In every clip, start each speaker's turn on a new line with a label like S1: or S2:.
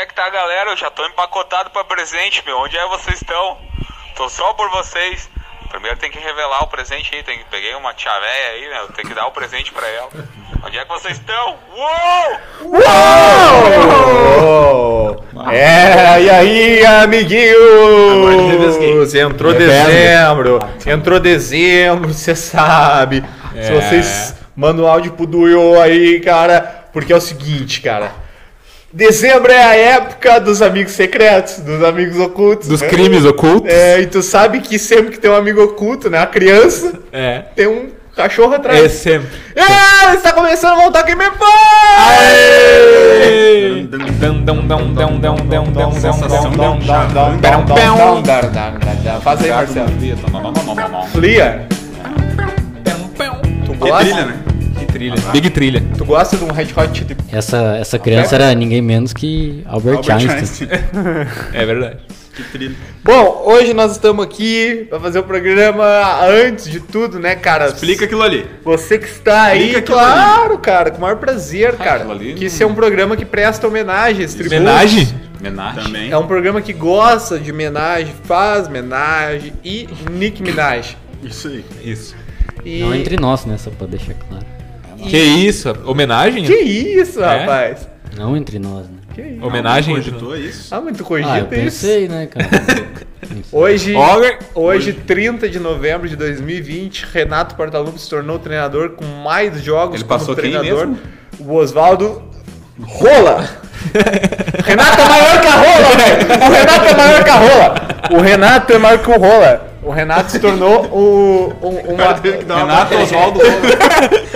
S1: é que tá a galera? Eu já tô empacotado pra presente, meu. Onde é que vocês estão? Tô só por vocês. Primeiro tem que revelar o presente aí. Tem, peguei uma tia véia aí, né? Tem que dar o presente pra ela. Onde é que vocês estão? Uou!
S2: Uou! É, e aí, amiguinhos? Entrou dezembro, entrou dezembro, você sabe. Se
S3: É.
S2: vocês mandam um áudio pro Duyo aí, cara, porque é o seguinte, cara. Dezembro é a época dos amigos secretos, dos amigos ocultos.
S3: Dos
S2: né?
S3: crimes ocultos.
S2: É, e tu sabe que sempre que tem um amigo oculto, né? A criança
S3: É.
S2: tem um cachorro atrás.
S3: É sempre.
S2: É, está começando a voltar quem me faz! Faz aí, Marcelo. Flia, tu
S4: trilha, né?
S3: Que trilha. Big trilha.
S2: Tu gosta de um Red Hot Chili
S5: Essa, essa criança era ninguém menos que Albert,
S4: Albert
S5: Einstein.
S4: Einstein.
S3: É verdade.
S4: Que trilha.
S2: Bom, hoje nós estamos aqui para fazer o programa antes de tudo, né, cara?
S4: Explica aquilo ali.
S2: Você que está aí, claro, cara, com o maior prazer, cara.
S1: aquilo ali
S2: Que esse é um programa que presta homenagens, tributos.
S3: Homenagem?
S1: Homenagem.
S4: Também.
S2: É um programa que gosta de homenagem, faz homenagem e Nick Minaj.
S4: Isso aí.
S3: Isso.
S2: E...
S5: Não entre nós, né? Só pra deixar claro.
S3: Que isso? Homenagem?
S2: Que isso,
S3: É?
S2: rapaz?
S5: Não entre nós, né?
S2: Que isso?
S3: Homenagem?
S4: Cogitou isso?
S2: Ah, tu
S5: Ah, eu
S2: cogita isso?
S5: pensei, né, cara?
S2: Hoje,
S3: Olga.
S2: hoje, 30 de novembro de 2020, Renato Portaluppi se tornou treinador com mais jogos
S1: Ele
S2: como
S1: passou quem
S2: treinador.
S1: mesmo?
S2: O Oswaldo Rola. Renato é maior que a Rola, velho. O Renato é maior que a Rola. O Renato é maior que o Rola. O Renato se tornou o, um, uma,
S4: que dar uma
S1: Renato
S4: baixadinha.
S1: Oswaldo.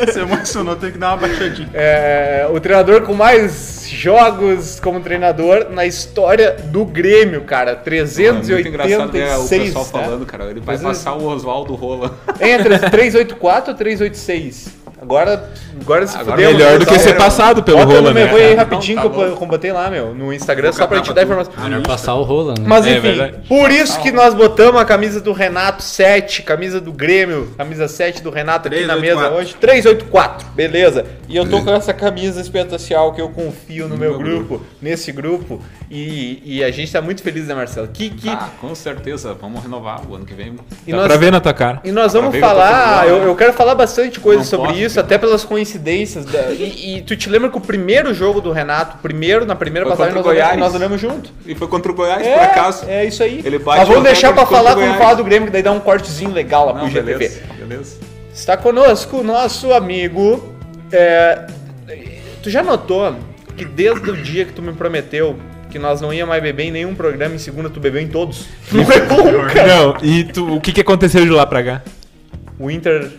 S4: Você emocionou, teve que dar uma baixadinha.
S2: é, o treinador com mais jogos como treinador na história do Grêmio, cara.
S1: É muito engraçado ver o
S2: 386.
S1: pessoal
S2: né?
S1: falando, cara. Ele vai
S2: Mas é-
S1: passar o Oswaldo Rola.
S2: Entre 384 ou 386? Agora, agora se
S1: Agora
S2: fudeu,
S3: Melhor
S2: né?
S3: do que ser passado pelo
S2: Bota
S3: rola, né?
S2: meu aí
S3: cara?
S2: rapidinho
S1: Não, tá
S2: que eu combatei lá, meu, no Instagram,
S4: Vou
S2: só pra
S4: catar
S2: te dar informação.
S5: Melhor passar o rola, né?
S2: Mas
S3: É
S2: enfim,
S3: verdade.
S2: por isso que nós botamos a camisa do Renato 7, camisa do Grêmio, camisa 7 do Renato aqui na mesa
S4: 384.
S2: hoje. 384, beleza. E eu tô com essa camisa especial que eu confio no meu grupo, nesse grupo. E, e a gente tá muito feliz, né, Marcelo? Que, que...
S1: Ah, com certeza. Vamos renovar o ano que vem.
S2: e,
S3: Dá
S2: nós,
S3: pra ver na tua cara.
S2: e nós
S1: Dá
S2: vamos
S1: eu
S2: falar, eu,
S1: né?
S2: eu quero falar bastante coisa
S1: Não
S2: sobre
S1: posso,
S2: isso, até pelas coincidências. da- e, e tu te lembra que o primeiro jogo do Renato, primeiro, na primeira
S1: Foi
S2: passagem, nós
S1: Goiás.
S2: nós olhamos junto.
S1: E foi contra o Goiás, por acaso.
S2: É isso aí.
S1: Ele bate
S2: Mas vamos deixar pra falar
S1: o
S2: quando falar do Grêmio, que daí dá um cortezinho legal lá pro GTV.
S1: beleza. Beleza.
S2: Está conosco o nosso amigo. é, tu já notou que desde o dia que tu me prometeu que nós não ia mais beber em nenhum programa, em segunda tu bebeu em todos? Não é bom, cara.
S3: Não, e tu, o que, que aconteceu de lá pra cá?
S2: O Inter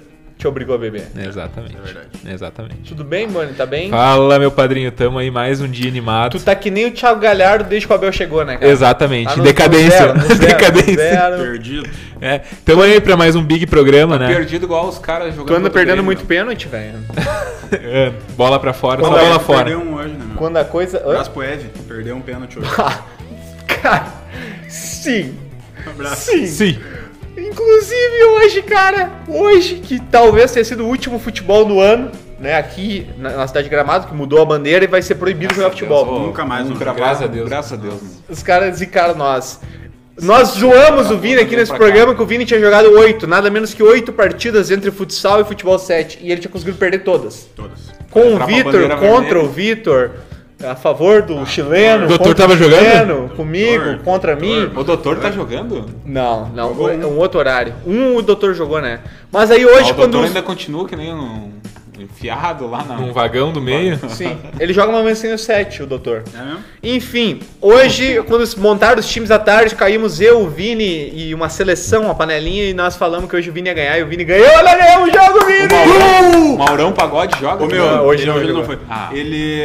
S2: te obrigou a beber.
S3: Exatamente.
S4: É verdade.
S3: Exatamente.
S2: Tudo bem, mano? Tá bem?
S3: Fala, meu padrinho, tamo aí mais um dia animado.
S2: Tu tá que nem o Thiago Galhardo desde que o Abel chegou, né, cara?
S3: Exatamente,
S2: Tá no-
S3: decadência.
S2: no zero, no zero,
S3: decadência.
S2: zero.
S4: Perdido.
S3: É, tamo aí pra mais um big programa, né?
S1: Perdido igual os caras jogando.
S2: Tu anda perdendo
S1: Grêmio.
S2: muito pênalti, velho.
S3: É, bola pra fora, só
S2: Quando
S3: bola
S2: é-
S3: fora.
S4: Perdeu um hoje, né, meu?
S2: Quando a coisa. Hã?
S4: Abraço pro Ed. Perdeu um pênalti hoje.
S2: Cara, sim.
S4: Um abraço.
S2: Sim.
S3: Sim.
S2: Inclusive hoje, cara, hoje, que talvez tenha sido o último futebol do ano, né, aqui na, na cidade de Gramado, que mudou a bandeira e vai ser proibido jogar futebol.
S4: Nunca mais,
S1: Nunca mais.
S3: Graças a Deus.
S1: Graças a Deus.
S2: Os caras zicaram nós. Nós zoamos o Vini aqui nesse programa que o Vini tinha jogado oito, nada menos que oito partidas entre futsal e futebol 7. E ele tinha conseguido perder todas.
S4: Todas.
S2: Com o Vitor, contra
S1: vermelha.
S2: o Vitor, a favor do chileno.
S3: O doutor
S2: contra
S3: tava
S2: o
S3: jogando?
S2: chileno, Comigo,
S4: Doutor,
S2: contra
S4: doutor.
S2: mim.
S1: O doutor tá jogando?
S2: Não, não,
S4: Jogou
S2: é
S4: um.
S2: um outro horário. Um o doutor jogou, né? Mas aí hoje,
S1: Ah, o
S2: quando.
S1: doutor ainda continua que nem um enfiado lá na.
S3: Um vagão do meio.
S2: Sim, ele joga uma vez no 7, o doutor.
S4: É mesmo?
S2: Enfim, hoje, quando montaram os times à tarde, caímos eu, o Vini e uma seleção, uma panelinha, e nós falamos que hoje o Vini ia ganhar, e o Vini ganhou, olha, ganhamos o jogo, Vini!
S1: Maurão, Maurão Pagode joga?
S4: Ô, meu,
S2: hoje
S4: ele,
S2: não
S4: ele não foi.
S1: Ah.
S4: Ele...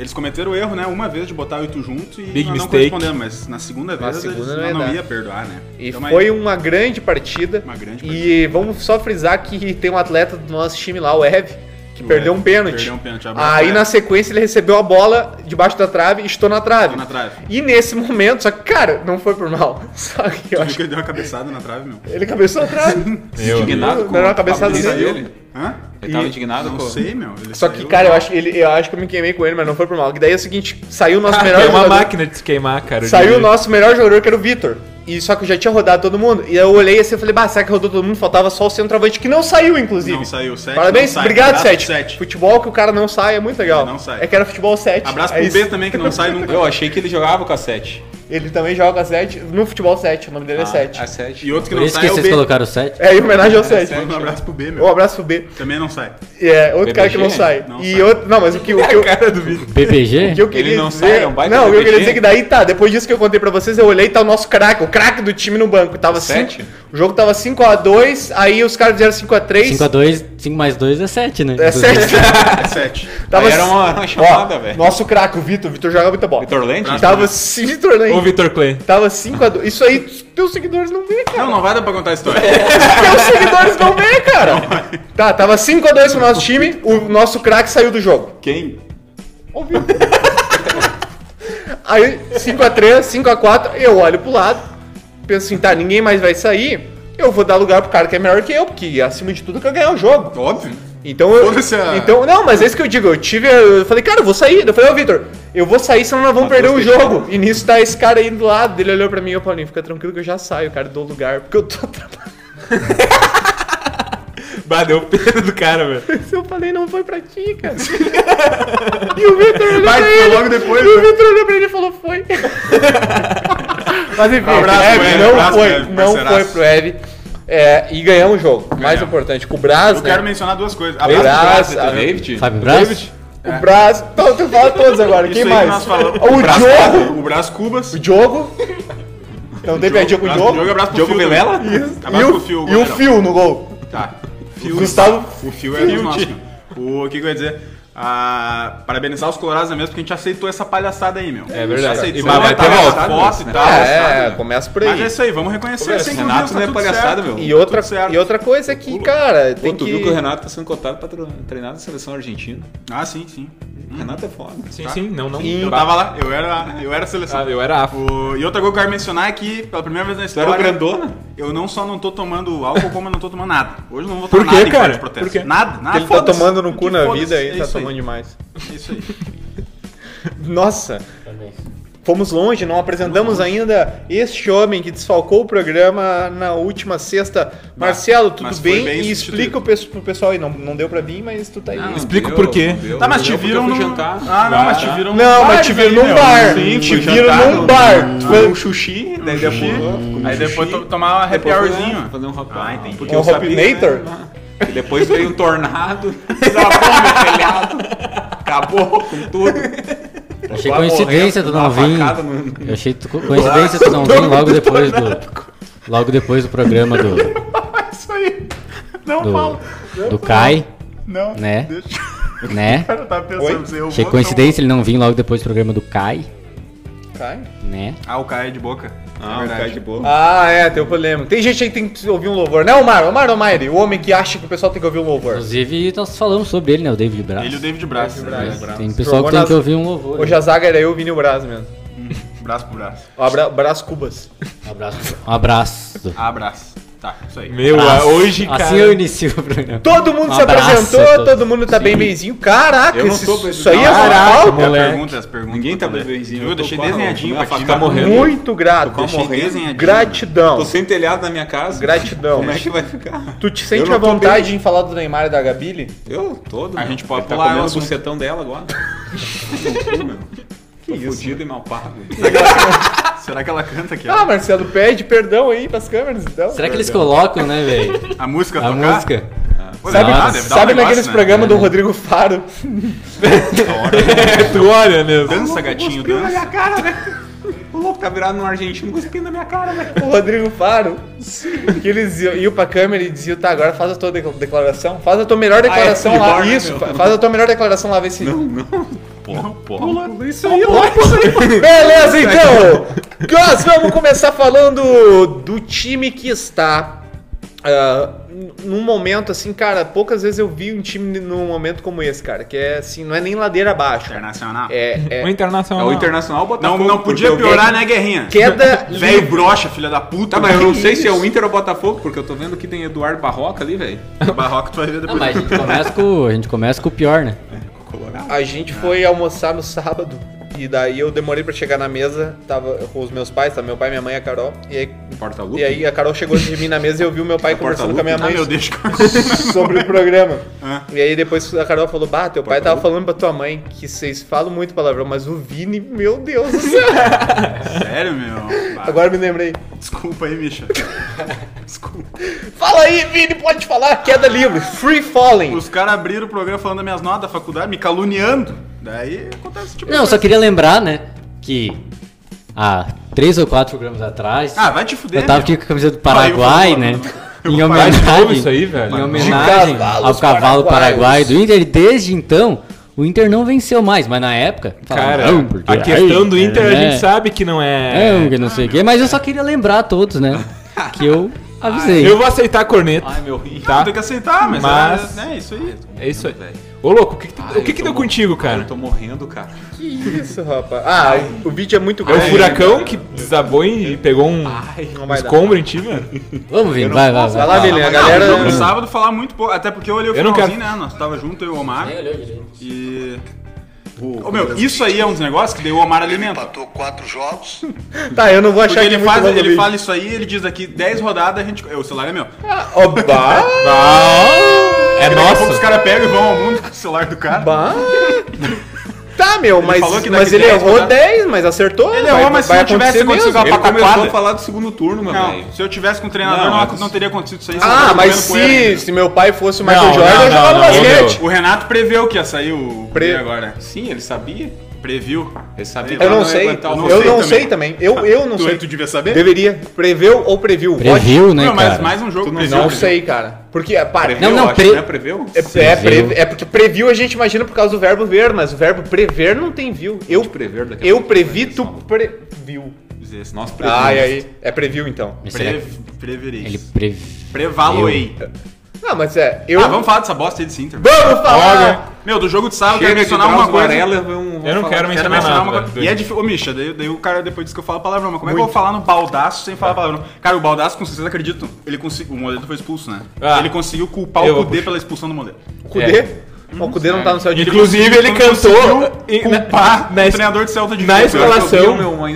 S4: Eles cometeram o erro, né? Uma vez de botar oito junto e
S3: Big
S4: não
S3: mistake.
S4: correspondemos, mas na segunda
S2: Na
S4: vez
S2: segunda
S4: eles
S2: não ia
S4: não,
S2: dar.
S4: ia perdoar, né?
S2: E
S4: Então,
S2: foi uma grande partida.
S4: Uma grande
S2: E vamos só frisar que tem um atleta do nosso time lá, o Ev, que
S4: O
S2: perdeu
S4: Ev,
S2: um pênalti.
S4: perdeu um pênalti,
S2: Aí na sequência ele recebeu a bola debaixo da trave e estou na trave.
S4: Na trave.
S2: E nesse momento, só que, cara, não foi por mal. Só que eu acho
S4: que ele deu uma cabeçada na trave, meu?
S2: Ele cabeçou a trave.
S1: Indignado com
S2: Não cabeçada
S1: a polícia
S2: dele.
S4: Hã?
S1: Ele tava
S2: E-
S1: indignado
S4: Não
S1: com...
S4: sei, meu. ele
S2: Só que, cara, eu acho, ele, eu acho que eu me queimei com ele, mas não foi por mal. Que daí é o seguinte, saiu o nosso
S3: Ah,
S2: melhor
S3: é uma
S2: jogador.
S3: máquina de se queimar, cara.
S2: Saiu o nosso melhor jogador, que era o Vitor. E só que eu já tinha rodado todo mundo. E eu olhei assim e falei, bah, será que rodou todo mundo? Faltava só o centroavante, que não saiu, inclusive.
S4: Não saiu, sete.
S2: Parabéns,
S4: não sai.
S2: obrigado, Sete.
S4: Sete.
S2: Futebol que o cara não sai é muito legal.
S4: Não sai.
S2: É que era futebol 7.
S4: Abraço
S2: é
S4: pro
S2: isso.
S4: B também, que não sai nunca.
S1: Eu achei que ele jogava com a 7.
S2: Ele também joga com a 7 no futebol 7. O nome dele é 7.
S1: A 7.
S4: E outro que
S5: Por
S4: não
S5: isso
S4: sai
S5: que
S4: é o
S5: vocês
S4: B.
S5: colocaram 7.
S2: É em homenagem ao 7.
S4: Manda um abraço pro B,
S2: Um
S4: meu.
S2: abraço pro B.
S4: Também não sai.
S2: É, outro cara que não
S1: BBG?
S2: sai.
S4: Não
S2: e
S4: sai.
S2: outro. Não, mas o que, o que eu.
S3: Cara do vídeo.
S2: O
S5: BBG?
S2: que eu queria
S1: não
S2: dizer,
S1: sai, é um baita
S2: não, o que eu queria dizer é que daí tá, depois disso que eu contei pra vocês, eu olhei e tá o nosso craque, o craque do time no banco. Tava
S1: Sete?
S2: cinco- o jogo tava 5x2, aí os caras fizeram 5x3.
S5: 5x2, 5 mais 2 é 7, né?
S2: É 7.
S4: É 7.
S2: tava
S1: Aí era uma- uma chamada, velho.
S2: Nosso craque, o Vitor, o Vitor joga muita bola.
S1: Vitor Lente?
S2: Tava sim, Vitor Lente.
S3: Ô, Vitor Clay.
S2: Tava 5x2. Isso aí, teus seguidores não vê, cara.
S4: Não, não vai dar pra contar a história.
S2: Teus seguidores não vê, cara. Tá, tava 5x2 pro nosso time, o nosso craque saiu do jogo.
S1: Quem?
S2: Aí, 5x3, 5x4, eu olho pro lado, penso assim, tá, ninguém mais vai sair, eu vou dar lugar pro cara que é melhor que eu, porque acima de tudo eu quero ganhar o jogo.
S4: Óbvio.
S2: Então eu.
S4: A-
S2: Então, não, mas é isso que eu digo, eu tive. Eu falei, cara, eu vou sair. Eu falei, ô Vitor, eu vou sair, senão nós vamos perder o jogo. E nisso tá esse cara aí do lado, ele olhou pra mim, ô Paulinho, fica tranquilo que eu já saio, cara, do lugar, porque eu tô trabalhando.
S3: Bah, deu pena do cara, velho.
S2: Eu falei, não foi pra ti, cara. e o Vitor olhou
S4: Vai,
S2: pra
S4: foi
S2: ele.
S4: logo depois,
S2: E o
S4: né?
S2: Vitor olhou pra ele e falou, foi. Mas enfim,
S4: Abraço,
S2: Eve,
S4: Eve,
S2: não
S4: abraço,
S2: foi,
S4: Eve,
S2: não foi pro Eve. É, e ganhamos o jogo. Mais
S4: Ganhamos.
S2: importante, com o Braz,
S4: Eu
S2: né?
S4: quero mencionar duas coisas.
S2: Braz,
S4: Abraço pro
S2: a-
S4: Brás.
S1: David?
S5: Fábio Braz?
S2: O Braz. Não, tu fala todos agora.
S4: Isso
S2: Quem mais? O
S4: Brás
S2: Diogo.
S4: O Brás Cubas.
S2: O Diogo. Não tem piadinha com o
S4: Abraço pro
S2: Diogo.
S4: abraço pro
S1: Diogo
S4: Fio
S1: Vilela?
S4: também.
S2: Isso.
S4: Abraço
S2: E
S4: pro
S2: o,
S4: Fio.
S2: e o. Fio no gol.
S4: Tá. Fio,
S2: Gustavo-
S4: O Fio é dos nossos. O que, que eu ia dizer? Ah, parabenizar os colorados mesmo, porque a gente aceitou essa palhaçada aí, meu.
S3: É verdade.
S4: A
S3: E
S4: aceitou,
S3: vai- vai ter
S4: tá,
S3: volta.
S4: foto e tal.
S2: É,
S4: sabe?
S2: começa por
S4: Mas é
S2: aí.
S4: isso aí, vamos reconhecer.
S1: Pô,
S4: sem
S1: Renato não é
S4: tá
S1: palhaçada,
S4: certo.
S1: meu.
S2: E outra, e outra coisa é que, cara, tem
S1: Pô, tu
S2: que...
S1: viu que o Renato tá sendo cotado pra treinar na seleção argentina?
S4: Ah, sim, sim.
S1: O Renato é foda.
S3: Sim, sim, não, não.
S2: E-
S4: Eu tava lá, eu era, eu era a seleção.
S3: Ah, eu era afro.
S4: O- E outra coisa que eu quero mencionar é que, pela primeira vez na
S1: Tu era o
S4: história,
S1: grandona?
S4: eu não só não tô tomando álcool, como eu não tô tomando nada. Hoje eu não vou
S3: Por
S4: tomar
S3: quê,
S4: nada em
S3: cara? Por quê?
S4: Nada, nada.
S2: Ele tá tomando no cu na vida aí,
S4: é
S2: tá
S4: isso
S2: tomando demais.
S4: Isso aí.
S2: Nossa, fomos longe, não apresentamos ainda este homem que desfalcou o programa na última sexta. Marcelo, tudo
S4: mas
S2: bem?
S4: bem
S2: e explica o pro pessoal aí, não, não deu pra vir, mas tu tá aí.
S1: Não,
S3: Explica
S1: deu,
S3: por quê.
S1: não deu.
S4: Tá, mas
S1: Não
S4: te viram no...
S1: fui jantar.
S4: Ah, não, mas te viram no
S2: Não, mas
S4: bar
S2: te viram num bar.
S4: Sim,
S2: te
S4: fui
S2: viram
S4: jantar
S2: num
S4: no-
S2: bar.
S1: um xuxi, daí depois...
S4: Aí depois to- tomar uma happy hourzinho.
S1: Fazer um.
S4: Ah, entendi.
S1: Porque
S2: Um
S1: sabia,
S2: Hopinator?
S1: né? E depois veio um tornado, desabou meu telhado, acabou com tudo.
S5: Achei
S1: Vai
S5: coincidência tu não vir.
S1: no-
S5: Eu achei tu- coincidência tu não vir logo depois do. Logo depois do programa do.
S4: Isso aí. Não fala.
S5: Do, do Kai,
S4: Não.
S5: né?
S4: Deixa.
S5: né?
S4: Eu tava pensando se eu
S5: Achei coincidência ele não vir logo depois do programa do Kai,
S2: Cai.
S5: né?
S4: Ah, o Caio é de boca.
S1: Ah,
S4: é
S1: o
S4: verdade.
S1: cara de boa.
S2: Ah, é, tem o problema. Tem gente aí que tem que ouvir um louvor, né, Omar? Omar Omaire, o homem que acha que o pessoal tem que ouvir um louvor.
S5: Inclusive nós falamos sobre ele, né? O David Braz.
S4: Ele e o David Braz.
S2: David
S4: Braz.
S5: Tem pessoal que tem que ouvir um louvor.
S2: Hoje a zaga era eu e o Vini Braz mesmo.
S4: Braço pro braço.
S2: O abra... Braz Cubas.
S5: Um abraço. Um abraço.
S4: Abraço. Tá, isso aí.
S3: Meu,
S5: Abraço.
S3: hoje, cara.
S5: Assim eu inicio o programa.
S2: Todo mundo
S5: Um
S2: se apresentou, todo mundo tá bem beizinho. Caraca,
S1: Eu não tô bem-
S2: isso aí é
S3: Caraca.
S4: As
S3: moleque.
S4: perguntas, as perguntas.
S1: Ninguém tá
S4: poder-
S1: bebezinho.
S4: Eu
S1: tô
S4: deixei desenhadinho pra vai.
S1: morrendo.
S2: Muito grato.
S1: Tô
S4: Deixei
S1: morrendo.
S4: desenhadinho.
S2: Gratidão.
S1: Tô sem telhado na minha casa.
S2: Gratidão.
S1: Como é que vai ficar?
S2: Tu te
S1: Eu
S2: sente à vontade em falar do Neymar e da Gabile?
S1: Eu, todo.
S4: A gente pode
S1: tá
S4: pular o
S1: comendo o bucetão dela agora. Que Tô fudido e mal pago.
S4: Será que ela canta aqui?
S2: Ah, Marcelo, pede perdão aí pras câmeras, então.
S5: Será que eles colocam, né, velho?
S4: A música
S5: A
S4: tocar?
S5: música.
S4: Pô,
S2: Sabe,
S4: dar- deve dar um
S2: sabe
S4: negócio,
S2: naqueles
S4: né?
S2: programas do Rodrigo Faro?
S3: tu olha mesmo.
S4: Dança, gatinho, dança.
S1: cara, velho. O louco tá virado num argentino cuspindo na minha cara, velho.
S2: O Rodrigo Faro. Que eles iam, iam pra câmera e diziam, tá, agora faz a tua decla- declaração. Faz a tua melhor declaração
S1: é
S2: lá.
S1: né,
S2: Isso,
S1: meu?
S2: fa- faz a tua melhor declaração lá, vê se.
S4: Porra.
S1: Isso aí,
S2: Beleza, então! Nós vamos começar falando do time que está ah, num momento assim, cara, poucas vezes eu vi um time num momento como esse, cara, que é assim, não é nem ladeira abaixo.
S4: Internacional.
S2: É,
S3: O
S2: é
S3: Internacional.
S6: É o Internacional
S4: Não,
S6: Botafogo.
S4: não podia
S6: porque
S4: piorar, né, Guerrinha?
S2: queda
S4: Velho brocha, filha da puta.
S6: Tá, mas eu não sei se é
S4: isso?
S6: o Inter ou o Botafogo, porque eu tô vendo que tem Eduardo Barroca ali, velho.
S4: Barroco tu vai ver
S5: Não,
S4: depois.
S5: mas a gente começa com, a gente começa com o pior, né?
S2: A gente foi almoçar no sábado e daí eu demorei pra chegar na mesa, tava com os meus pais, tá? Meu pai, minha mãe e a Carol. E aí,
S6: Porta-lupe.
S2: e aí a Carol chegou de mim na mesa e eu vi o meu pai conversando com a minha
S4: Ah,
S2: mãe
S4: meu Deus.
S2: sobre o programa.
S4: Ah.
S2: E aí depois a Carol falou, bah, teu pai tava falando pra tua mãe que vocês falam muito palavrão, mas o Vini, meu Deus do céu.
S4: Sério, meu? Bah,
S2: Agora me lembrei.
S4: Desculpa aí, Misha. Desculpa.
S2: Fala aí, Vini, pode falar. Queda livre, free falling.
S4: Os caras abriram o programa falando das minhas notas da faculdade, me caluniando. Daí acontece tipo
S5: Não, só queria lembrar, né, que há três ou quatro programas atrás,
S4: Ah, vai te fuder.
S5: eu tava aqui com a camisa do
S4: Ah,
S5: Paraguai, né?
S4: eu
S5: Em homenagem,
S3: isso aí, velho.
S5: em homenagem
S2: cavalos
S5: ao cavalo paraguai do Inter. E desde então, o Inter não venceu mais, mas na época.
S3: Cara,
S5: "Não, porque
S3: a questão
S5: aí,
S3: do Inter a
S5: é,
S3: gente sabe que não é.
S5: É, que não sei o quê, mas eu só queria lembrar a todos, né? Que eu avisei.
S3: Eu vou aceitar a corneta.
S6: Ai, meu rim.
S3: Tá?
S4: Tem que aceitar, mas,
S3: Mas-
S4: é, é isso aí.
S3: É isso aí. Ô, louco, o que, que, tu-
S6: Ai,
S3: o que, que
S6: eu
S3: deu contigo, cara?
S6: Eu tô morrendo, cara.
S2: Que isso, rapaz. Ah, o, o vídeo é muito
S3: É o
S2: grande.
S3: furacão que desabou e pegou um, um escombro em ti, mano.
S5: Vamos, Vini, vai, vai,
S2: Vai
S5: vai.
S2: lá, Vini, a galera...
S4: o no sábado falar muito pouco, até porque eu olhei o
S3: Eu não
S4: finalzinho,
S3: quero-
S4: né? Nós tava junto, eu e o Omar. E. Ô, meu, isso aí é um dos negócios que daí o Omar alimenta.
S7: Empatou quatro jogos.
S2: Tá, eu não vou achar
S4: Porque
S2: que
S4: ele,
S2: é
S4: faz, ele fala isso aí, ele diz aqui 10 rodadas, a gente. O celular é meu.
S2: Ó, bah,
S3: É
S4: Daqui a pouco os
S3: nosso.
S4: caras pegam e vão ao mundo com o celular do cara.
S2: bah. Tá, meu, mas,
S4: falou que
S2: mas ele
S4: 10
S2: errou
S4: rodadas-
S2: 10, mas acertou.
S4: Ele errou, mas se
S2: vai
S4: não tivesse acontecido a
S6: Ele começou
S4: pataquada.
S6: a falar do segundo turno, meu
S4: Não, se eu tivesse com o treinador,
S6: Não,
S4: não, não teria acontecido isso aí.
S2: Ah, mas
S4: comendo poeira.
S2: se, se meu pai fosse o Michael
S3: Não,
S2: Jordan,
S3: não,
S2: eu jogava basquete.
S4: O Renato preveu que ia sair o
S2: Pre-
S4: agora.
S6: Sim, ele sabia.
S4: Previu.
S6: Sabia
S2: Eu não sei, eu não sei também. Eu, eu não
S4: Tu,
S2: sei.
S4: tu devia saber?
S2: Deveria. Preveu ou previu?
S5: Previu, né,
S4: não, mas
S5: cara?
S4: mais um jogo
S6: Tu não
S4: previu.
S2: Não
S4: previu.
S2: sei, cara. Porque, é, para.
S6: Previu,
S5: Não, não,
S6: acho,
S5: pre-
S6: né? Preveu?
S2: É, é,
S5: Previu.
S2: pre- é porque previu a gente imagina por causa do verbo ver, mas o verbo prever não tem viu. Eu,
S6: prever daqui
S2: eu
S6: pouco
S2: previ, tu previu.
S6: Nós previmos.
S2: Ah, e aí? É previu então.
S5: Mas será
S4: Pre-
S5: que
S4: Preverei.
S5: Ele previu.
S4: Prevaloei.
S2: Não, mas é. Eu.
S4: Ah, vamos falar dessa bosta aí desse Inter.
S2: Vamos falar!
S4: Meu, do jogo de sábado, eu
S6: Chega
S4: quero
S6: de
S4: mencionar uma coisa.
S6: Varela, vamos,
S3: Eu não quero
S6: falar.
S4: Quero
S3: mencionar nada.
S4: uma coisa. E é difícil. Ô, Misha, daí, daí o cara depois disse que eu falo palavrão. Mas como é que eu vou falar no baldaço sem falar palavrão? Cara, o baldaço, com vocês acreditam, ele conseguiu. O modelo foi expulso, né?
S3: Ah.
S4: ele conseguiu culpar
S3: Eu
S4: o Kudê pela expulsão do modelo.
S2: O Kudê? O Kudê não tá no céu de
S3: Inclusive, ele cantou e- na-
S4: culpar
S3: na
S4: o treinador de Celta de
S3: na escalação-
S6: Eu meu, um, um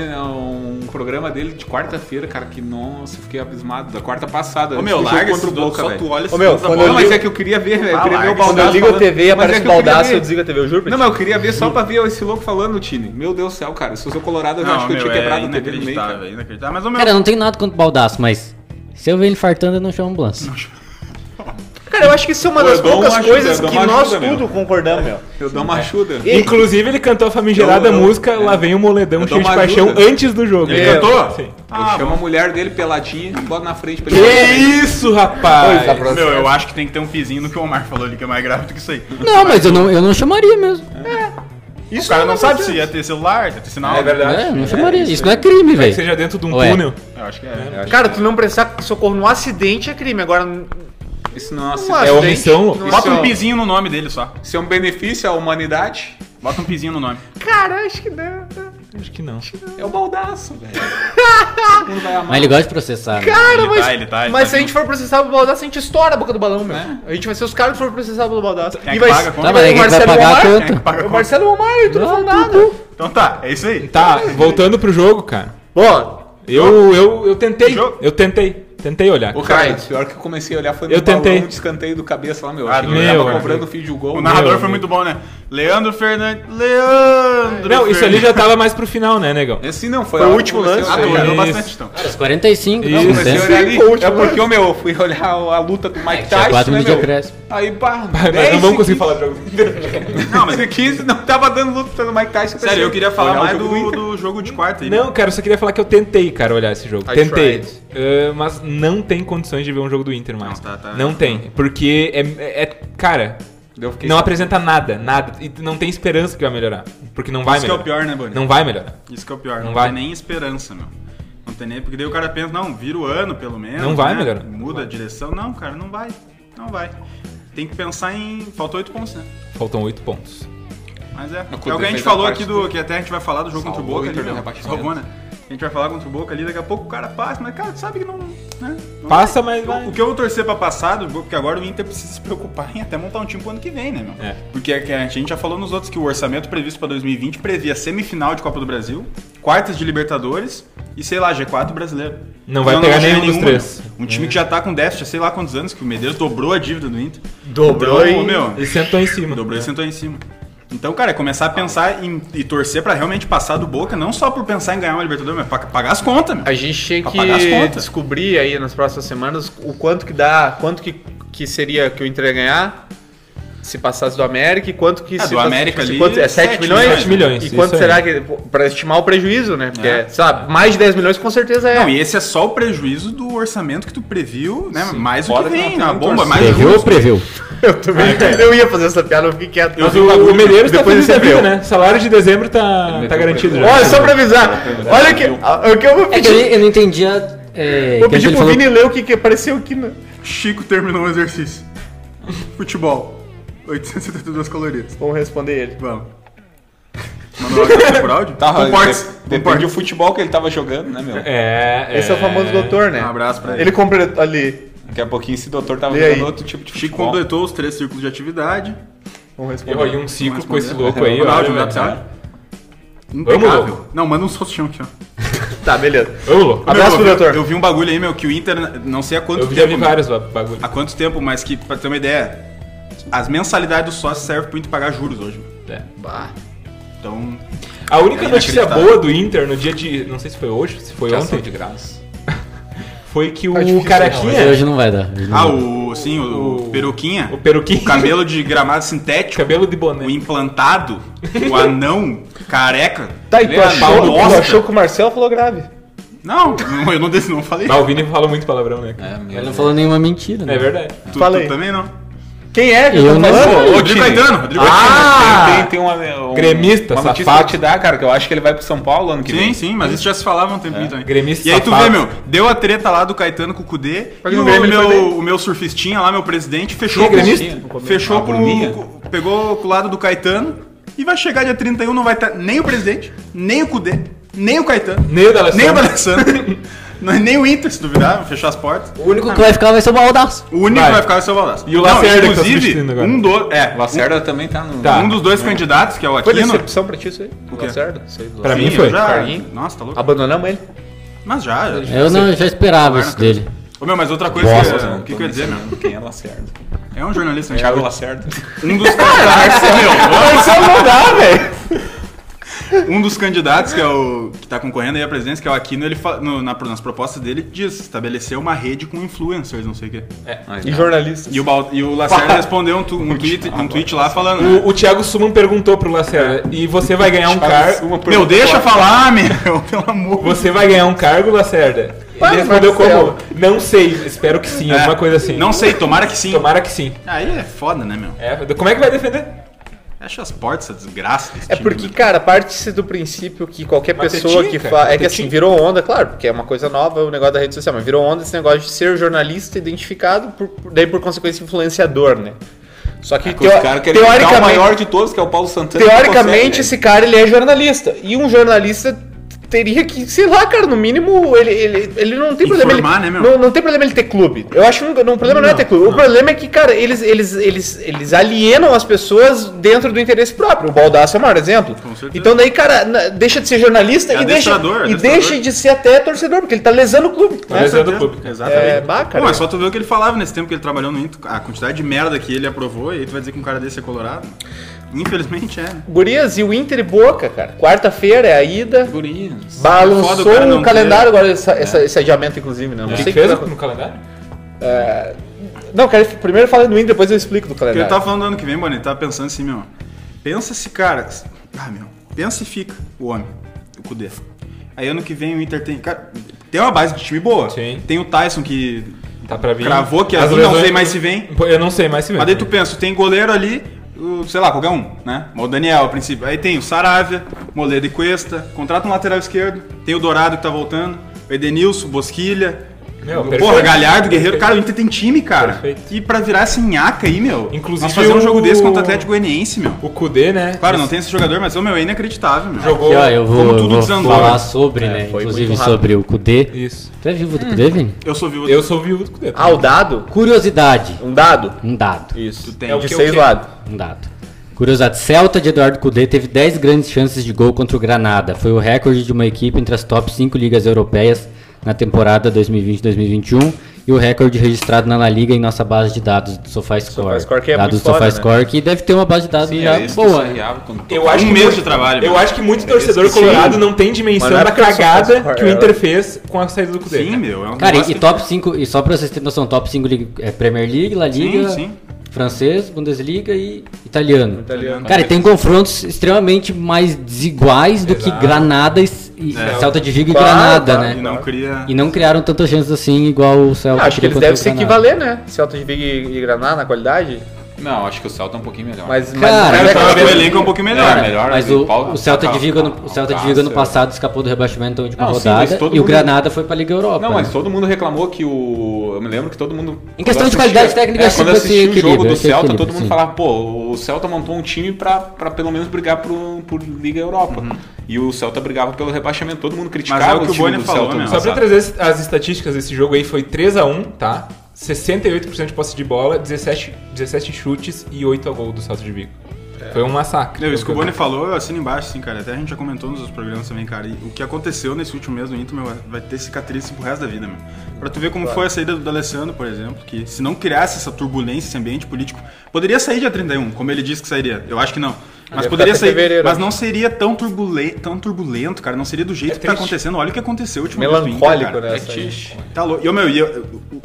S6: programa dele de quarta-feira, cara, que nossa, fiquei abismado. Da quarta passada.
S4: Ô, meu,
S6: do jogo
S4: larga
S6: contra
S4: esse
S6: o Boca,
S4: só tu olha
S2: Ô, meu,
S4: esse
S2: quando eu
S6: Não, mas
S2: li-
S6: é que eu queria ver, velho. Eu
S4: Ah,
S6: queria ver o.
S2: Quando
S6: Baldaço
S2: eu ligo a
S6: falando.
S2: TV e
S6: Mas
S2: aparece
S6: é
S2: o
S6: que eu queria
S2: baldaço,
S6: ver.
S2: eu desligo a TV, eu juro pra
S6: Não,
S2: ti.
S6: mas eu queria ver só pra ver esse louco falando, Tini. Meu Deus do céu, cara. Se eu sou colorado, eu já
S4: Não,
S6: acho que eu
S4: meu,
S6: tinha
S4: é
S6: quebrado a TV no meio, cara.
S4: é inacreditável. Mas o meu...
S5: Cara, eu não tenho nada contra o baldaço, mas se eu ver ele fartando, eu não chamo ambulância.
S2: Cara, eu acho que isso é uma
S6: Pô,
S2: das poucas
S6: uma ajuda,
S2: coisas
S6: dou
S2: que nós
S6: ajuda,
S2: tudo
S6: meu.
S2: concordamos, meu.
S6: Eu dou uma ajuda.
S2: E-
S3: Inclusive, ele cantou a famigerada
S6: Eu- eu-
S3: música
S6: é.
S3: Lá Vem o Moledão
S6: Eu
S3: cheio de paixão
S6: ajuda.
S3: antes do jogo.
S4: Ele
S2: É.
S4: cantou?
S3: Sim.
S6: Eu chamo a mulher dele peladinha e boto na frente pra
S3: Que isso, rapaz?
S2: Pois, tá
S4: Meu, eu acho que tem que ter um pizinho no que o Omar falou ali, que é mais grave do que isso aí.
S5: Não, mas eu não, eu não chamaria mesmo.
S4: Isso o cara não sabe se ia ter celular, ia ter sinal.
S6: É verdade.
S5: É, não chamaria. Isso não é crime,
S3: Que
S5: velho.
S3: seja dentro de um
S5: Ué.
S3: túnel.
S4: Eu acho que é.
S2: Cara, tu não prestar socorro no acidente é crime. Agora,
S6: Isso nossa,
S2: um
S3: É
S2: acidente,
S3: omissão.
S2: não
S4: Bota um
S2: é-
S4: pizinho no nome dele só.
S6: Isso é um benefício à humanidade.
S4: Bota um pizinho no nome.
S2: Cara, acho que não.
S3: Acho que não.
S6: É o baldaço, velho. Vai.
S5: Mas ele gosta de processar. né?
S2: Cara,
S4: Ele
S2: mas,
S4: tá, ele tá, ele
S2: mas
S4: tá
S2: se a gente for processar pelo baldaço, a gente estoura a boca do balão, meu. A gente vai ser os caras que foram processar pelo baldaço.
S4: Quem é
S2: e vai
S4: paga?
S5: Tá, mas aí
S2: o
S5: quem vai
S2: Marcelo
S5: pagar a
S2: Omar?
S4: É paga
S2: O? Marcelo Omar, tu não falou nada.
S4: Então tá, é isso aí.
S3: Tá, voltando pro jogo, cara.
S2: Bom,
S3: Eu, eu, eu tentei.
S4: Jogo.
S3: Eu tentei. Tentei olhar.
S6: Ô, cara, pior que eu comecei a olhar foi no
S3: Eu tentei.
S6: balão de escanteio do cabeça lá, meu.
S4: Ah,
S3: meu,
S6: tava
S3: cara.
S6: cobrando fio de gol.
S4: O narrador
S3: Meu,
S4: foi
S3: meu.
S4: muito bom, né? Leandro Fernandes. Leandro!
S3: Não, isso ali já tava mais pro final, né, negão?
S6: Esse não, foi,
S2: Foi o último
S6: eu
S2: lance.
S4: Ah, bastante então.
S5: Cara, os 45,
S3: Isso.
S5: não,
S6: Comecei a
S5: certo.
S6: olhar ali.
S2: O
S6: É porque, ô, meu, eu fui olhar a luta do Mike
S5: tinha
S6: Tyson,
S5: quatro
S6: né,
S5: minutos de
S6: meu? Aí, pá,
S3: Mas
S6: 10
S3: não vamos conseguir falar do jogo.
S4: Não, mas
S6: 15 não tava dando luta do Mike Tyson.
S4: sério, eu queria falar
S6: o
S4: mais do, jogo de quarta aí.
S3: Não, cara, eu só queria falar que eu tentei, cara, olhar esse jogo. Tentei. Eh, mas não tem condições de ver um jogo do Inter mais.
S4: Não, tá, tá.
S3: Não tem. Porque é. é- é- cara,
S6: Eu fiquei
S3: não apresenta nada, nada. E não tem esperança que vai melhorar. Porque não vai
S4: Isso que é o
S3: melhorar.
S4: pior, né, Bonnie?
S3: Não vai melhorar.
S4: Isso que é o pior.
S3: Não
S4: Não,
S3: vai.
S4: tem nem esperança, meu. Não tem nem, porque daí o cara pensa, não, vira o ano pelo menos.
S3: Não vai,
S4: né?
S3: melhor.
S4: Muda a direção. Não, cara, não vai. Não vai. Tem que pensar em. Faltou oito pontos, né?
S3: Faltam oito pontos.
S4: Mas é. É o que a gente falou aqui do.
S1: dele.
S4: Que até a gente vai falar do jogo contra o Boca
S1: o
S4: ali.
S1: Inter do
S4: né? Salvou, né? A gente vai falar contra o Boca ali, daqui a pouco o cara passa, mas cara, sabe que não. Né? Não
S3: Passa,
S4: vai.
S3: mas vai.
S4: O que eu vou torcer pra passar do Boca, porque agora o Inter precisa se preocupar em até montar um time pro ano que vem, né, meu?
S3: É.
S4: Porque a a gente já falou nos outros que o orçamento previsto pra 2020 previa semifinal de Copa do Brasil, quartas de Libertadores e, sei lá, G4 brasileiro.
S3: Não vai
S4: Eu
S3: pegar nenhum dos
S4: nenhuma,
S3: três.
S4: meu. Um time que já tá com déficit há sei lá quantos anos, que o Medeiros dobrou a dívida do Inter.
S2: Dobrou
S4: Então,
S2: e...
S4: meu,
S3: E sentou em cima.
S4: Dobrou e sentou em cima. Então, cara, é começar a pensar em, e torcer pra realmente passar do Boca, não só por pensar em ganhar uma Libertadores, mas pra pagar as contas, meu.
S2: A gente tinha
S4: Pra pagar as
S2: que
S4: contas.
S2: descobrir aí nas próximas semanas o quanto que dá, quanto que, que seria que o Inter ia ganhar se passasse do América e quanto que
S4: É,
S2: se
S4: do América ali,
S2: quanto, é 7
S4: sete
S2: milhões?
S4: milhões.
S3: Sete milhões,
S2: E quanto
S3: aí.
S2: será que para estimar o prejuízo, né? Porque,
S4: É.
S2: sabe, mais de 10 milhões com certeza é.
S4: Não, e esse é só o prejuízo do orçamento que tu previu, né? Mais o
S1: Fora
S4: que
S1: que
S4: vem,
S1: tem
S4: na
S1: um
S4: bomba, mais
S5: Previu ou previu?
S2: Eu também. Eu ia fazer essa piada, eu fiquei quieto.
S3: Mas o, o Medeiros tá
S2: Depois
S3: feliz da vida,
S2: eu.
S3: né? Salário de dezembro tá, tá garantido já.
S2: Olha, só pra avisar. Olha que, o que eu vou
S5: É que
S2: pedir.
S5: eu, eu não entendia. É,
S2: Vou pedir pro
S5: falou.
S2: Vini ler o que, que apareceu aqui. No...
S4: Chico terminou o exercício. Futebol. 872 calorias.
S2: Vamos responder ele.
S4: Vamos. Mandou áudio por áudio?
S1: Tá, depende
S4: comporte-se.
S1: do futebol que ele tava jogando, né, meu?
S3: É,
S2: Esse é o famoso doutor, né?
S4: Um abraço pra ele.
S2: Ele completou ali.
S1: Daqui a pouquinho esse doutor tava jogando
S2: aí?
S1: outro tipo de
S4: Chico
S1: futebol.
S4: completou os três círculos de atividade.
S2: Vamos
S3: E
S2: responder.
S3: rolou um ciclo com esse louco aí.
S4: Por
S3: olha,
S4: pra você? Impecável. Não, manda um solchão aqui, ó.
S2: Tá, beleza.
S3: Vamos, louco.
S2: Abraço
S4: Meu,
S2: pro
S4: eu vi-
S2: doutor.
S4: Eu vi um bagulho aí, meu, que o Inter, não sei há quanto
S3: Eu
S4: tempo.
S3: já vi vários ba- bagulho.
S4: Há quanto tempo, mas que, pra ter uma ideia, as mensalidades dos sócios servem pro Inter pagar juros hoje.
S3: É.
S2: Bah.
S4: Então,
S3: A única
S4: É
S3: notícia
S4: inacreditável.
S3: boa do Inter no dia de. Não sei se foi hoje, se foi
S1: ação
S3: ontem,
S1: de graça.
S3: Foi que
S2: Tá
S3: o
S2: difícil,
S5: Mas
S3: Caraquinha.
S5: hoje não vai dar. não
S4: ah,
S5: vai.
S4: o, sim, o,
S3: O-
S4: peruquinha,
S3: O peruquinho.
S4: o camelo de gramado sintético,
S3: Cabelo de boné.
S4: o implantado, o anão, careca.
S2: Tá, e tu achou, tu achou que o Marcelo falou grave?
S4: Não, não, eu não, desse- não falei.
S3: Ah, o Vini fala muito palavrão, né?
S1: É.
S5: Ele não falou nenhuma mentira, né?
S3: É verdade.
S4: Tu,
S2: Fala
S4: tu também não.
S2: Quem é que
S5: Eu não
S2: falando?
S1: Ô,
S4: Rodrigo. Caetano, Rodrigo
S2: Ah!
S1: Tem, tem, tem uma, um-
S3: Gremista,
S1: uma notícia
S3: safado.
S1: pra te dar, cara, que eu acho que ele vai pro São Paulo ano que
S4: Sim,
S1: vem.
S4: sim, mas isso já se falava há um tempinho também.
S3: Gremista
S4: E aí tu vê, meu, deu a treta lá do Caetano com o Cudê e o meu, o meu surfistinha lá, meu presidente, fechou
S3: Quem é
S4: com,
S3: gremista?
S4: fechou
S1: A
S4: com,
S1: Bruninha?
S4: com- pegou com o lado do Caetano e vai chegar dia 31, não vai estar nem o presidente, nem o Cudê, nem o Caetano,
S3: Nem o D'Alessandro.
S4: nem o D'Alessandro, não- nem o Inter, se duvidar, vai fechar as portas.
S5: O único que vai ficar vai ser o Baldaço.
S4: O único
S3: Vai.
S4: que vai ficar é o seu Baldasso.
S3: E o Lacerda que tá
S4: inclusive,
S3: substituindo agora.
S4: um do, é,
S1: O Lacerda também tá no.
S3: Tá.
S4: um dos dois candidatos, que é o
S2: Foi
S4: Aquino.
S2: decepção pra ti isso aí?
S4: O quê?
S2: Lacerda?
S3: Pra mim foi.
S4: já. Nossa, tá louco.
S2: Abandonamos ele.
S4: Mas já, já.
S5: Eu não, já esperava isso dele.
S4: Ô, meu, mas outra coisa
S5: Bosta,
S4: que,
S1: Não,
S4: o que, que eu ia dizer, meu?
S1: Quem é Lacerda?
S4: É um jornalista, né?
S1: Thiago Lacerda.
S4: Um dos candidatos,
S2: Marcelo não dá, velho.
S4: Um dos candidatos que é o que tá concorrendo aí à presidência, que é o Aquino, ele no- na- nas propostas dele diz estabelecer uma rede com influencers, não sei o quê.
S1: Mas,
S2: E
S1: não.
S2: jornalista.
S4: E o, e o Lacerda respondeu um, tu- um tweet, um tweet lá falando.
S3: O, o Thiago Suman perguntou pro Lacerda, e você vai ganhar um cargo.
S4: Meu, deixa falar, meu, pelo amor.
S3: Você vai ganhar um cargo, Lacerda? Ele respondeu como? Não sei, espero que sim,
S4: É,
S3: alguma coisa assim.
S4: Não sei, tomara que sim.
S3: Tomara que sim.
S4: Aí é foda, né, meu?
S3: É, como é que vai defender?
S4: Fecha as portas, essa desgraça
S2: É porque, cara, parte-se do princípio que qualquer
S3: Mas
S2: pessoa
S3: tetinha,
S2: que faz. É que
S3: tetinha.
S2: assim, virou onda, claro, porque é uma coisa nova o negócio da rede social, mas virou onda esse negócio de ser jornalista identificado, por, daí por consequência influenciador, né? Só que,
S1: É que
S2: teo-
S1: ficar o
S2: teoricamente,
S1: maior de todos, que é o Paulo Santana.
S2: teoricamente
S1: consegue,
S2: esse cara ele é jornalista. E um jornalista teria que, sei lá, cara, no mínimo, ele, ele, ele não tem problema.
S4: Informar,
S2: Ele,
S4: né, meu?
S2: não, não tem problema ele ter clube. Eu acho que não, não, o problema não, é ter clube. O problema é que, cara, eles, eles, eles, eles alienam as pessoas dentro do interesse próprio. O Baldaço é o maior exemplo.
S4: Com certeza.
S2: Então daí, cara, na- deixa de ser jornalista
S4: É
S2: e, deixa, e deixa de ser até torcedor, porque ele tá lesando o clube.
S3: Tá
S2: né?
S3: lesando o clube.
S4: Exatamente.
S2: É, bah, cara.
S4: Bom, é só tu ver o que ele falava nesse tempo que ele trabalhou no Inter, a quantidade de merda que ele aprovou, e aí tu vai dizer que um cara desse é colorado. Infelizmente é.
S2: Gurias, e o Inter e Boca, cara. Quarta-feira é a ida.
S1: Gurias.
S2: Balançou
S4: Foda o
S2: calendário
S4: ter-
S2: agora, essa- essa- esse adiamento, inclusive, né? Não
S3: que
S2: sei
S3: que
S2: que
S3: fez
S2: vai-
S3: no calendário?
S2: Não, cara, primeiro fala do Inter, depois eu explico do
S4: Porque ele
S2: calendário.
S4: tava falando do ano que vem, mano, ele tava pensando assim, meu. Pensa se, cara. Ah, meu. Pensa e fica o homem, o Kudê. Aí ano que vem o Inter tem. Cara, tem uma base de time boa.
S3: Sim.
S4: Tem o Tyson que
S3: Tá pra vir.
S4: cravou que
S3: As
S4: vir, não sei mais se vem.
S3: Eu não sei mais se vem.
S4: Mas daí tu pensa, tem goleiro ali, o, sei lá, qualquer um, né? O Daniel, a princípio. Aí tem o Saravia, Moledo e Cuesta, contrata um lateral esquerdo, tem o Dourado que tá voltando. Edenilson, Bosquilha.
S3: Meu,
S4: Porra,
S3: perfeito.
S4: Galhardo, Guerreiro.
S3: Perfeito.
S4: Cara, o Inter tem time, cara.
S3: Perfeito.
S4: E pra virar essa nhaca aí, meu.
S3: Inclusive
S4: Nós fazer um
S3: o-
S4: jogo desse contra o Atlético Goianiense, meu.
S3: O Kudê, né?
S4: Claro, não tem esse jogador, mas o meu é inacreditável, meu.
S3: Jogou.
S5: Aqui, ó, eu vou,
S4: como
S5: eu
S4: tudo
S5: vou
S4: desandou,
S5: falar sobre,
S2: É,
S5: né?
S2: foi
S5: Inclusive sobre o Kudê.
S3: Isso.
S5: Tu é vivo do Kudê, Vini?
S4: Eu sou viúvo.
S3: Eu sou viúvo do Kudê.
S2: Ah, o dado?
S5: Curiosidade.
S2: Um dado?
S5: Um dado.
S2: Isso.
S4: tem.
S3: É o
S2: de
S3: que, o
S2: seis lados.
S5: Um dado. Curiosidade. Celta de Eduardo Cudê teve 10 grandes chances de gol contra o Granada. Foi o recorde de uma equipe entre as top 5 ligas europeias na temporada 2020-2021 e o recorde registrado na La Liga em nossa base de dados do SofaScore.
S2: SofaScore que é
S5: dados
S2: muito
S5: do SofaScore que deve ter uma base de dados
S6: Sim,
S5: já
S6: é que
S5: boa.
S6: eu
S3: acho
S4: Um
S3: que
S4: mês
S3: muito-
S4: de trabalho,
S3: Eu
S4: meu.
S3: acho que muito torcedor
S2: Sim.
S3: colorado não tem dimensão
S2: não é
S3: da cagada que o
S2: é.
S3: Inter fez com a saída do Kudê.
S4: Sim, meu. É um
S5: Cara, e,
S4: que-
S5: top 5, e só pra vocês terem noção, top 5 liga, é Premier League, La Liga,
S4: sim.
S5: francês, Bundesliga e italiano.
S2: Italiano.
S5: Cara, e tem confrontos extremamente mais desiguais do que
S3: Exato.
S5: Granada e, e
S4: É.
S5: Celta de Vigo e Granada,
S2: claro.
S5: né?
S4: E não cria.
S5: E não criaram tantas chances assim igual o Celta.
S2: Acho que eles devem se equivaler, né? Celta de Vigo e Granada na qualidade.
S6: Não, acho que o Celta é um pouquinho melhor.
S2: Mas,
S5: Cara,
S2: mas,
S5: eu
S2: mas é
S4: que o
S2: que-
S4: elenco é um pouquinho melhor.
S6: Cara, melhor
S5: Mas o,
S6: Paulo-
S5: o Celta de Vigo, no, o. Celta de Vigo ano passado escapou do rebaixamento na última
S6: Não, sim,
S5: rodada
S6: todo
S5: e o
S6: mundo-
S5: Granada foi pra Liga Europa.
S6: Não, mas
S5: né?
S6: todo mundo reclamou que o. Eu me lembro que todo mundo.
S5: Em questão de qualidade técnica,
S6: é,
S5: sim,
S6: quando
S5: esse
S6: assistia o jogo do Celta,
S5: equilíbrio,
S6: todo mundo
S5: sim.
S6: falava, pô, o Celta montou um time pra, pra pelo menos brigar pro, por Liga Europa. E o Celta brigava pelo rebaixamento. Todo mundo criticava
S4: Mas é o que o
S6: time
S4: Boni
S6: do
S4: falou,
S6: Celta no
S3: Só pra trazer as estatísticas desse jogo aí, foi 3x1, tá? 68% de posse de bola, 17, 17 chutes e 8 a gol do Celta de Vigo. Foi um massacre.
S4: Meu, isso que o Boni falou, eu assino embaixo, sim, cara. Até a gente já comentou nos outros programas também, cara. E o que aconteceu nesse último mês do Inter, meu, vai ter cicatriz pro resto da vida, meu. Pra tu ver como foi a saída do Alessandro, por exemplo, que se não criasse essa turbulência, esse ambiente político, poderia sair dia 31, como ele disse que sairia. Eu acho que não. Mas
S2: Ia
S4: poderia sair,
S2: fevereiro.
S4: mas não seria tão turbulento, tão turbulento, cara. Não seria do jeito
S3: É
S4: que tá acontecendo. Olha o que aconteceu Inter,
S2: Melancólico,
S4: cara.
S2: né?
S6: É
S2: aí.
S6: triste.
S4: Tá louco. E, ô, meu, e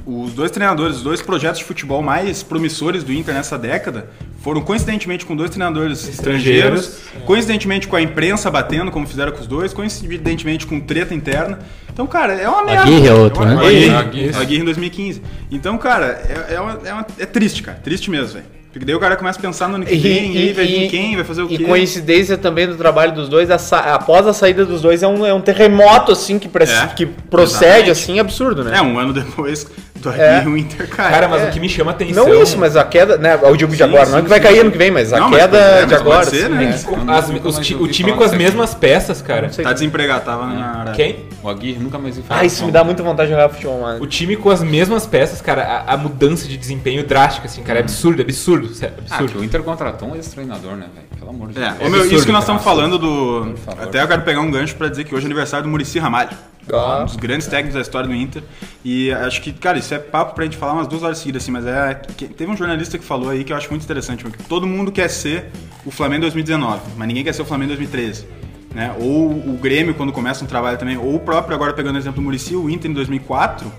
S4: os dois treinadores, os dois projetos de futebol mais promissores do Inter nessa década foram coincidentemente com dois treinadores
S3: Estrangeiros.
S4: estrangeiros, coincidentemente com a imprensa batendo, como fizeram com os dois, coincidentemente com treta interna. Então, cara, é uma merda.
S5: Aguirre é outro,
S4: é uma,
S5: né?
S4: Aguirre,
S3: Aguirre.
S4: Aguirre em 2015. Então, cara, é, é, uma- é uma- é triste, cara. Triste mesmo, velho. Porque daí o cara começa a pensar no ano que vem, e, aí vai vir quem, vai fazer o
S2: e
S4: quê.
S2: coincidência também do trabalho dos dois, a após a saída dos dois, é um, é um terremoto, assim, que,
S4: É,
S2: que procede,
S4: exatamente.
S2: assim, absurdo, né?
S4: É, um ano depois do
S2: É.
S4: O Inter cai.
S3: Cara, mas
S2: É.
S3: o que me chama atenção...
S2: Não isso, mas a queda, né? Eu digo de
S4: Sim,
S2: agora,
S4: sim,
S2: não é que vai
S4: sim,
S2: cair ano que vem, mas a
S4: Não, mas
S2: queda
S4: pode- é,
S2: de
S4: mas pode
S2: agora.
S4: ser,
S2: assim,
S4: né?
S2: né?
S3: As- os o time com as mesmas peças, cara.
S4: Tá desempregado, tava na Arábia.
S3: Quem?
S6: O Aguirre nunca mais vi falar.
S2: Ah, isso me dá muita vontade de jogar futebol, mano.
S3: O time com as mesmas peças, cara, a, a mudança de desempenho drástica, assim, cara, é absurdo, absurdo, sério,
S6: Ah,
S3: absurdo.
S6: que o Inter contratou um ex-treinador, né, velho? Pelo amor de
S4: É,
S6: Deus.
S4: ô, meu,
S3: absurdo,
S4: isso que nós estamos falando do. Até eu quero pegar um gancho pra dizer que hoje é aniversário do Murici Ramalho.
S2: Ah.
S4: Um dos grandes técnicos da história do Inter. E acho que, cara, isso é papo pra gente falar umas duas horas seguidas, assim, mas é. que- teve um jornalista que falou aí que eu acho muito interessante, porque todo mundo quer ser o Flamengo 2019, mas ninguém quer ser o Flamengo 2013. Né? Ou o Grêmio quando começa um trabalho também, ou o próprio, agora pegando o exemplo do Murici, o Inter em 2004,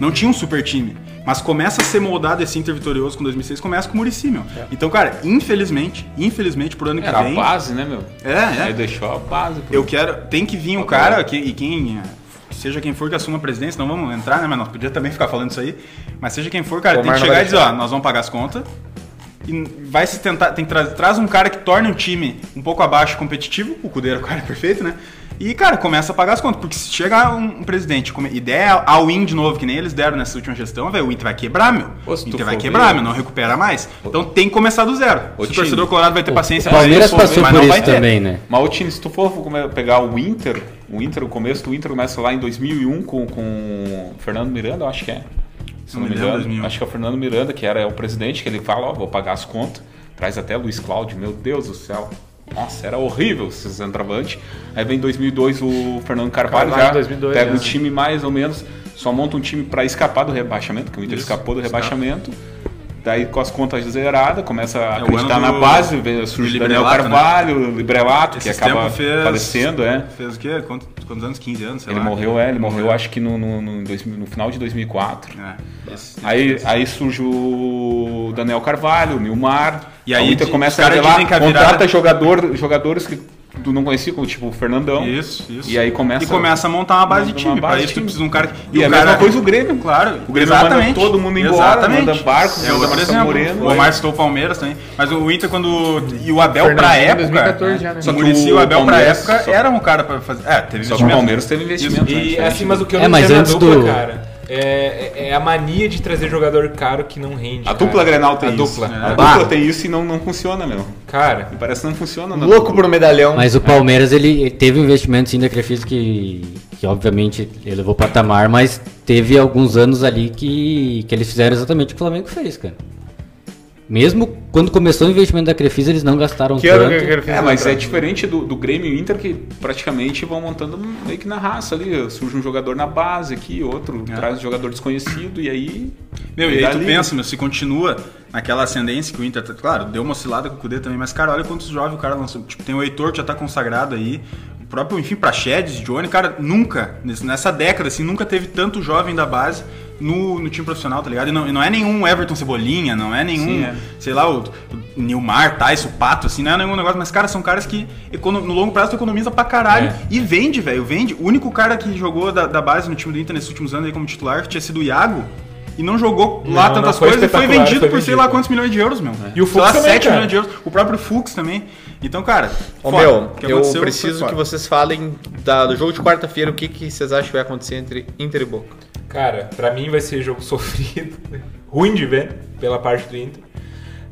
S4: não tinha um super time. Mas começa a ser moldado esse Inter vitorioso com 2006, começa com o Murici, meu. Então, cara, infelizmente, infelizmente, pro ano que
S6: Era a
S4: vem.
S6: base, né, meu?
S4: É, é.
S6: Ele deixou a base. pro-
S4: Eu quero. Tem que vir um cara, que, e quem. É, Seja quem for que assuma a presidência, não vamos entrar, né? Mas nós podíamos também ficar falando isso aí. Mas seja quem for, cara, tem que chegar e dizer, ó, nós vamos pagar as contas. E vai se tentar. Tem que tra traz um cara que torne o time um pouco abaixo competitivo. O Cudeiro é o cara perfeito, né? E, cara, começa a pagar as contas. Porque se chegar um, presidente com ideia ao win de novo, que nem eles deram nessa última gestão, velho, o Inter vai quebrar, meu.
S6: Pô,
S4: O Inter vai quebrar,
S6: ver-
S4: meu, não recupera mais. Então tem que começar do zero. O
S6: time,
S4: torcedor colorado vai ter paciência
S5: O Palmeiras
S4: pra isso,
S5: passou
S4: mas
S5: por
S4: não
S5: isso
S4: vai ter.
S5: também, né?
S6: Mas o time, se tu for pegar o Inter, o Inter, o começo do Inter começa lá em 2001 com, com o Fernando Miranda, eu acho que é. Se
S4: Não
S6: não,
S4: me
S6: engano,
S4: 2001.
S6: acho que é o Fernando Miranda, que era o presidente, que ele fala, ó, vou pagar as contas. Traz até Luiz Cláudio, meu Deus do céu. Nossa, era horrível esses entravantes. Aí vem em 2002 o Fernando Carvalho,
S2: Carvalho,
S6: já
S2: 2002,
S6: pega
S2: é.
S6: um time mais ou menos, só monta um time para escapar do rebaixamento, que o Inter
S4: Isso,
S6: escapou do
S4: escapa.
S6: Daí com as contas zeradas, começa a
S4: É
S6: acreditar na base, surge Daniel
S4: né?
S6: Carvalho, o Librelato, que acaba
S4: fez-
S6: falecendo, é.
S4: Fez o quê? Quantos, quantos anos? 15 anos, sei
S6: Ele
S4: lá.
S6: morreu, é, ele morreu acho que no, no, no, 2000 no final de 2004.
S4: É. Esse-
S6: Aí, aí surge o Daniel Carvalho, o Nilmar.
S4: E aí
S6: o Inter começa a revelar,
S4: dizem que a
S6: contrata
S4: virada-
S6: jogador, jogadores que tu não conhecia, como tipo o Fernandão.
S4: Isso, isso.
S6: E aí começa-
S4: E começa a montar uma base de time.
S6: base
S4: Pra isso tu precisa de um cara que.
S6: E,
S4: o
S6: a
S4: cara,
S6: mesma coisa o Grêmio.
S4: Claro.
S6: O Grêmio
S4: exatamente.
S6: manda todo mundo embora,
S4: Exatamente.
S6: manda barcos,
S4: É,
S6: manda
S4: por exemplo,
S6: Moreno.
S4: o Omar citou o Palmeiras também. Mas o Inter, quando. E o Abel pra
S6: Fernandinho,
S4: época.
S6: 2014 já, né?
S4: Só que
S6: O
S4: o Muricy e o Abel pra
S6: Palmeiras
S4: época
S6: só-
S4: era um cara pra fazer. É, teve
S6: Só que o Palmeiras teve investimento. né,
S3: E
S6: diferente.
S3: assim, mas o que eu
S5: É,
S3: não
S5: mas
S3: entendo
S5: antes do-
S3: cara, é, é a mania de trazer jogador caro que não rende.
S6: A
S3: cara.
S6: dupla Grenal tem
S3: a
S6: isso.
S3: Dupla.
S6: A
S5: Bah.
S6: dupla tem isso e não, não funciona, meu.
S3: Cara,
S6: E parece que não funciona. na Louco dupla. por medalhão.
S5: Mas o Palmeiras, ele, ele teve um investimento sim da Crefisa que, que obviamente elevou o patamar, mas teve alguns anos ali que, que eles fizeram exatamente o que o Flamengo fez, cara. Mesmo quando começou o investimento da Crefisa, eles não gastaram
S6: Que
S5: tanto.
S6: que? É, mas é diferente do, do Grêmio e Inter que praticamente vão montando meio que na raça ali. Surge um jogador na base aqui, outro traz um jogador desconhecido e aí.
S4: Meu, e aí tu
S6: dali-
S4: pensa, meu, se continua naquela ascendência que o Inter, tá- claro, deu uma oscilada com o Cudê também, mas cara, olha quantos jovens o cara lançou. Tipo, tem o Heitor que já tá consagrado aí, o próprio, enfim, Praxedes, Johnny, cara, nunca, nessa década, assim, nunca teve tanto jovem da base no, no time profissional, tá ligado? E não, e não é nenhum Everton Cebolinha, não é nenhum,
S6: Sim, é.
S4: sei lá, o, o Nilmar, Tyson, o Pato, assim, não é nenhum negócio, mas, cara, são caras que no longo prazo tu economiza pra caralho
S3: É.
S4: e vende, velho, vende. O único cara que jogou da, da base no time do Inter nesses últimos anos aí como titular tinha sido o Iago. E não jogou lá
S3: Não,
S4: tantas
S3: não
S4: coisas e foi vendido
S3: foi
S4: por sei lá quantos milhões de euros, meu.
S3: E o
S4: Sei lá,
S3: Fux também,
S4: 7
S3: cara.
S4: milhões de euros. O próprio Fux também. Então, cara,
S6: Ô
S4: foda.
S6: meu,
S4: O que
S6: eu preciso que vocês falem da- do jogo de quarta-feira. O que, que vocês acham que vai acontecer entre Inter e Boca?
S3: cara, pra mim vai ser jogo sofrido. Ruim de ver pela parte do Inter.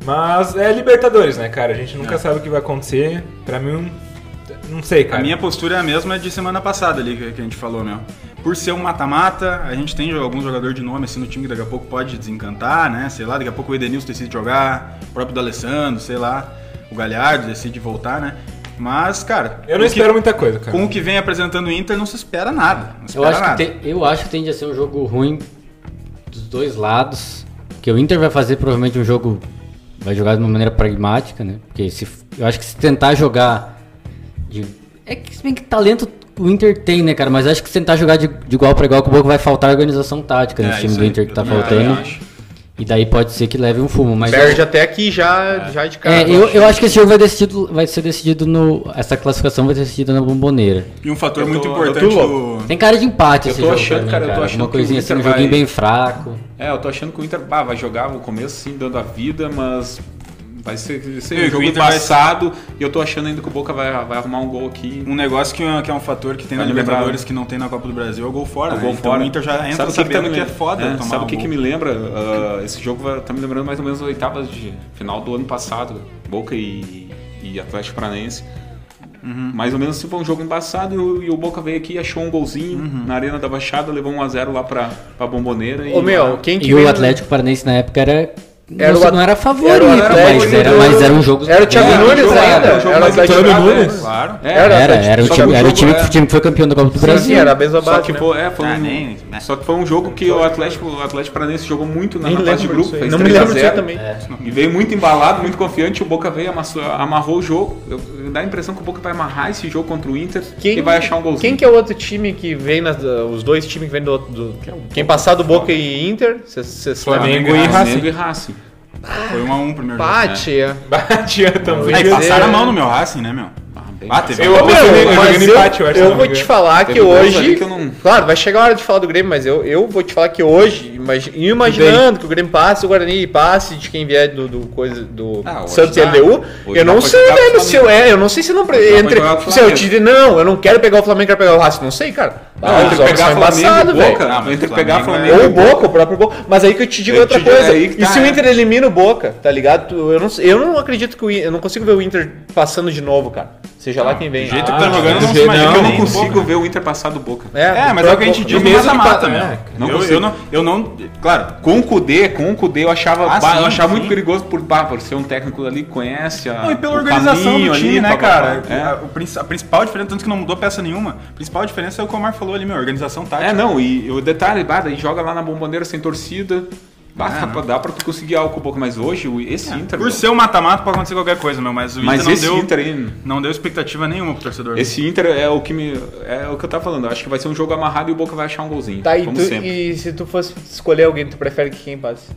S3: Mas é Libertadores, né, cara? A gente nunca
S4: É.
S3: sabe o que vai acontecer. Pra mim, não sei,
S4: A
S3: cara.
S4: minha postura é a mesma de semana passada ali que, que a gente falou, meu. Por ser um mata-mata, a gente tem alguns jogadores de nome assim no time que daqui a pouco pode desencantar, né? Sei lá, daqui a pouco o Edenilson decide jogar, o próprio D'Alessandro, sei lá, o Galhardo decide voltar, né? Mas, cara,
S3: Eu não
S4: o que-
S3: espero muita coisa, cara.
S4: com o que vem apresentando o Inter, não se espera nada. Não se
S5: Eu
S4: espera
S5: acho, que
S4: nada.
S5: tem- eu acho que tende a ser um jogo ruim dos dois lados. Que o Inter vai fazer provavelmente um jogo. Vai jogar de uma maneira pragmática, né? Porque se, eu acho que se tentar jogar. De, é que se bem que talento o Inter tem, né, cara? Mas acho que se tentar jogar de, de igual para igual com o Boca vai faltar organização tática
S4: É,
S5: nesse time
S4: isso
S5: do
S4: aí,
S5: Inter que tá faltando. E daí pode ser que leve um fumo. Mas
S6: Perde
S5: eu,
S6: até aqui já, já de cara.
S5: é, eu, eu acho que esse jogo vai, decidido, vai ser decidido no. Essa classificação vai ser decidida na bomboneira.
S4: E um fator
S6: Eu
S4: muito importante
S6: tô
S4: do...
S5: Tem cara de empate
S6: Eu
S5: esse
S6: tô
S5: jogo.
S6: achando,
S5: mim,
S6: cara, eu tô achando
S5: Uma coisinha assim, um joguinho
S6: vai-
S5: bem fraco.
S6: É, eu tô achando que o Inter bah, vai jogar no começo, sim, dando a vida, mas vai ser, vai ser
S4: E
S6: um
S4: o
S6: jogo
S4: vai-
S6: embaçado e eu tô achando ainda que o Boca vai, vai arrumar um gol aqui.
S4: Um negócio que é, que é um fator que tem na
S6: lembrar-
S4: Libertadores que não tem na Copa do Brasil é o gol fora.
S6: O
S4: né?
S6: gol
S4: então
S6: fora.
S4: o Inter já entra
S6: Sabe o que que
S4: sabendo
S6: tá
S4: que,
S6: me-
S4: é foda
S6: é,
S4: tomar
S6: Sabe o
S4: um
S6: que,
S4: gol.
S6: que me lembra? Ah, esse jogo vai, tá me lembrando mais ou menos as oitavas de final do ano passado, Boca e, e Atlético Paranaense.
S4: Uhum.
S6: Mais ou menos assim, foi um jogo embaçado e o, e o Boca veio aqui, achou um golzinho
S4: Uhum.
S6: na Arena da Baixada, levou 1x0 lá pra, pra Bomboneira.
S2: Ô meu, quem que
S5: E o Atlético Paranaense na época era.
S2: Era
S5: não,
S2: o
S5: não era favorito,
S2: era Atlético
S5: mas, era,
S2: do-
S5: mas era um jogo.
S2: Era o Thiago
S5: É,
S2: Nunes ainda.
S6: era
S2: Era o
S6: equilibrado,
S2: Nunes.
S6: né?
S4: Claro.
S6: É,
S5: Era, era, o
S6: Só
S5: time,
S6: que o
S5: era o time,
S6: é-
S5: o time que foi campeão da Copa do Brasil.
S2: sim, era a mesma
S6: Só
S2: base,
S6: que
S2: né?
S6: foi, é, foi
S4: Ah,
S6: um,
S4: nem-
S6: só que foi um jogo que o Atlético, o Atlético Paranaense jogou muito na, fase de grupo,
S2: Não me
S6: 3 a
S2: lembro disso aí
S6: 0.
S2: também.
S6: E veio muito embalado, muito confiante, o Boca veio, amassou, amarrou o jogo. Eu, dá a impressão que o Boca vai amarrar esse jogo contra o Inter e vai achar um golzinho.
S2: Quem que é o outro time que vem nas, os dois times que vem do, outro- do quem passar do Boca e Inter?
S3: Flamengo e Racing.
S4: Foi 1 a 1 o primeiro jogo.
S2: Bate. é.
S3: Batia também.
S4: Aí passaram
S2: é-
S4: a mão no meu Racing, né, meu?
S6: Ah,
S4: teve
S3: Eu-
S4: um-
S3: eu- eu
S2: mas
S3: empate, eu acho,
S2: eu vou te falar que hoje.
S6: que eu não-
S2: Claro, vai chegar a hora de falar do Grêmio, mas eu, eu vou te falar que hoje, imagi- imaginando que o Grêmio passe, o Guarani passe de quem vier do, do coisa do
S6: Ah,
S2: Santos e
S6: dá.
S2: LDU, eu não sei, velho, se eu é, eu não sei se não entre se eu te não, eu não quero pegar o Flamengo, quero pegar o Racing, não sei, cara.
S6: Não,
S2: Ah,
S6: entre pegar e
S2: embaçados, velho.
S6: Boca,
S4: Ah,
S6: entre
S4: o
S6: pegar
S4: Flamengo
S2: Ou
S6: e
S2: o Boca, o próprio Boca. Mas aí que eu te digo
S6: Eu
S2: outra coisa.
S6: aí que
S2: e
S6: tá,
S2: se o
S6: é.
S2: Inter elimina o Boca, tá ligado? Eu não, eu não acredito que o Inter, eu não consigo ver o Inter passando de novo, cara. Seja lá quem vem.
S4: Do jeito
S3: Ah,
S4: que tá jogando, não
S3: não,
S6: eu
S4: que
S6: não
S4: nem
S6: consigo
S4: Boca.
S6: ver o Inter passar do Boca.
S4: É, mas é o que a gente diz no
S3: mesmo pa-
S4: meu.
S3: é,
S6: não
S4: eu,
S6: consigo.
S4: eu não, eu não, claro,
S6: Com o Kudê, com o Kudê eu achava,
S4: Ah,
S6: bah,
S4: sim,
S6: eu achava
S4: sim.
S6: muito perigoso por, bah, por ser um técnico ali que conhece a,
S4: Não, e pela
S6: o
S4: organização do time,
S6: ali,
S4: né, cara?
S6: É.
S4: A, principal diferença, tanto que não mudou peça nenhuma, a principal diferença é o que o Omar falou ali, meu, organização tática.
S6: É, não, e o detalhe, bah, daí joga lá na bomboneira sem torcida. Bah,
S4: É,
S6: dá, pra, tu conseguir algo com o Boca, mas hoje esse Inter.
S4: Por
S6: meu,
S4: ser um mata-mata pode acontecer qualquer coisa, meu, mas o
S6: mas
S4: Inter não
S6: esse
S4: deu,
S6: Inter aí.
S4: não deu expectativa nenhuma pro torcedor.
S6: Esse Inter é o que me. É o que eu tava falando. Acho que vai ser um jogo amarrado e o Boca vai achar um golzinho.
S2: Tá, e, tu-
S6: sempre.
S2: e se tu fosse escolher alguém, tu prefere que quem passe?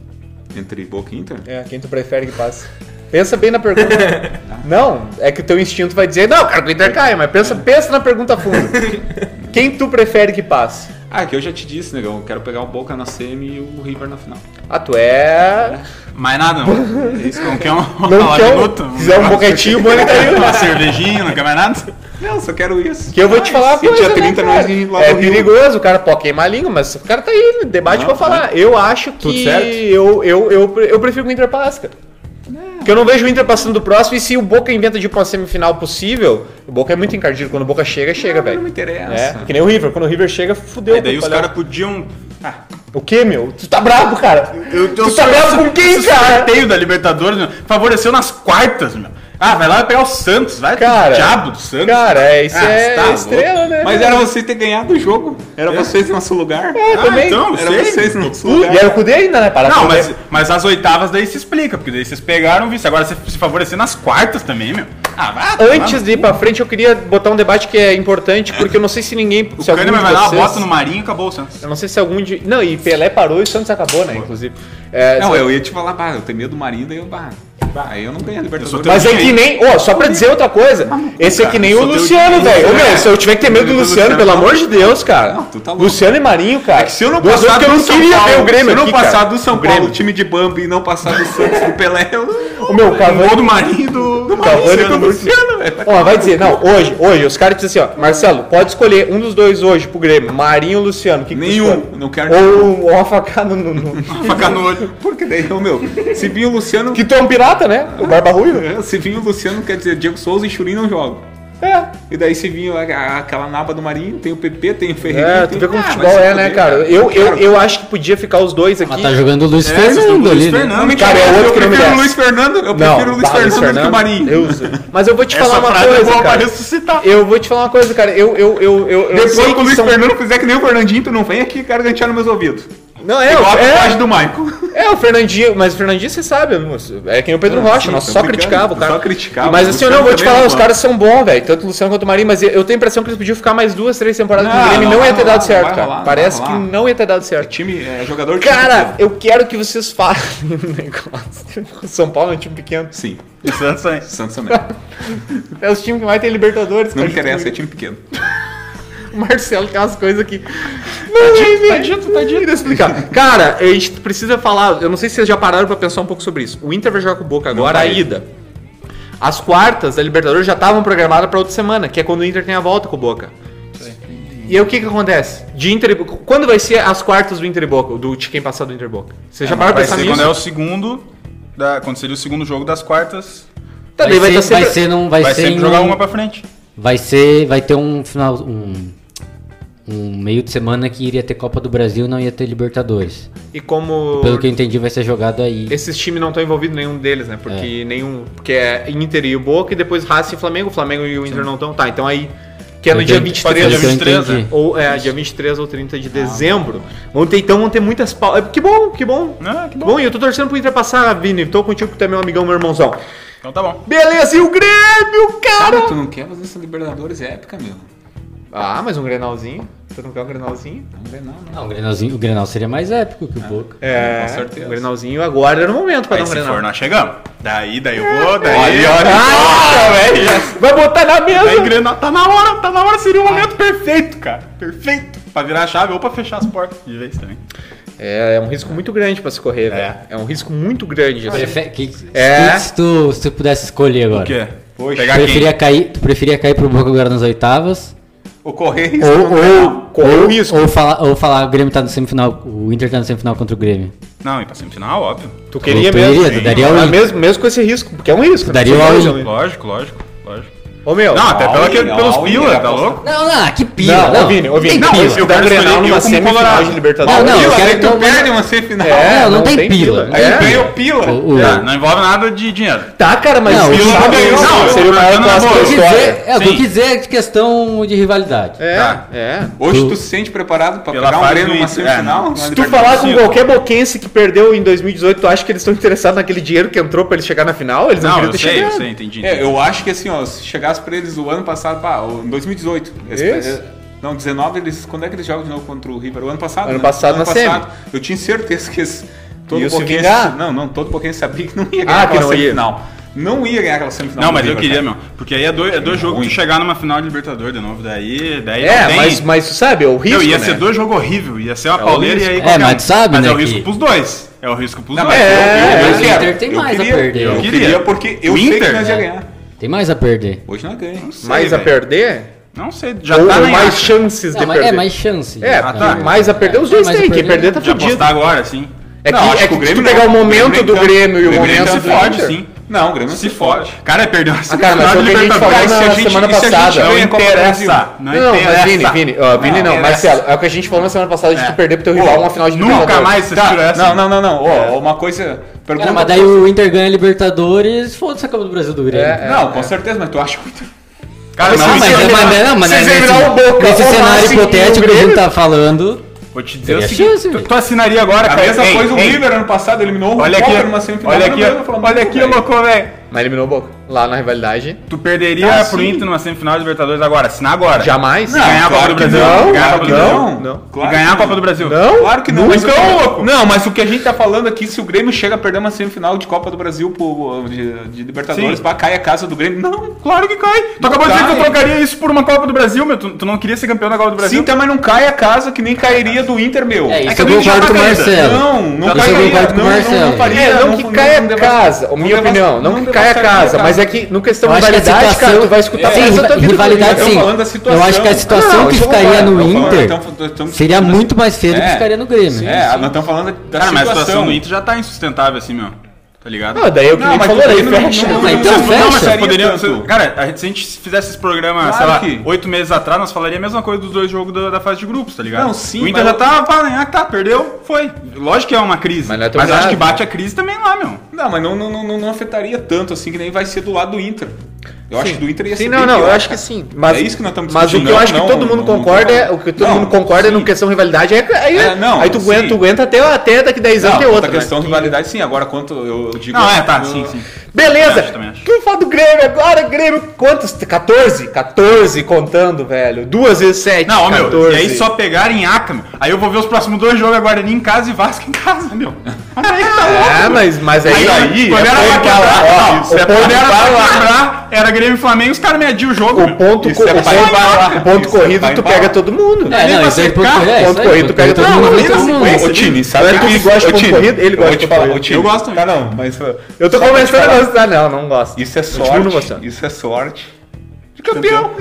S6: Entre Boca e Inter?
S2: É, quem tu prefere que passe? Pensa bem na pergunta. não, é que o teu instinto vai dizer, não, eu quero que o Inter caia, mas pensa, pensa na pergunta a fundo. Quem tu prefere que passe?
S6: Ah, que eu já te disse, negão. Eu quero pegar o Boca na semi e o River na final.
S2: Ah, tu é.
S4: Mais nada, não. Isso, não quer uma,
S2: Não
S4: uma
S2: quer um,
S4: minuto,
S2: quiser um boquetinho, bom ele tá aí.
S4: uma cervejinha, não quer mais nada?
S6: Não, só quero isso.
S2: Que eu vou te falar coisa,
S6: dia
S2: né,
S6: 30
S2: cara?
S6: nós lá
S2: É perigoso, o cara pô, queima a língua, mas o cara tá aí debate
S6: Não,
S2: pra falar. Eu acho
S3: Tudo
S2: que
S3: certo?
S2: eu, eu, eu, eu prefiro que o Inter passe, cara. Porque eu não vejo o Inter passando do próximo e se o Boca inventa de ir pra uma semifinal possível, o Boca é muito encardido. Quando o Boca chega, chega, velho.
S6: não me interessa.
S2: É, que nem o River. Quando o River chega, fudeu.
S4: E daí os
S2: palhaço.
S4: caras podiam. Ah,
S2: O que, meu? Tu tá bravo, cara?
S4: eu, eu
S2: tu tá bravo com quem, cara?
S4: sorteio da Libertadores meu, favoreceu nas quartas, meu. Ah, vai lá pegar o Santos, vai
S2: Cara,
S4: diabo do Santos.
S2: Cara, é, isso
S6: Ah,
S2: é
S6: tá
S2: estrela,
S6: louco.
S2: né?
S6: Mas era você ter ganhado o jogo. Era vocês no nosso lugar.
S2: É,
S4: Ah,
S2: também.
S4: então,
S6: Era
S4: sei.
S6: vocês no nosso
S2: E
S6: lugar.
S2: era o Cudê ainda, né? Para
S4: Não, mas, mas as oitavas daí se explica, porque daí vocês pegaram vice. Agora você se favorecer nas quartas também, meu. Ah, vai.
S2: Antes de ir pra frente, eu queria botar um debate que é importante, porque eu não sei se ninguém.
S4: O
S2: se
S4: Kahneman vai lá,
S2: vocês-
S4: bota no Marinho e acabou o Santos.
S2: Eu não sei se algum de. Não, e Pelé parou e o Santos acabou, né? Inclusive. É,
S6: Não, eu ia te falar, bah, eu tenho medo do Marinho, daí eu, bah, bah, aí eu não ganho a Libertadores.
S2: Mas é que nem. Ó, só pra dizer outra coisa. Esse é que nem o Luciano, velho. Ô, meu, se eu tiver que ter medo do Luciano, pelo amor de Deus, cara.
S6: Não, tu tá louco.
S2: Luciano e Marinho, cara.
S6: É que se eu não
S2: Duas
S6: passar
S2: vezes que eu
S6: do
S2: não
S6: São
S2: queria
S6: Paulo,
S2: ver o Grêmio
S6: se eu não passar do São. Paulo, time de Bambi e não passar do Santos do Pelé, eu...
S2: O meu,
S4: Gol
S2: Cavani.
S4: do Marinho e do, do
S2: Cavani
S4: Luciano.
S2: com o
S6: Luciano, velho.
S2: Ó, vai dizer, não, hoje, hoje, os caras dizem assim, ó, Marcelo, pode escolher um dos dois hoje pro Grêmio, Marinho ou Luciano. O que
S6: Nenhum, não quero
S2: Ou, ou uma facada no, no-
S4: Faca no olho.
S6: Porque daí, ô, meu, se vir o Luciano...
S2: Que tu é um pirata, né? O Barba Ruiva.
S6: É, Se vir o Luciano, quer dizer, Diego Souza e Churin não jogam.
S2: É.
S6: E daí se vir a- a- aquela naba do Marinho, tem o PP, tem o Ferreira.
S2: É, tu vê como o futebol é, né, cara? Eu, eu, eu acho que podia ficar os dois aqui.
S5: Mas tá jogando o Luiz
S4: É,
S5: Fernando
S4: o Luiz
S5: ali, né?
S4: Fernando.
S6: Me
S2: Cara, é outro
S6: eu
S2: que não me
S6: prefiro o. Luiz Fernando, eu prefiro o Luiz
S2: bah,
S6: Fernando do que o Marinho.
S2: Deus. Mas eu vou te falar
S4: Essa
S2: uma
S4: frase é
S2: coisa,
S4: boa pra
S2: cara.
S4: ressuscitar.
S2: Eu vou te falar uma coisa, cara. Eu, eu, eu, eu, eu
S6: Depois que o Luiz
S2: são...
S6: Fernando fizer que nem o Fernandinho, tu não vem aqui gargantear nos meus ouvidos.
S2: Não, é,
S6: Igual a
S2: é,
S6: do Michael.
S2: é, o Fernandinho, mas o Fernandinho você sabe, é que nem o Pedro
S6: Não,
S2: Rocha,
S6: sim,
S2: nós só criticava o cara.
S6: só criticava,
S2: Mas
S6: o
S2: assim, eu não vou te falar,
S6: é
S2: os caras são bons, velho, tanto o Luciano quanto o Marinho, mas eu tenho a impressão que eles podiam ficar mais duas, três temporadas o
S6: Não,
S2: Grêmio e
S6: não
S2: não ia ter dado certo, cara. Parece que não ia ter dado certo.
S6: Time, é jogador de
S2: Cara, eu quero que vocês falem um negócio. O São Paulo é um time pequeno.
S6: Sim,
S4: O Santos também.
S6: Santos também.
S2: É os times que mais tem Libertadores.
S6: Não
S2: cara.
S6: interessa, é time pequeno.
S2: O Marcelo tem umas coisas aqui. Não, dito, tá dito, tá dito. explicar. Cara, a gente precisa falar. Eu não sei se vocês já pararam pra pensar um pouco sobre isso. O Inter vai jogar com o Boca agora, a ida. As quartas da Libertadores já estavam programadas pra outra semana, que é quando o Inter tem a volta com o Boca. E aí o que que acontece? De Inter e Boca. Quando vai ser as quartas do Inter e Boca? Do de quem passar do Inter e Boca? Vocês já pararam pra
S4: Vai
S2: pensar
S4: ser
S2: nisso?
S4: quando é o segundo. Da, quando seria o segundo jogo das quartas.
S2: Tá, daí
S5: Vai,
S2: vai,
S5: ser,
S2: tá
S5: vai ser num, vai,
S4: Vai,
S5: ser
S4: sempre
S5: em
S4: jogar
S5: um-
S4: uma pra frente.
S5: vai ser, vai ter um final, um, um meio de semana que iria ter Copa do Brasil, e não ia ter Libertadores.
S2: E como.
S5: Pelo que eu entendi, vai ser jogado aí.
S2: Esses times não estão envolvidos nenhum deles, né?
S5: É.
S2: Porque nenhum. Porque é Inter e o Boca e depois Racing e Flamengo. O Flamengo e o Inter não estão. Tá, então aí. Que é no
S5: Eu
S2: dia
S5: entendi-
S2: 23.
S4: pode ser dia
S5: Pelo que eu
S4: 23, né?
S2: Ou é, dia 23 ou 30 de dezembro. Vão ter, então vão ter muitas pausas. Que bom, que bom.
S4: Ah, que
S2: Que
S4: bom.
S2: bom, e eu tô torcendo pro Inter passar, Vini. Tô contigo que tu é meu amigão, meu irmãozão.
S4: Então tá bom.
S2: Beleza, e o Grêmio, cara?
S6: Cara, tu não quer fazer essa Libertadores épica, meu.
S2: Ah, mas um Grenalzinho. Tu não quer um Grenalzinho?
S6: Não vê não, não.
S5: O, Grenalzinho, o Grenal seria mais épico que o Boca.
S2: É,
S6: com certeza.
S2: um Grenalzinho agora era o momento pra
S4: Aí
S2: dar um
S4: se
S2: Grenal.
S4: for, nós chegamos. Daí, daí eu vou, daí.
S6: Olha, olha.
S2: Velho! Vai botar na mesa!
S4: Daí Grenal, tá na hora, tá na hora, seria o momento perfeito, cara. Perfeito. Pra virar a chave ou pra fechar as portas de vez também.
S2: É, é um risco muito grande pra se correr, velho. É um risco muito grande. assim.
S5: Prefe- que-
S2: É.
S5: se, tu, se tu pudesse escolher agora.
S4: O quê?
S6: Poxa,
S4: Pegar
S5: Preferia
S4: quem?
S5: cair, tu preferia cair pro Boca agora nas oitavas?
S6: O Correio.
S5: Ou, ou,
S2: correr o
S5: ou,
S2: risco.
S5: ou falar, ou falar o Grêmio tá no semifinal, o Inter tá no semifinal contra o Grêmio.
S4: Não, e pra semifinal, óbvio.
S2: Tu queria
S5: Tu
S2: mesmo?
S5: iria, tu daria all-in.
S2: mesmo, mesmo com esse risco, porque é um risco. né?
S5: daria o.
S4: Lógico, lógico, lógico.
S2: Ô meu,
S4: Não, até pela,
S6: all-in,
S4: pelos pila, tá louco?
S5: Não, não, que pila.
S2: Não,
S5: não,
S2: ô Vini, ô Vini, não,
S5: pila.
S4: eu quero
S2: Grenal
S4: escolher
S2: numa
S4: eu
S2: semifinal
S4: Colorado.
S2: de Libertadores.
S5: Não, não, eu
S6: Pila,
S5: quero-
S6: aí tu
S5: não,
S6: perde uma semifinal.
S2: É,
S5: não, não,
S2: não
S5: tem,
S2: tem
S5: pila.
S2: pila.
S5: Não tem
S2: É.
S6: Ganhou pila.
S5: O- o-
S4: Tá, não envolve nada de dinheiro.
S2: Tá, cara, mas
S5: Não,
S2: Pila
S5: Pila
S2: ganhou,
S4: não,
S2: seria o maior
S4: não,
S2: clássico
S4: não,
S2: da
S5: Eu
S2: história.
S5: é, o que eu dizer é de questão de rivalidade.
S2: É,
S4: Tá.
S2: é.
S6: Hoje
S5: Tu-
S6: tu se sente preparado pra pegar um Grêmio numa semifinal?
S4: é,
S6: Na
S2: Se tu falar com qualquer boquense que perdeu em 2018, tu acha que eles estão interessados naquele dinheiro que entrou pra eles chegar na final? Eles não,
S4: Não,
S2: queriam
S4: eu
S2: ter
S4: sei, eu
S2: chegado.
S4: sei, entendi.
S6: É, eu acho que assim, ó, se chegasse pra eles o ano passado, pá, em 2018. eles-
S2: Isso.
S6: é, Não, 19, eles. Quando é que eles jogam de novo contra o River? O ano passado?
S2: Ano
S6: né?
S2: passado
S6: O
S2: na semi.
S6: Eu tinha certeza que esse. Todo
S2: Iam
S6: pouquinho. Não, não, todo pouquinho sabia que não ia
S2: Ah,
S6: ganhar
S2: que
S6: aquela
S2: não ia.
S6: semifinal. não ia ganhar aquela semifinal.
S4: Não, mas eu
S6: River,
S4: queria,
S6: cara.
S4: meu. Porque aí é dois, é dois jogos
S6: ruim.
S4: tu chegar numa final de Libertadores de novo. Daí. daí
S2: É,
S4: não tem-
S2: mas, mas tu sabe, é o risco,
S4: Meu, ia
S2: né?
S4: ser dois jogos horríveis. Ia ser uma
S6: É o
S4: pauleira e aí.
S5: É, mas
S4: um.
S5: tu sabe,
S4: Mas
S5: né,
S4: é o risco
S5: que-
S4: pros dois. É o risco pros
S6: Não,
S4: dois.
S6: mas eu, eu,
S2: É,
S6: eu
S5: mas o. Inter tem
S6: eu
S5: mais a
S6: queria,
S5: perder.
S6: Eu
S4: Eu
S6: queria, porque eu sei que nós ia
S4: né?
S6: ganhar.
S5: Tem mais a perder.
S6: Hoje nós ganhamos.
S4: Não sei,
S2: Mais a
S4: velho.
S2: perder?
S4: Não sei. Já
S2: ou
S4: tá
S2: ou mais
S4: Inter.
S2: chances de
S5: Não, mas
S2: perder?
S5: é mais chance.
S2: É,
S4: Ah, tá.
S2: mais a perder os
S5: É,
S2: dois
S5: a
S2: tem. Quem
S5: perder,
S2: tá
S4: De apostar agora, sim.
S2: É que,
S6: Não, acho
S2: é
S6: que
S2: que
S6: o
S2: se
S6: Grêmio
S2: tu pegar
S6: não.
S2: o momento
S6: O Grêmio
S2: do Grêmio e o.
S6: O
S2: momento
S6: Grêmio
S2: do Inter...
S4: sim.
S6: Não, o Grêmio não
S4: Se fode. Cara, perdeu a
S2: Ah, cara, mas foi o
S4: de
S2: que a gente falou
S4: Libertadores.
S2: na
S6: se a gente-
S2: semana
S6: se a gente
S2: passada.
S4: Não interessa. Não
S2: Não, mas
S4: interessa.
S2: Vini, Vini, ó, Vini não,
S6: interessa.
S2: Marcelo, é o que a gente falou na semana passada de
S4: É.
S2: tu perder pro teu rival uma final de
S4: Nunca
S2: Libertadores.
S4: mais vocês
S6: Tá,
S4: tiram essa.
S6: não, não, não, não. Ó, uma coisa. Pergunta.
S5: Cara, mas daí o Inter ganha a Libertadores, foda-se a Copa do Brasil do Grêmio.
S2: É,
S6: Não, com certeza, mas tu acha que o Inter.
S4: Cara,
S5: Não,
S4: não,
S5: mas, é,
S4: é-
S5: mas, não, mas
S2: Vocês
S5: nesse,
S2: viram o Boca,
S5: nesse
S2: o
S5: cenário
S2: Racing o
S5: hipotético que a
S2: Grêmio?
S5: gente tá falando,
S4: Vou te dizer o seguinte,
S5: chance,
S4: tu, tu assinaria agora,
S6: A
S4: cara.
S6: mesma
S4: Ei,
S6: coisa o River ano passado eliminou
S4: Olha
S6: o
S4: aqui,
S6: Boca numa semifinal.
S4: olha aqui, olha aqui, louco, velho.
S2: Mas eliminou o Boca. Lá na rivalidade.
S4: Tu perderia
S6: Ah,
S4: pro
S6: sim.
S4: Inter numa semifinal de Libertadores agora, assinar agora.
S2: Jamais.
S4: Não, ganhar a Copa do
S6: claro
S4: Brasil.
S6: não,
S4: ganhar a
S6: claro
S4: Copa
S6: que
S4: do Brasil.
S6: não.
S2: Não.
S4: E
S6: Claro
S4: ganhar a Copa
S6: não.
S4: do Brasil.
S2: Não?
S6: Claro que não, mas,
S2: Nunca,
S6: o-
S2: louco.
S6: não, mas o que a gente tá falando aqui, se o Grêmio chega a perder uma semifinal de Copa do Brasil pro, de, de Libertadores,
S4: Sim.
S6: pra cair a casa do Grêmio, não.
S4: Claro que cai. Tu acabou de dizer que
S6: cai.
S4: trocaria isso por uma Copa do Brasil, meu. Tu, tu não queria ser campeão da Copa do Brasil.
S6: Sim, também não cai a casa que nem cairia do Inter, meu.
S5: é isso
S4: que
S5: eu concordo
S4: tá
S5: com o. Marcelo.
S6: Não, não
S5: eu
S6: cairia.
S5: o
S6: não. Não, não faria.
S2: É, não,
S6: não-
S2: que
S6: não
S2: caia a casa, minha opinião, não, que caia a casa, mas é que no questão
S5: Eu
S2: de
S5: a
S2: rivalidade,
S5: situação-
S2: cara, tu vai escutar
S5: Sim,
S2: essa tua vida
S5: rivalidade sim.
S6: situação.
S5: Eu acho que a situação
S2: Não,
S5: que
S2: eu
S5: ficaria no
S6: eu
S5: Inter
S6: então, então, então,
S5: seria muito mais feio do que
S6: É.
S5: ficaria no Grêmio.
S6: É, nós estamos falando da
S4: Cara, mas a situação
S6: situação.
S4: do Inter já tá insustentável assim, meu. Tá ligado?
S2: Não, daí é o que
S6: Não,
S2: nem
S6: mas
S2: falou, daí
S6: Grêmio não-
S2: fecha.
S6: não-
S5: mas então fecha.
S4: Não, mas vocês poderiam. Cara, a gente- se a gente fizesse esse programa,
S6: Claro
S4: sei lá,
S6: que-
S4: oito meses atrás, nós falaria a mesma coisa dos dois jogos da, da fase de grupos, tá ligado?
S6: Não, sim,
S4: O Inter
S6: mas
S4: já tá, pá, né, ah, tá, perdeu, foi. Lógico que é uma crise.
S2: Mas
S4: Mas,
S2: não é tão
S4: acho que bate a crise também lá, meu.
S6: Não, mas não, não, não, não afetaria tanto assim que nem vai ser do lado do Inter. Eu acho que do Inter ia
S2: Sim,
S6: ser
S2: não,
S6: bem
S2: não,
S6: pior,
S2: eu acho que sim. Mas,
S6: É isso que nós estamos
S2: Mas o que eu acho que
S6: Não,
S2: todo
S6: não,
S2: mundo
S6: não, não
S2: concorda é, o que todo
S6: Não,
S2: mundo concorda
S6: sim.
S2: no questão rivalidade é aí,
S6: É, não,
S2: aí tu
S6: sim.
S2: aguenta, tu aguenta até, até daqui 10 anos
S6: Não,
S2: é outra.
S6: outra questão
S2: né?
S6: de rivalidade, sim. Agora, quanto eu eu digo.
S4: Não, é, tá,
S6: eu-
S4: sim, sim.
S2: Beleza.
S4: Também acho, também acho.
S2: Vamos falar do Grêmio agora, Grêmio. Quantos? 14? 14 contando, velho. Duas vezes 7.
S4: Não, ó, meu,
S2: 14.
S4: e aí só pegarem em Aca, meu. Aí eu vou ver os próximos dois jogos agora em casa e Vasco em casa, meu. Mas aí que tá louco.
S2: É, mas, mas aí.
S4: Aí,
S2: aí
S4: quando
S2: é
S4: era pra
S2: ponto
S4: quebrar,
S2: ó,
S4: ó,
S2: o
S4: quando
S2: ponto
S4: era
S2: pra
S4: quebrar, era Grêmio e Flamengo, os caras mediam o jogo.
S2: O ponto, co-
S6: é
S2: o ponto- o ponto
S6: é
S2: corrido tu pega todo mundo.
S5: É, não, isso aí ponto corrido. é,
S2: ponto
S5: aí,
S2: corrido, tu pega todo mundo. Não, não.
S6: Ô, Tini, sabe
S2: Não é que gosta de ponto corrido? Ele gosta de ponto corrido.
S4: Eu gosto
S6: Tá, não, mas.
S2: Eu tô começando. Gostar. Não, não gosto.
S6: Isso é sorte. Isso é sorte. De campeão.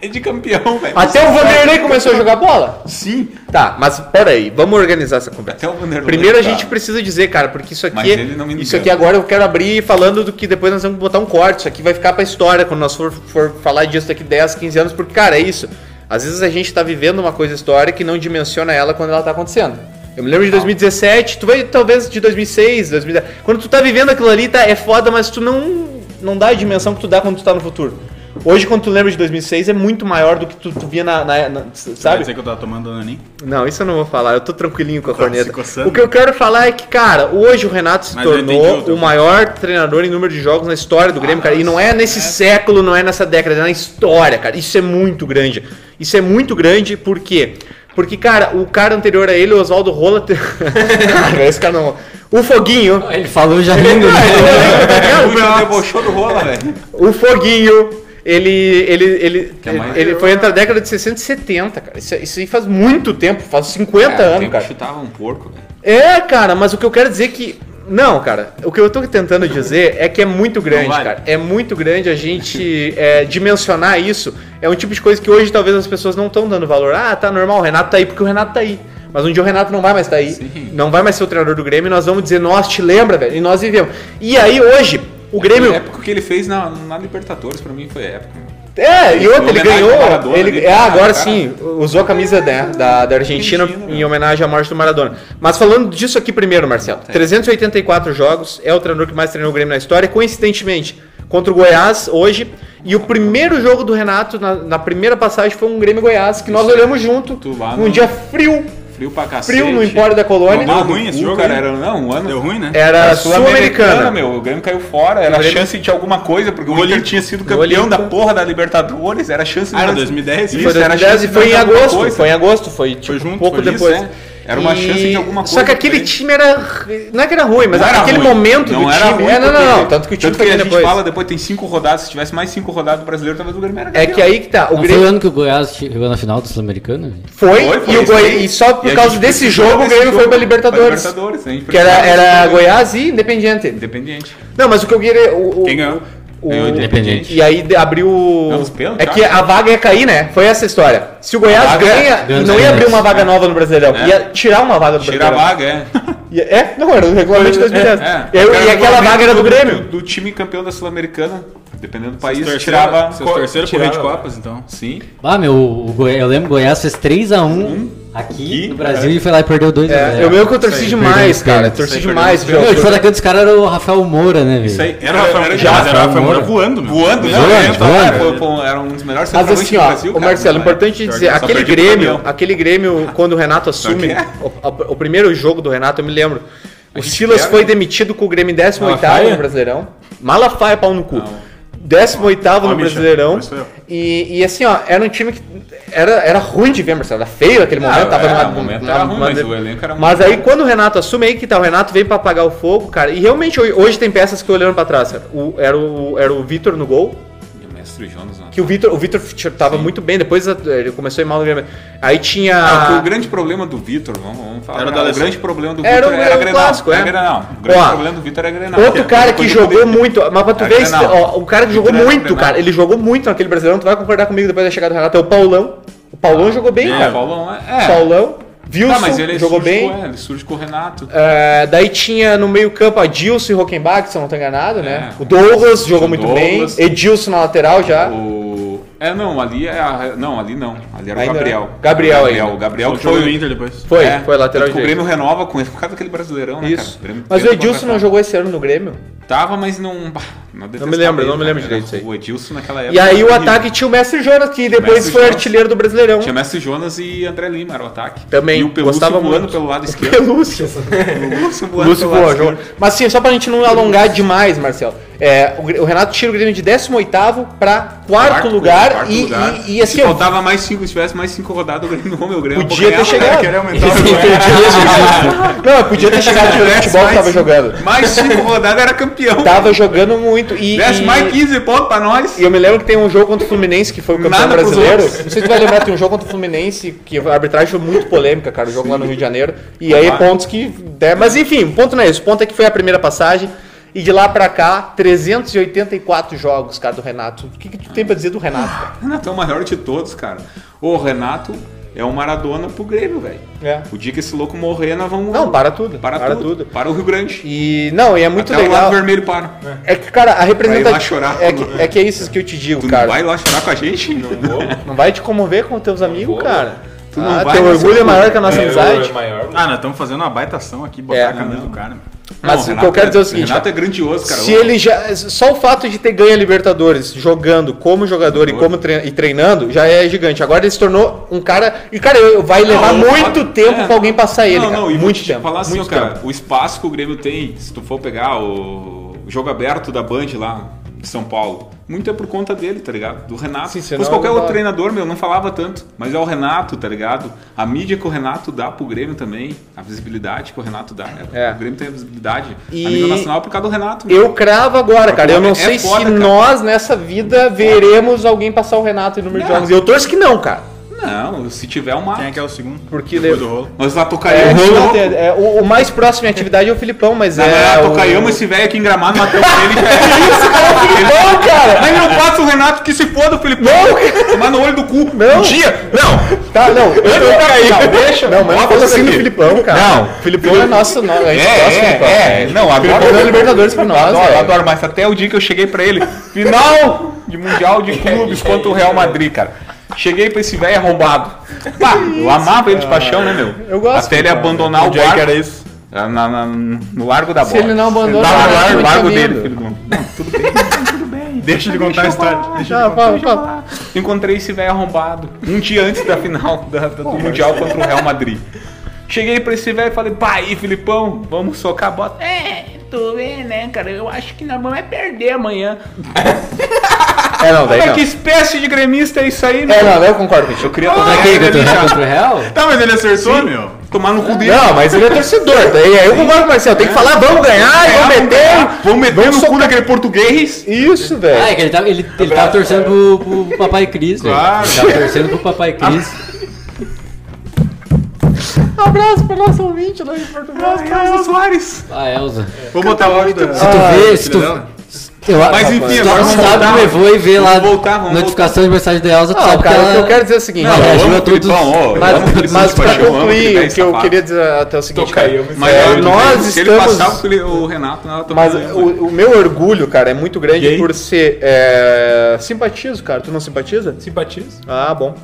S6: É, de campeão, velho.
S2: Até o Vanderlei começou a jogar bola?
S6: Sim.
S2: Tá, mas peraí, vamos organizar essa conversa.
S6: Até o Vanderlei.
S2: Primeiro a
S6: tá.
S2: gente precisa dizer, cara, porque isso
S6: Mas
S2: aqui,
S6: ele não me
S2: isso aqui agora eu quero abrir falando do que depois nós vamos botar um corte. Isso aqui vai ficar pra história quando nós for, for falar disso daqui 10, 15 anos, porque, cara, é isso. Às vezes a gente tá vivendo uma coisa histórica e não dimensiona ela quando ela tá acontecendo. Eu me lembro de 2017, tu vai talvez de 2006, 2010. Quando tu tá vivendo aquilo ali, tá, é foda, mas tu não, não dá a dimensão que tu dá quando tu tá no futuro. Hoje, quando tu lembra de 2006, é muito maior do que tu, tu via na, na- na- Sabe?
S4: dizer que eu tava tomando Ananin?
S2: Não, isso eu não vou falar, eu tô tranquilinho com a corneta.
S4: se coçando.
S2: O que eu quero falar é que, cara, hoje o Renato se
S4: Mas
S2: tornou
S4: o
S2: maior treinador em número de jogos na história do Grêmio, cara. E não é nesse século, não é nessa década, é na história, cara. Isso é muito grande. Isso é muito grande, por quê? Porque, cara, o cara anterior a ele, o Oswaldo Rola. cara, esse cara não. O Foguinho.
S5: Ele falou já rindo, né?
S6: O William debochou do rola, velho.
S2: O Foguinho, ele, ele, ele,
S6: é mais-
S2: ele foi entre a década de 60 e 70, cara. Isso, isso aí faz muito tempo, faz 50 anos, cara.
S6: chutava um porco, velho.
S2: É, cara, mas o que eu quero dizer é que. Não, cara, o que eu tô tentando dizer é que é muito grande,
S4: vale.
S2: cara. É muito grande a gente é, dimensionar isso. É um tipo de coisa que hoje talvez as pessoas não estão dando valor. Ah, tá normal, o Renato tá aí porque o Renato tá aí. Mas um dia o Renato não vai mais estar aí. Não vai mais ser o treinador do Grêmio e nós vamos dizer, nós te lembra, velho? E nós vivemos. E aí hoje, o Grêmio.
S6: A época que ele fez na, na Libertadores, pra mim, foi época.
S2: É, e outro, ele ganhou.
S6: Maradona
S2: Ele,
S6: ali,
S2: é, agora
S6: cara.
S2: sim, usou a camisa né, da, da Argentina
S6: Argentina,
S2: em homenagem à morte do Maradona. Mas falando disso aqui primeiro, Marcelo: 384 jogos, é o treinador que mais treinou o Grêmio na história, coincidentemente, contra o Goiás hoje. E o primeiro jogo do Renato, na, na primeira passagem, foi um Grêmio Goiás, que nós olhamos junto, num
S6: no-
S2: dia frio,
S6: Frio pra cacete.
S2: frio no Empório da Colônia.
S4: Deu ruim esse jogo
S6: cara, era, não, um ano.
S4: Deu ruim, né?
S2: Era sul-americana.
S6: meu. O Grêmio caiu fora. Era
S2: O Grêmio-
S6: chance de alguma coisa, porque o Inter
S4: Olímpico.
S6: tinha sido campeão da porra da Libertadores. Era chance de.
S4: Ah, era
S6: nós-
S4: 2010?
S6: Isso,
S2: Foi
S6: era
S2: 2010
S6: chance
S2: e foi em agosto,
S6: coisa.
S2: foi em agosto, foi tipo,
S4: junto,
S2: um pouco
S4: foi isso,
S2: depois.
S6: Era uma
S2: E-
S6: chance de alguma
S2: Só
S6: coisa
S2: que aquele
S6: diferente.
S2: time era. Não é que era ruim, mas
S6: era
S2: aquele
S6: ruim.
S2: momento
S6: não
S2: do
S6: era
S2: time.
S6: ruim
S2: é, não, não, não. Tanto que o time
S6: tanto
S2: foi
S6: que a
S2: bem
S6: gente
S2: depois.
S6: fala, depois tem cinco rodadas. Se tivesse mais cinco rodadas do brasileiro, talvez o Grêmio era
S2: É que aí que tá. O
S5: Não foi o
S2: Grêmio
S5: ano que o Goiás chegou na final do Sul-Americano?
S2: foi,
S6: Foi, foi
S2: e, o Goi- e só por
S6: E
S2: causa desse jogo o Grêmio foi
S6: jogo
S2: pra Libertadores.
S6: pra Libertadores,
S2: Que era, era. Goiás e Independiente.
S6: Independiente.
S2: Não, mas o que eu queria. O, o-
S4: Quem ganhou?
S2: O-
S6: Ganhou
S5: Independente.
S2: E aí abriu.
S6: Não, pênaltis,
S2: é que a vaga ia cair, né? Foi essa a história. Se o Goiás
S6: vaga é-
S2: ganha,
S5: ganha
S2: não ia abrir uma vaga nova no Brasileirão.
S6: É.
S2: Ia tirar uma vaga do
S6: Tira a vaga, é.
S2: É, não, era o regulamento de 2010.
S6: É,
S2: E,
S6: Era
S2: e aquela vaga era do Grêmio.
S6: Do time campeão da Sul-Americana, dependendo do país,
S4: Terceiro,
S6: tirava.
S4: seus terceiros
S3: tirava-
S4: correr de Copas, então.
S6: Sim.
S5: Ah, meu, o Goi- eu lembro Goiás fez 3x1 aqui
S6: Aqui,
S5: no Brasil e foi lá e perdeu 2x0.
S2: É, eu mesmo que eu torci demais, cara. Torci demais. esse
S4: perdeu
S2: jogo.
S5: Meu, de fora daquele dos caras era o Rafael Moura, né, velho?
S6: Isso aí.
S4: Era o Rafael,
S6: era-
S4: já,
S6: era-
S4: o Rafael Moura
S5: Moura.
S4: voando, meu.
S6: Voando, né? É. Foi, foi, era um dos melhores
S2: Mas assim,
S6: do
S2: ó,
S6: Brasil.
S2: o Marcelo,
S6: né?
S2: importante dizer, aquele Grêmio, aquele Grêmio, quando o Renato assume,
S6: é.
S2: o, primeiro jogo do Renato, eu me lembro. O Silas foi demitido com o Grêmio em 18
S3: Malafaia?
S2: no Brasileirão. Malafaia, pau no cu. 18 no Brasileirão. E, e assim, ó, era um time que era, era ruim de ver, Marcelo. Era feio naquele momento.
S6: Ah,
S2: tava
S6: é,
S2: numa,
S6: o momento
S2: numa-
S6: era ruim,
S2: numa-
S6: mas o elenco era
S2: Mas aí quando o Renato assume, aí que tá, o Renato vem pra apagar o fogo, cara. E realmente hoje, hoje tem peças que eu olhando pra trás. cara. O- era o, era o Vitor no gol.
S6: Jonas, né?
S2: Que o Vitor, o Vitor tava muito bem, depois ele começou a ir mal no Grêmio. Aí tinha.
S6: Ah, o grande problema do Vitor, vamos, vamos falar.
S4: Era o
S6: grande problema do
S2: Era
S6: Vitor
S2: o-
S6: era,
S2: era o
S6: Grenal.
S2: clássico, é.
S6: Era Grenal. O grande
S2: Ó,
S6: problema do Vitor é Grenal.
S2: Outro cara que jogou muito, mas pra tu
S6: É
S2: ver, esse- ó, o cara que jogou
S6: era
S2: muito, cara, ele jogou muito naquele Brasileirão, tu vai concordar comigo depois da chegada do Renato, é o Paulão. O Paulão jogou bem,
S6: É,
S2: cara.
S6: Paulão é. é.
S2: Paulão, Wilson
S6: Tá, mas ele
S2: jogou
S6: surge
S2: bem.
S6: Com, é, ele surge com o Renato.
S2: É, daí tinha no meio campo a Dilson e Rockenbach, se eu não tô enganado, né?
S6: É.
S2: O Douglas jogou
S6: O
S2: muito
S6: Douglas.
S2: bem. Edilson na lateral já.
S6: O... É, não, ali é a... Não, ali não. Ali era o
S2: Ainda
S6: Gabriel.
S2: não. Gabriel
S6: o
S2: ainda.
S6: Gabriel, o Gabriel que foi
S4: no Inter depois.
S2: Foi,
S6: é,
S2: foi lateral
S6: que O
S2: direito.
S6: Grêmio renova com ele por causa daquele brasileirão, né, cara?
S2: Isso.
S6: O Grêmio
S2: Mas o Edilson não jogou esse ano no Grêmio?
S6: Tava, mas não. Não,
S2: Não me lembro, não me lembro
S6: direito
S2: direito isso aí.
S6: O Edilson naquela época.
S2: E aí o ataque tinha o Mestre Jonas, que depois
S6: Mestre
S2: foi
S6: Jonas.
S2: artilheiro do Brasileirão.
S6: Tinha Messi Jonas e André Lima, era o ataque.
S2: Também,
S6: E o Pelúcio
S2: gostava
S6: voando
S2: muito.
S6: pelo lado esquerdo.
S2: Pelúcio.
S6: O Lúcio voando
S2: Lúcio
S6: pelo lado esquerdo.
S2: Mas assim, só pra gente não alongar demais, Marcelo. É, o, o Renato tira o Grêmio de 18º pra quarto, lugar,
S6: quarto
S2: e,
S6: lugar.
S2: e, e assim,
S6: se faltava mais cinco, se tivesse mais cinco rodadas, o Grêmio, meu Grêmio
S2: Podia ter
S6: ganhava.
S2: chegado.
S4: Queria aumentar o
S2: Não, podia ter chegado
S6: Tivesse
S2: futebol que
S6: mais
S2: tava jogando.
S6: Mais cinco rodadas era campeão.
S2: Tava jogando muito. E,
S6: Tivesse
S2: e-
S6: mais 15 pontos pra nós.
S2: E eu me lembro que tem um jogo contra o Fluminense, que foi o campeão
S6: Nada
S2: brasileiro. Não sei se tu vai lembrar, tem um jogo contra o Fluminense, que a arbitragem foi muito polêmica, cara, o jogo lá no Rio de Janeiro. E aí
S6: Ah.
S2: pontos que. Mas enfim, o ponto não é isso. O ponto é que foi a primeira passagem. E de lá pra cá, 384 jogos, cara, do Renato. O que, que tu tem pra dizer do Renato? cara?
S6: Renato é o maior de todos, cara. O Renato é um Maradona pro Grêmio, velho.
S2: É.
S6: O dia que esse louco morrer, nós vamos.
S2: Não, para tudo.
S6: Para,
S2: para
S6: tudo.
S2: tudo.
S6: Para o Rio Grande.
S2: E não, e é muito
S6: Até o
S2: legal.
S6: lado vermelho para.
S2: É que, cara, a
S6: Vai lá chorar
S2: É que, é que é isso que eu te digo,
S6: Tu
S2: cara.
S6: não vai lá chorar com a gente?
S2: Não vai te comover com teus amigos,
S3: vou.
S2: cara.
S6: Tu não
S2: ah,
S6: vai
S2: teu orgulho é maior que a nossa
S3: É,
S2: amizade.
S3: é maior.
S4: Ah, nós estamos fazendo uma baita ação aqui, botar
S2: É.
S4: a camisa do cara. meu.
S2: Mas
S6: Não,
S2: o que eu quero dizer é o seguinte:
S6: Renato é grandioso, cara.
S2: Se ele já. Só o fato de ter ganho a Libertadores jogando como jogador e como tre- e treinando já é gigante. Agora ele se tornou um cara. E, cara, eu- vai levar
S6: Não,
S2: muito
S6: eu-
S2: tempo
S6: é,
S2: pra alguém passar ele.
S6: Não,
S2: cara.
S6: não, e
S2: muito
S6: te
S2: tempo.
S6: falar assim,
S2: muito
S6: cara,
S2: tempo.
S6: o espaço que o Grêmio tem, se tu for pegar o jogo aberto da Band lá de São Paulo, muito é por conta dele, tá ligado? Do Renato.
S2: Sim,
S6: Se
S2: senão
S6: fosse qualquer outro treinador, meu, não falava tanto. Mas é o Renato, tá ligado? A mídia que o Renato dá pro Grêmio também, a visibilidade que o Renato dá. né?
S2: É.
S6: O Grêmio tem a visibilidade
S2: E-
S6: a nível nacional por causa do Renato. meu.
S2: Eu cravo agora, cara. Eu não
S6: É
S2: sei
S6: foda,
S2: se
S6: cara.
S2: nós, nessa vida, veremos alguém passar o Renato em número de jogos. E eu torço que não, cara.
S6: Não, se tiver uma.
S4: Quem é que é o segundo?
S2: Porque
S4: Depois do rolo.
S6: Nós lá
S2: É,
S6: tocaríamos.
S2: o, é, o- o mais próximo em atividade é o Filipão, mas
S6: Não,
S2: é.
S6: não,
S2: o...
S6: tocaiamos esse velho aqui em gramado, matamos ele.
S2: Filipão, cara!
S6: Mas não passa o Renato que se foda o Filipão. Tomar no olho do cu.
S2: Não.
S6: Um dia. Não.
S2: Tá, não. Eu
S6: não caí.
S2: Não, deixa. Não, mas eu tô
S6: isso
S2: assim no
S6: aqui.
S2: Filipão, cara.
S6: Não.
S2: O Filipão é nosso. nó- A gente
S6: É,
S2: gosta do Filipão.
S6: é, é. Não, agora
S2: Filipão é Libertadores pra nós,
S6: Adoro, adoro, mas até o dia que eu cheguei pra ele, final de Mundial de Clubes contra o Real Madrid, cara. Cheguei pra esse velho arrombado. Pá, eu amava ele de paixão, né, meu?
S2: Eu gosto,
S6: Até ele
S2: cara.
S6: abandonar o
S4: Onde é que
S6: barco.
S4: era isso?
S6: Na- na- na- no Largo da
S2: Se
S6: Bola.
S2: ele não abandona,
S6: no
S2: eu
S6: largo, largo dele, filho do... Não, tudo bem, tudo bem.
S4: Deixa de contar a história. Deixa
S2: Não, fala, fala.
S6: Encontrei esse velho arrombado um dia antes da final da- da- do Mundial contra o Real Madrid. Cheguei pra esse velho e falei, pai, Filipão, vamos socar a bota. É, vendo, né, cara? Eu acho que nós vamos é perder amanhã.
S2: É, não, daí
S6: Mas
S2: não.
S6: que espécie de gremista é isso aí, meu?
S2: É, não, eu concordo.
S6: Eu queria
S5: Pra
S6: tomar
S5: quem?
S6: ele
S5: Contra o Real? Contra?
S4: Tá, mas ele acertou, meu.
S6: tomar no cu dele.
S2: Não, mas ele é torcedor. Daí aí eu concordo com o Marcelo. Tem que falar, vamos ganhar e vamos meter.
S6: Vamos meter
S2: Vamos
S6: no cu
S2: socar-
S6: daquele português.
S2: Isso,
S5: Ah,
S2: velho.
S5: é que ele tava, ele, ele tava torcendo pro, pro Papai Cris, velho.
S4: Claro.
S5: Ele tava torcendo pro Papai Cris.
S2: Abraço pro nosso ouvinte lá em Portugal.
S6: Elza Soares.
S5: Ah, Elza.
S4: Vou botar o.
S5: Se tu vê, se tu. Eu,
S6: Mas enfim,
S5: se tu
S6: agora vamos
S5: sabe
S6: voltar.
S5: levou e vê lá
S6: voltar,
S5: notificação de mensagem da Elza,
S2: Não,
S5: sabe
S2: cara,
S5: que
S2: o que eu
S5: ela.
S2: quero dizer é o seguinte.
S5: Não,
S2: ó,
S5: reagiu
S6: vamos,
S5: a todos.
S6: Ó,
S2: Mas, mas
S6: vamos
S2: concluir, o que eu
S6: safado.
S2: queria dizer até o seguinte, cara.
S6: Mas
S2: É, nós
S6: se ele
S2: estamos-
S6: passar o, o Renato, não, tô
S2: Mas o, o meu orgulho, cara, é muito grande por ser. É, simpatizo, cara. Tu não simpatiza?
S3: Simpatiza.
S2: Ah, bom.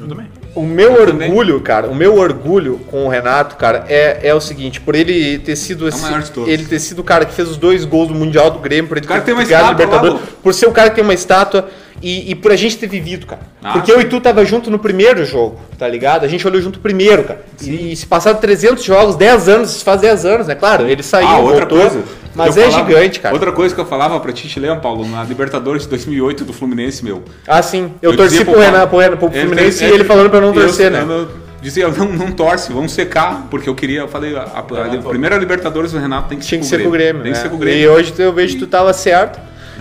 S4: Eu também.
S2: O meu
S6: Eu também.
S2: orgulho, cara, o meu orgulho com o Renato, cara, é, é o seguinte, por ele ter sido esse,
S6: maior de todos.
S2: ele ter sido o cara que fez os dois gols do Mundial do Grêmio, por ele
S6: cara
S2: ter
S6: tem uma estátua
S2: Libertadores, por ser o cara que tem uma estátua e, e por a gente ter vivido, cara.
S6: Ah,
S2: Porque eu e tu tava junto no primeiro jogo, tá ligado? A gente olhou junto primeiro, cara. E, se passaram 300 jogos, 10 anos, isso faz 10 anos, né? Claro, ele saiu,
S6: Ah, outra
S2: voltou,
S6: coisa.
S2: mas
S6: Eu
S2: é
S6: falava-
S2: gigante, cara.
S6: Outra coisa que eu falava pra ti, te lembra, Paulo, na Libertadores de 2008 do Fluminense, meu.
S2: Ah, sim. Eu,
S6: Eu
S2: torci pro,
S6: Paulo,
S2: pro, Renato, pro
S6: Ele-
S2: Fluminense
S6: ele-
S2: e ele falando pra eu não
S6: eu-
S2: torcer, né?
S6: eu- eu dizia, não, não torce, vamos secar, porque eu queria, eu falei, a, a- a primeira Libertadores do Renato tem que
S2: Tinha que
S6: ser
S2: com o Grêmio.
S6: Tem
S2: né?
S6: que ser com o
S2: E
S6: Grêmio.
S2: hoje eu vejo que tu tava certo.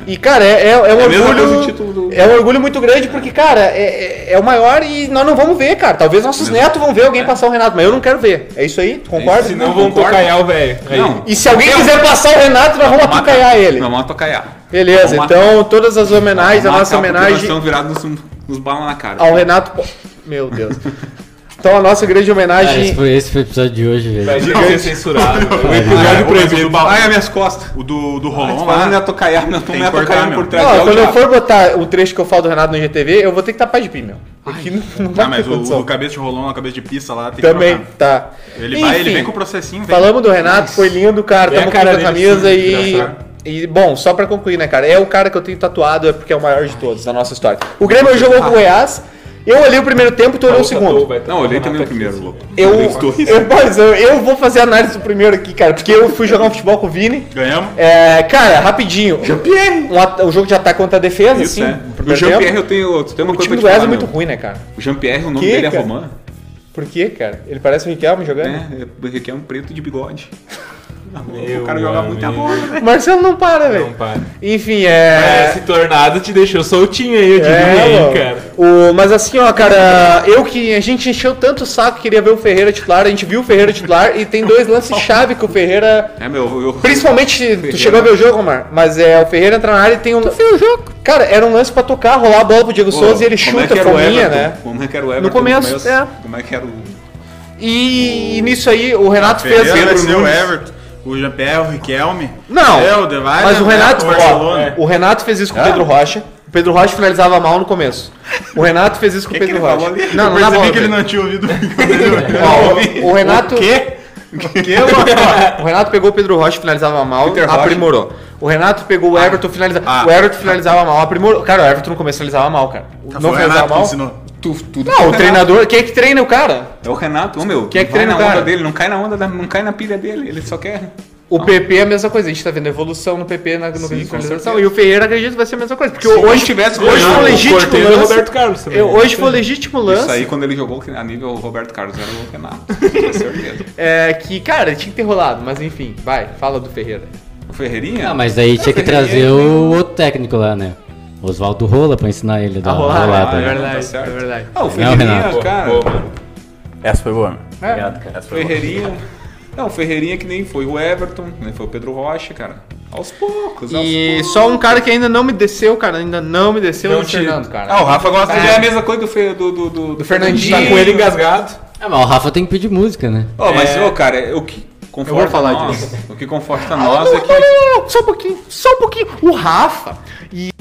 S2: E, cara, é, é, é um
S6: É
S2: orgulho.
S6: do-
S2: É um orgulho muito grande, porque, cara, é, é, é o maior e nós não vamos ver, cara. Talvez nossos netos vão ver alguém passar o Renato, mas eu não quero ver. É isso aí? Tu concorda?
S6: Se
S3: Não vão tocaiar o velho.
S2: E se alguém quiser passar o Renato, nós vamos atucaiar ele.
S6: Não, vamos atocaiar.
S2: Beleza,
S6: Vamos
S2: então todas as homenagens, a nossa
S6: matar, porque Nós
S2: homenagem
S6: estamos virados nos, nos balas na cara.
S2: ao Renato. Meu Deus. Então a nossa grande
S5: Ah,
S2: homenagem.
S5: esse, foi, esse foi o episódio de hoje, velho.
S3: Imagina ser censurado.
S4: Ah,
S3: O episódio proibido.
S6: Ai, as minhas costas.
S4: O do, do
S6: Ai,
S4: Rolon
S6: falando em
S4: lá. Tem
S6: estão me
S4: que cortar,
S6: atocaiando
S4: meu.
S6: por trás.
S2: Não,
S6: é
S2: quando eu for botar o trecho que eu falo do Renato no GTV, eu vou ter que tapar de pi, meu. Aqui não, não vai
S4: Ah,
S2: ter
S4: mas o,
S2: condição.
S4: o cabeça de Rolon, a cabeça de pista lá, tem
S2: Também,
S4: que
S2: tá.
S4: Ele vai, ele
S2: Enfim,
S4: vem com o processinho, velho.
S2: Falamos do Renato, foi lindo, cara. Tamo
S3: cara
S2: com a camisa
S3: sim,
S2: e.
S3: engraçado.
S2: E, bom, só pra concluir, né, cara? É o cara que eu tenho tatuado, é porque é o maior de todos da nossa história. O Grêmio jogou com o Goiás. Eu olhei o primeiro tempo e tu olhou o segundo.
S6: Não, eu olhei também o primeiro, louco.
S2: Eu, eu, mas eu, eu vou fazer a análise do primeiro aqui, cara, porque eu fui jogar um futebol com o Vini.
S4: Ganhamos.
S2: É, cara, rapidinho.
S6: Jean-Pierre.
S2: Um o jogo de ataque contra a defesa,
S6: Isso,
S2: assim.
S6: é. O Jean-Pierre eu tenho, eu tenho uma
S2: O
S6: coisa
S2: time do é muito ruim, né, cara?
S6: O Jean-Pierre, o nome
S2: Que,
S6: dele é
S2: cara?
S6: Romã.
S2: Por quê, cara? Ele parece o Riquelme jogando.
S6: É, é, Requer um preto de bigode.
S3: Meu
S6: o cara joga
S3: amigo.
S6: muita bola, né?
S2: O Marcelo não para,
S3: Não
S2: velho.
S3: para.
S2: Enfim,
S3: É,
S2: é.
S3: esse tornado te deixou soltinho aí, eu diria,
S2: É,
S3: cara.
S2: O, mas assim, ó, cara, eu que a gente encheu tanto o saco que queria ver o Ferreira titular, a gente viu o Ferreira titular e tem dois lances chave que o Ferreira.
S6: É, meu, eu...
S2: Principalmente, tu chegou a ver o jogo, Omar, mas é o Ferreira entra na área e tem um. Tu viu o jogo? Cara, era um lance pra tocar, rolar a bola pro Diego
S6: Pô,
S2: Souza e ele
S6: é
S2: chuta
S6: o
S2: fominha, né?
S6: Como é que era o Everton
S2: No começo, é.
S6: Como é que era o...
S2: E, e nisso aí, o Renato fez.
S4: Ferreira,
S6: Pedro
S4: desceu o. Everton, o Jean-Pierre, o Riquelme.
S2: Não,
S4: Helder, vai,
S2: mas o
S4: né,
S2: Renato, ó, o Renato fez isso com o Pedro Rocha. O Pedro Rocha finalizava mal no começo. O Renato fez isso com o Pedro
S4: ele
S2: Rocha.
S4: falou ali?
S2: Não,
S4: eu
S2: não
S4: percebi
S2: bola.
S4: que ele não tinha ouvido.
S2: Ó, o, o Renato.
S4: O quê? O quê,
S2: O Renato pegou o Pedro Rocha e finalizava mal,
S6: Peter Rocha.
S2: aprimorou. O Renato pegou o Everton e finalizava.
S4: Ah.
S2: O Everton finalizava mal, aprimorou. Cara, o Everton no começo finalizava mal, cara.
S4: Tá,
S2: não
S4: foi o
S2: finalizava
S4: Renato que
S2: mal.
S6: Tu, tudo
S2: Não, o treinador. Quem é que treina o cara?
S6: É o Renato, ô meu.
S2: Quem é que treina
S6: na
S2: o cara?
S6: onda dele, não cai na onda, da, não cai na pilha dele, ele só quer...
S2: O PP é a mesma coisa, a gente tá vendo evolução no PP na, no
S6: Sim.
S2: E o Ferreira, acredito, vai ser a mesma coisa. Porque
S6: Se
S2: hoje,
S6: tivesse
S2: hoje foi
S6: o
S2: legítimo
S3: o
S2: lance.
S3: Roberto Carlos também.
S2: Eu, hoje foi legítimo lance.
S6: Isso aí, quando ele jogou a nível Roberto Carlos, era o Renato. Com certeza.
S2: É que, cara, tinha que ter rolado, mas enfim, vai, fala do Ferreira.
S6: O Ferreirinha?
S5: Ah, mas aí tinha que trazer o outro técnico lá, né? Oswaldo Rola pra ensinar ele a dar
S2: A
S5: uma
S2: rolar,
S5: rolada.
S2: é
S5: né?
S2: verdade,
S6: Tá certo.
S2: é verdade.
S6: Ah, o Ferreirinha,
S5: Renato.
S6: cara.
S4: Essa foi boa.
S5: Obrigado, cara.
S4: Essa foi boa.
S6: Ferreirinha. Não, o Ferreirinha que nem foi o Everton, nem foi o Pedro Rocha, cara. Aos poucos, aos
S2: E
S6: poucos.
S2: só um cara que ainda não me desceu, cara, ainda não me desceu, é
S3: Não
S2: o
S3: te-
S2: Fernando, cara.
S6: Ah, o Rafa gosta de é a mesma coisa do, Fe, do, do, do, do
S2: Fernandinho.
S3: Tá com ele engasgado.
S5: Ah, mas o Rafa tem que pedir música, né?
S6: Ó, mas,
S2: É.
S6: ô, cara, o que conforta
S2: Eu vou falar
S6: nós,
S2: disso.
S6: o que conforta
S2: Ah,
S6: nós
S2: não,
S6: é que...
S2: não, não, não, só um pouquinho, só um pouquinho. O Rafa e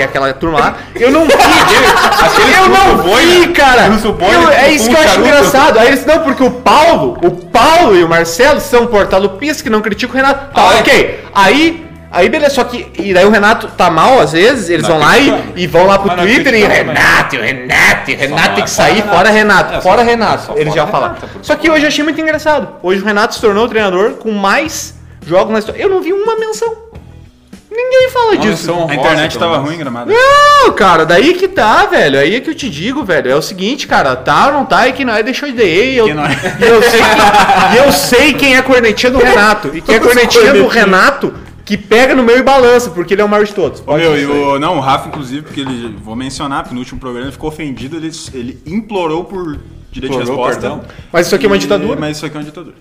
S2: e aquela turma lá, eu não vi. eu não vi, cara. Eu- é isso que eu acho engraçado. Aí eles, não, porque o Paulo, o Paulo e o Marcelo são portalupistas que não criticam o Renato. Tá,
S6: Ah, é?
S2: ok. Aí, aí beleza, só que. E daí o Renato tá mal às vezes, eles
S6: Não
S2: vão lá e, e vão lá pro Twitter e? Renato, Renato, Renato tem que sair,
S6: fora
S2: Renato,
S6: É,
S2: fora Renato.
S6: só
S2: Eles já falaram.
S6: Por
S2: Só que hoje eu achei muito engraçado. Hoje o Renato se tornou o treinador com mais jogos na história. Eu não vi uma menção. Ninguém fala
S6: Uma
S2: disso.
S4: A internet tava ruim, gramado.
S2: Não, cara, daí que tá, velho. Aí é que eu te digo, velho. É o seguinte, cara, tá ou não tá, e que não é, deixa eu ir. Eu,
S4: não é.
S2: e eu sei que- e eu sei quem é a cornetinha do Renato. E quem é a cornetinha do Renato que pega no meio e balança, porque ele é o maior de todos. Pode
S4: meu, e o, não, o Rafa, inclusive, porque ele, vou mencionar, porque no último programa ele ficou ofendido, ele, ele implorou por direito de resposta.
S6: perdão.
S2: Mas isso aqui é uma
S4: E-
S2: ditadura.
S4: Mas isso aqui é uma ditadura.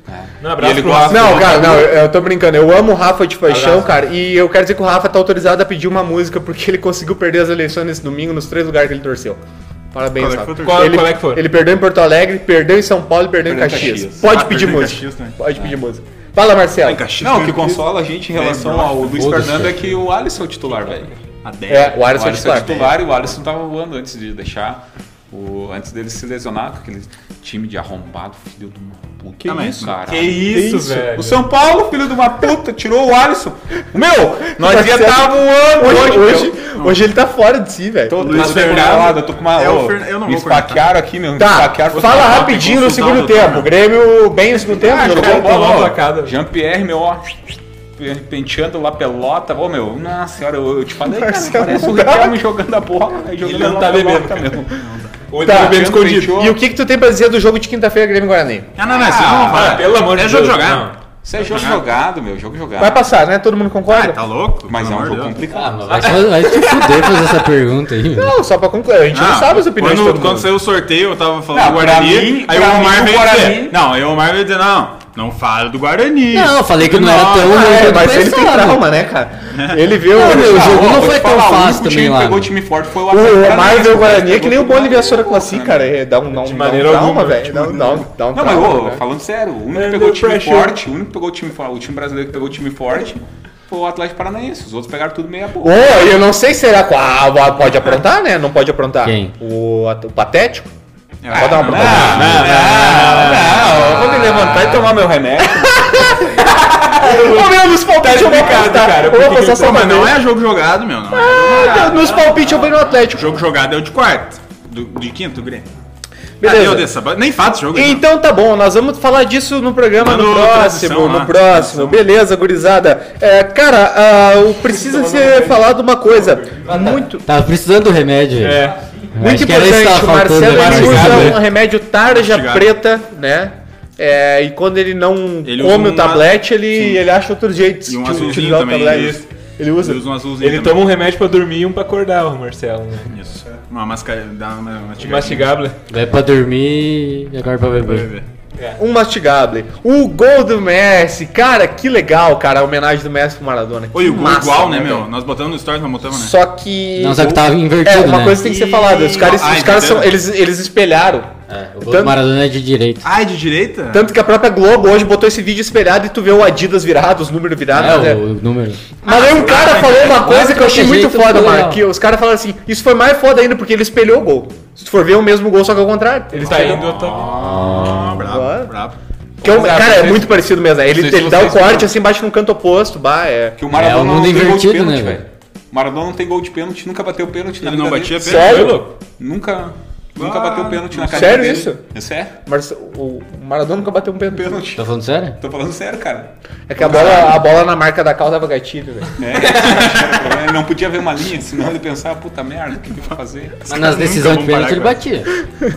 S3: Um abraço
S6: E ele gosta-
S3: Rafa.
S2: Não, cara, não, eu, tô brincando. Eu amo o Rafa de paixão,
S3: Abraço.
S2: cara. E eu quero dizer que o Rafa tá autorizado a pedir uma música porque ele conseguiu perder as eleições nesse domingo nos três lugares que ele torceu. Parabéns,
S4: Qual é que
S2: Rafa.
S4: foi o
S3: Qual-
S2: ele,
S3: qual é que foi?
S2: Ele perdeu em Porto Alegre, perdeu em São Paulo e perdeu, em
S6: Perdeu em
S2: Caxias.
S6: Caxias.
S2: Pode
S4: Ah,
S2: pedir música. Pode pedir música. Fala, Marcelo.
S4: Em Caxias,
S6: Não, o que consola a gente em relação ao Luiz. Fernando é que o Alisson é o titular, velho.
S4: A 10.
S2: É, o
S6: O
S2: Alisson é
S6: Alisson é
S2: titular.
S6: titular e o Alisson tava voando antes de deixar. O, antes dele se lesionar com aquele time de arrombado, filho de uma puta.
S4: Que
S6: Não,
S4: isso?
S6: cara.
S3: Que isso, velho.
S6: O São Paulo, filho de uma puta, tirou o Alisson. Meu, nós ia
S2: Marcelo,
S6: estar voando
S2: Hoje,
S6: hoje,
S2: hoje, hoje ele tá fora de si, velho.
S6: Tô, desesperado, eu tô com uma.
S4: É Fer- eu não
S6: me esfaquearam aqui, meu. me
S2: Tá, fala rapidinho no segundo tempo.
S4: né?
S2: O Grêmio bem no segundo tempo.
S6: Ah,
S2: jogou bola.
S6: Jean-Pierre, meu, ó. Penteando lá pelota. Ô, meu, nossa senhora, eu, eu te falei, cara, parece o
S2: não.
S6: Riquelme jogando a bola. aí Jogando
S3: Ele não tá
S6: pelota,
S3: bebendo,
S6: meu.
S3: Ou
S2: Tá,
S3: tá bebendo
S6: Jean
S3: escondido.
S2: E o que, que tu tem pra dizer do jogo de quinta-feira, Grêmio Guarani?
S4: Ah, não, não, isso não,
S6: Ah,
S4: para.
S3: Pelo amor de
S4: É
S3: Deus.
S4: jogo jogado.
S3: não.
S6: Isso é jogo jogado, meu, jogo jogado.
S2: Vai passar, né? Todo mundo
S4: Ah,
S2: concorda?
S4: tá louco?
S6: Mas é um jogo
S4: de Deus.
S5: Ah,
S6: complicado.
S5: mas vai, te- vai te fuder fazer essa pergunta aí.
S2: Não, só pra concluir. A gente não, sabe as opiniões
S4: quando,
S2: de todo
S4: quando
S2: mundo.
S4: saiu o sorteio, eu tava falando
S6: Não,
S4: Guarani.
S6: mim-
S4: aí o Omar veio dizer. Não, aí o Omar veio dizer, não, não fala do Guarani.
S5: Não, eu falei que não era tão
S2: Ah,
S5: ruim
S2: é, mas ele tem trauma, né, cara? Ele viu...
S5: Não, meu, o
S2: Ah,
S5: jogo não foi tão
S6: o
S5: fácil também
S6: time
S5: lá.
S6: que pegou o time forte foi o
S2: O
S6: Atlético
S2: vê o
S6: né?
S2: Guarani é que nem o
S6: bolsa,
S2: Classic,
S6: né?
S2: cara. É, Dá um, um, um trauma,
S3: alguma,
S2: velho. Dá, um- um- um
S6: Não, mas
S2: trauma,
S6: ô,
S2: né?
S6: falando sério, o único que pegou o time forte, o único que pegou o time forte, o time brasileiro que pegou o time forte foi o Atlético Paranaense. Os outros pegaram tudo meia boca.
S2: Ô, eu não sei se será qual. Pode aprontar, né? Não pode aprontar.
S5: Quem?
S2: O, o Patético?
S4: É,
S2: Pode dar uma
S6: Não, não, não, eu vou me levantar e tomar meu remédio.
S2: Ô, meu, nos palpites eu vou apostar.
S3: cara,
S2: Eu vou apostar só
S4: Não, mas não é jogo jogado, meu. Não
S2: Ah,
S4: jogado.
S2: Nos palpites eu vou no
S4: O
S2: Atlético.
S4: jogo jogado é o de quarto. Do, de quinto, Grêmio.
S2: Beleza.
S4: Dessa? Nem fato esse jogo. aí,
S2: Então tá bom, nós vamos falar disso no programa
S4: Manda
S2: no próximo,
S4: transição
S2: no
S4: lá,
S2: próximo. Beleza, gurizada. É, cara, ah, o- precisa ser falado uma coisa muito,
S5: Tava precisando do remédio.
S3: É.
S2: muito importante. O Marcelo ele usa
S3: né?
S2: um remédio tarja
S4: Mastigado.
S2: preta, né? É, e quando ele não
S4: Ele
S2: come o tablete, ele,
S4: Sim.
S2: ele acha outros jeitos
S4: E um
S2: de utilizar o tablete. Ele usa.
S4: Ele usa um azulzinho.
S3: Ele
S4: também.
S3: toma um remédio pra dormir e um pra acordar, o Marcelo, né?
S4: Isso. Uma máscara. Dá uma mastigadinha.
S3: mastigável.
S5: Vai pra dormir e agora pra
S4: Vai
S5: beber.
S4: Ver.
S2: Um mastigable. O gol do Messi. Cara, que legal, cara, a homenagem do Messi pro Maradona.
S4: Oi, o gol
S2: massa,
S4: igual, né, meu? Nós botamos no stories, nós botamos, né?
S2: Só que.
S5: Não, só que tava
S2: É,
S5: invertido,
S2: uma
S5: né?
S2: coisa tem que ser falada. Os caras,
S4: Ah,
S2: os caras são. Eles, eles espelharam.
S5: É, o gol
S2: Tanto-
S5: do Maradona é de direita.
S4: Ah, é de direita?
S2: Tanto que a própria Globo hoje botou esse vídeo espelhado e tu vê o Adidas virado, os números virados.
S5: É,
S2: né?
S5: o, o número.
S2: Mas aí um cara falou uma coisa que eu achei muito foda, Mark. os caras falaram assim: isso foi mais foda ainda porque ele espelhou o gol. Se tu for ver é o mesmo gol, só que ao contrário. Ele
S3: Tá indo, tá...
S4: Ah,
S2: Agora.
S4: brabo.
S2: Que é
S6: ah,
S2: cara, é muito parecido mesmo. Ele,
S6: vocês-
S2: ele dá o corte assim, bate no canto oposto. Bah, é.
S6: Que o Maradona
S5: É, o mundo
S6: não tem gol de
S5: invertido,
S6: pênalti,
S5: né,
S6: velho. Maradona não tem gol de pênalti, nunca bateu pênalti na
S4: Ele não
S6: vida
S4: batia
S6: dele.
S4: pênalti?
S2: Sério?
S6: Nunca, nunca
S4: Ah,
S6: bateu pênalti na carreira
S2: Sério
S6: dele.
S2: isso?
S6: Isso é?
S2: O Maradona nunca bateu um pênalti.
S6: Pênalti.
S5: Tá falando sério?
S6: Tô falando sério, cara.
S2: É que a bola, a bola na marca da cal dava gatilho, velho.
S6: É, ele não podia ver uma linha, senão ele pensava, puta merda, o que, que eu vou fazer?
S5: Mas nas decisões de pênalti ele batia.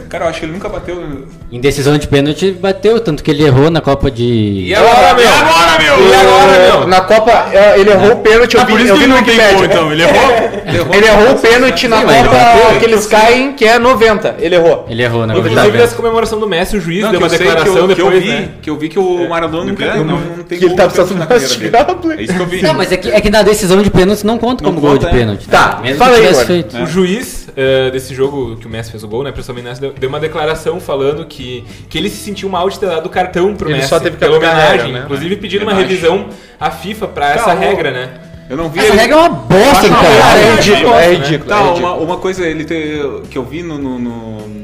S6: Cara, eu acho que ele nunca bateu.
S5: Em decisão de pênalti ele bateu, tanto que ele errou na Copa de.
S3: E agora, meu?
S4: E agora, meu?
S3: E agora, meu?
S2: Na Copa, é, ele errou o pênalti, eu
S4: Ah,
S2: vi,
S4: por isso
S2: eu
S4: que
S2: vi
S4: ele
S2: no
S4: não tem
S2: Wikipedia.
S4: gol, então. Ele errou?
S2: Ele errou o pênalti na
S5: Sim, mas ele
S2: Copa
S5: bateu.
S2: que eles caem, que é 90. Ele errou.
S5: Ele errou na
S3: Inclusive, nessa comemoração do Messi, o juiz
S6: Não,
S3: deu uma declaração
S6: eu, que eu
S3: depois,
S6: vi,
S3: né?
S6: que eu vi que o Maradona nunca
S4: pênalti,
S6: não,
S4: não.
S6: não tem
S2: Que ele tá precisando
S6: na. É isso que eu vi.
S5: Não, mas é que, é que na decisão de pênalti não conta como gol
S6: conta,
S5: de
S6: é.
S5: pênalti.
S2: Tá,
S5: mesmo
S2: fala
S5: que
S2: aí,
S5: feito.
S3: O juiz desse jogo que o Messi fez o gol, né, pro Fluminense, deu, uma declaração falando que, que ele se sentiu mal de ter dado o cartão pro
S2: Ele
S3: Messi
S2: só teve que
S3: pela homenagem,
S2: né?
S3: inclusive pedindo uma revisão à FIFA pra essa regra, né?
S6: Eu não vi
S5: Essa
S6: ele-
S5: regra é uma bosta do
S3: Não,
S5: caralho.
S2: É
S3: é
S2: ridículo, é
S3: né?
S2: ridículo.
S6: Tá,
S2: é
S6: uma,
S2: ridículo.
S6: uma coisa ele te- que eu vi no, no, no-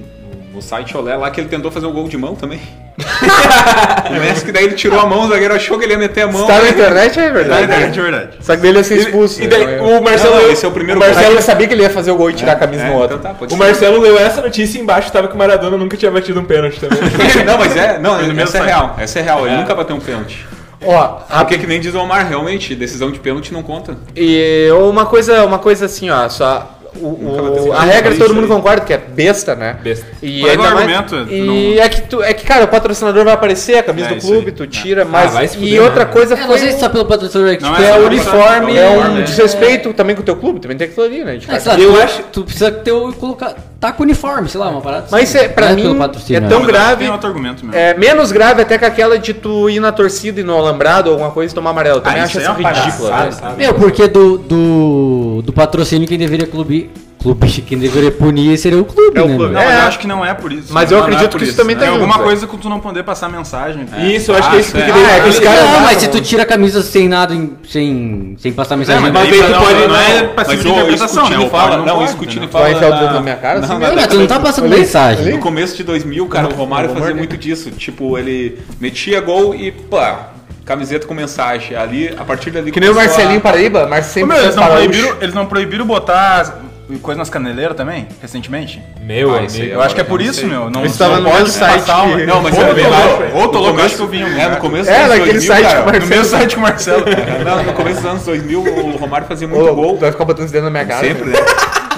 S6: no site Olé lá que ele tentou fazer um gol de mão também. o Messi que daí ele tirou a mão, o zagueiro achou que ele ia meter a mão.
S2: Se tá na internet é
S4: É
S2: verdade.
S4: verdade, é verdade.
S2: Só que dele ia ser expulso.
S3: E daí,
S2: né?
S3: o Marcelo,
S6: Não,
S3: leu-
S6: esse é o primeiro
S2: O Marcelo
S6: gol.
S2: sabia que ele ia fazer o gol e tirar a camisa
S6: É,
S2: no outro.
S6: então tá,
S3: o. Marcelo leu essa notícia e embaixo tava que o Maradona nunca tinha batido um pênalti também.
S6: não, mas é, não, essa é real. Essa é real, ele
S3: É.
S6: nunca bateu um pênalti.
S2: Ó, a-
S6: Porque que nem diz o Omar, realmente, decisão de pênalti não conta.
S2: E uma coisa, uma coisa assim, ó, só. o- o- a regra todo mundo
S4: aí.
S2: concorda que é besta, né?
S3: Besta.
S2: E
S4: é
S2: ainda mais-
S4: argumento?
S2: E
S4: Não-
S2: é que tu, é que cara, o patrocinador vai aparecer a camisa
S4: É,
S2: do clube,
S4: aí.
S2: tu tira, mas
S3: vai se
S2: e
S3: fuder,
S2: outra
S3: né?
S2: coisa
S5: É,
S2: foi
S5: não sei se pelo patrocinador que
S4: Não
S5: tipo,
S4: é
S5: é,
S2: uniforme,
S4: É
S2: é um
S4: uniforme,
S2: desrespeito também com o teu clube, também tem aquilo ali, né?
S5: É,
S2: cara.
S5: lá,
S3: Eu
S5: tu,
S3: acho-
S5: tu precisa ter o colocar. Tá com uniforme, sei lá, uma parada.
S2: Mas
S5: assim.
S2: é, pra
S5: Não
S2: mim, é tão grave.
S4: Tem outro argumento mesmo.
S2: É menos grave até que aquela de tu ir na torcida e no alambrado ou alguma coisa e tomar amarelo. Também
S4: Ah,
S2: acho
S4: isso é
S2: ridícula. né?
S4: sabe?
S5: Meu, porque do, do, do patrocínio quem deveria clube, clube, quem deveria punir seria o clube,
S2: É o
S5: né?
S2: clube.
S5: meu?
S4: Não,
S2: É.
S4: eu acho que não é por isso.
S2: Mas
S4: Não,
S2: eu
S4: não é
S2: acredito
S4: por
S2: que isso também tá
S4: Tem
S2: junto,
S4: alguma coisa com tu não poder passar mensagem.
S3: Isso, eu acho que é isso que
S4: Ah,
S3: queria
S2: é, os caras-
S5: não, mas
S2: não-
S5: se tu tira a camisa sem nada, em- sem, sem passar mensagem.
S4: mas
S5: mas
S3: aí tu
S4: não,
S3: pode-
S4: não, não é
S3: não,
S4: passivo interpretação,
S3: o
S4: né? O
S3: fala, não,
S4: pode,
S3: isso que o Tino
S4: entendeu?
S3: fala.
S2: Vai enfiar o dedo na minha cara?
S3: Não,
S2: assim,
S5: tu não tá passando mensagem.
S6: No começo de 2000, cara, o Romário fazia muito disso. Tipo, ele metia gol e, pá, camiseta com mensagem. Ali, a partir dali.
S2: Que nem o Marcelinho
S6: a-
S2: Paraíba, Mar
S4: Ô,
S2: sempre
S4: meu, eles, não proibiram, eles não proibiram botar coisa nas caneleiras também, recentemente?
S3: Meu
S6: Ah,
S3: amigo.
S4: Eu acho que é por isso,
S6: sei.
S4: meu. Não,
S2: Eu estava
S4: não
S2: no
S4: pode
S2: mesmo site
S4: passar
S2: que-
S6: Não, mas
S4: Ou
S6: é
S4: tô
S6: bem
S4: louco, acho que eu vi em algum
S6: É, no
S4: lugar.
S6: começo
S2: É,
S6: dos anos
S2: naquele
S6: 2000,
S2: site
S6: cara,
S2: que o
S4: No meu site com o Marcelo.
S6: Não, no começo dos anos 2000, o Romário fazia muito
S2: Ô,
S6: gol.
S2: tu vai ficar botando os dedos na minha cara.
S6: Sempre, né?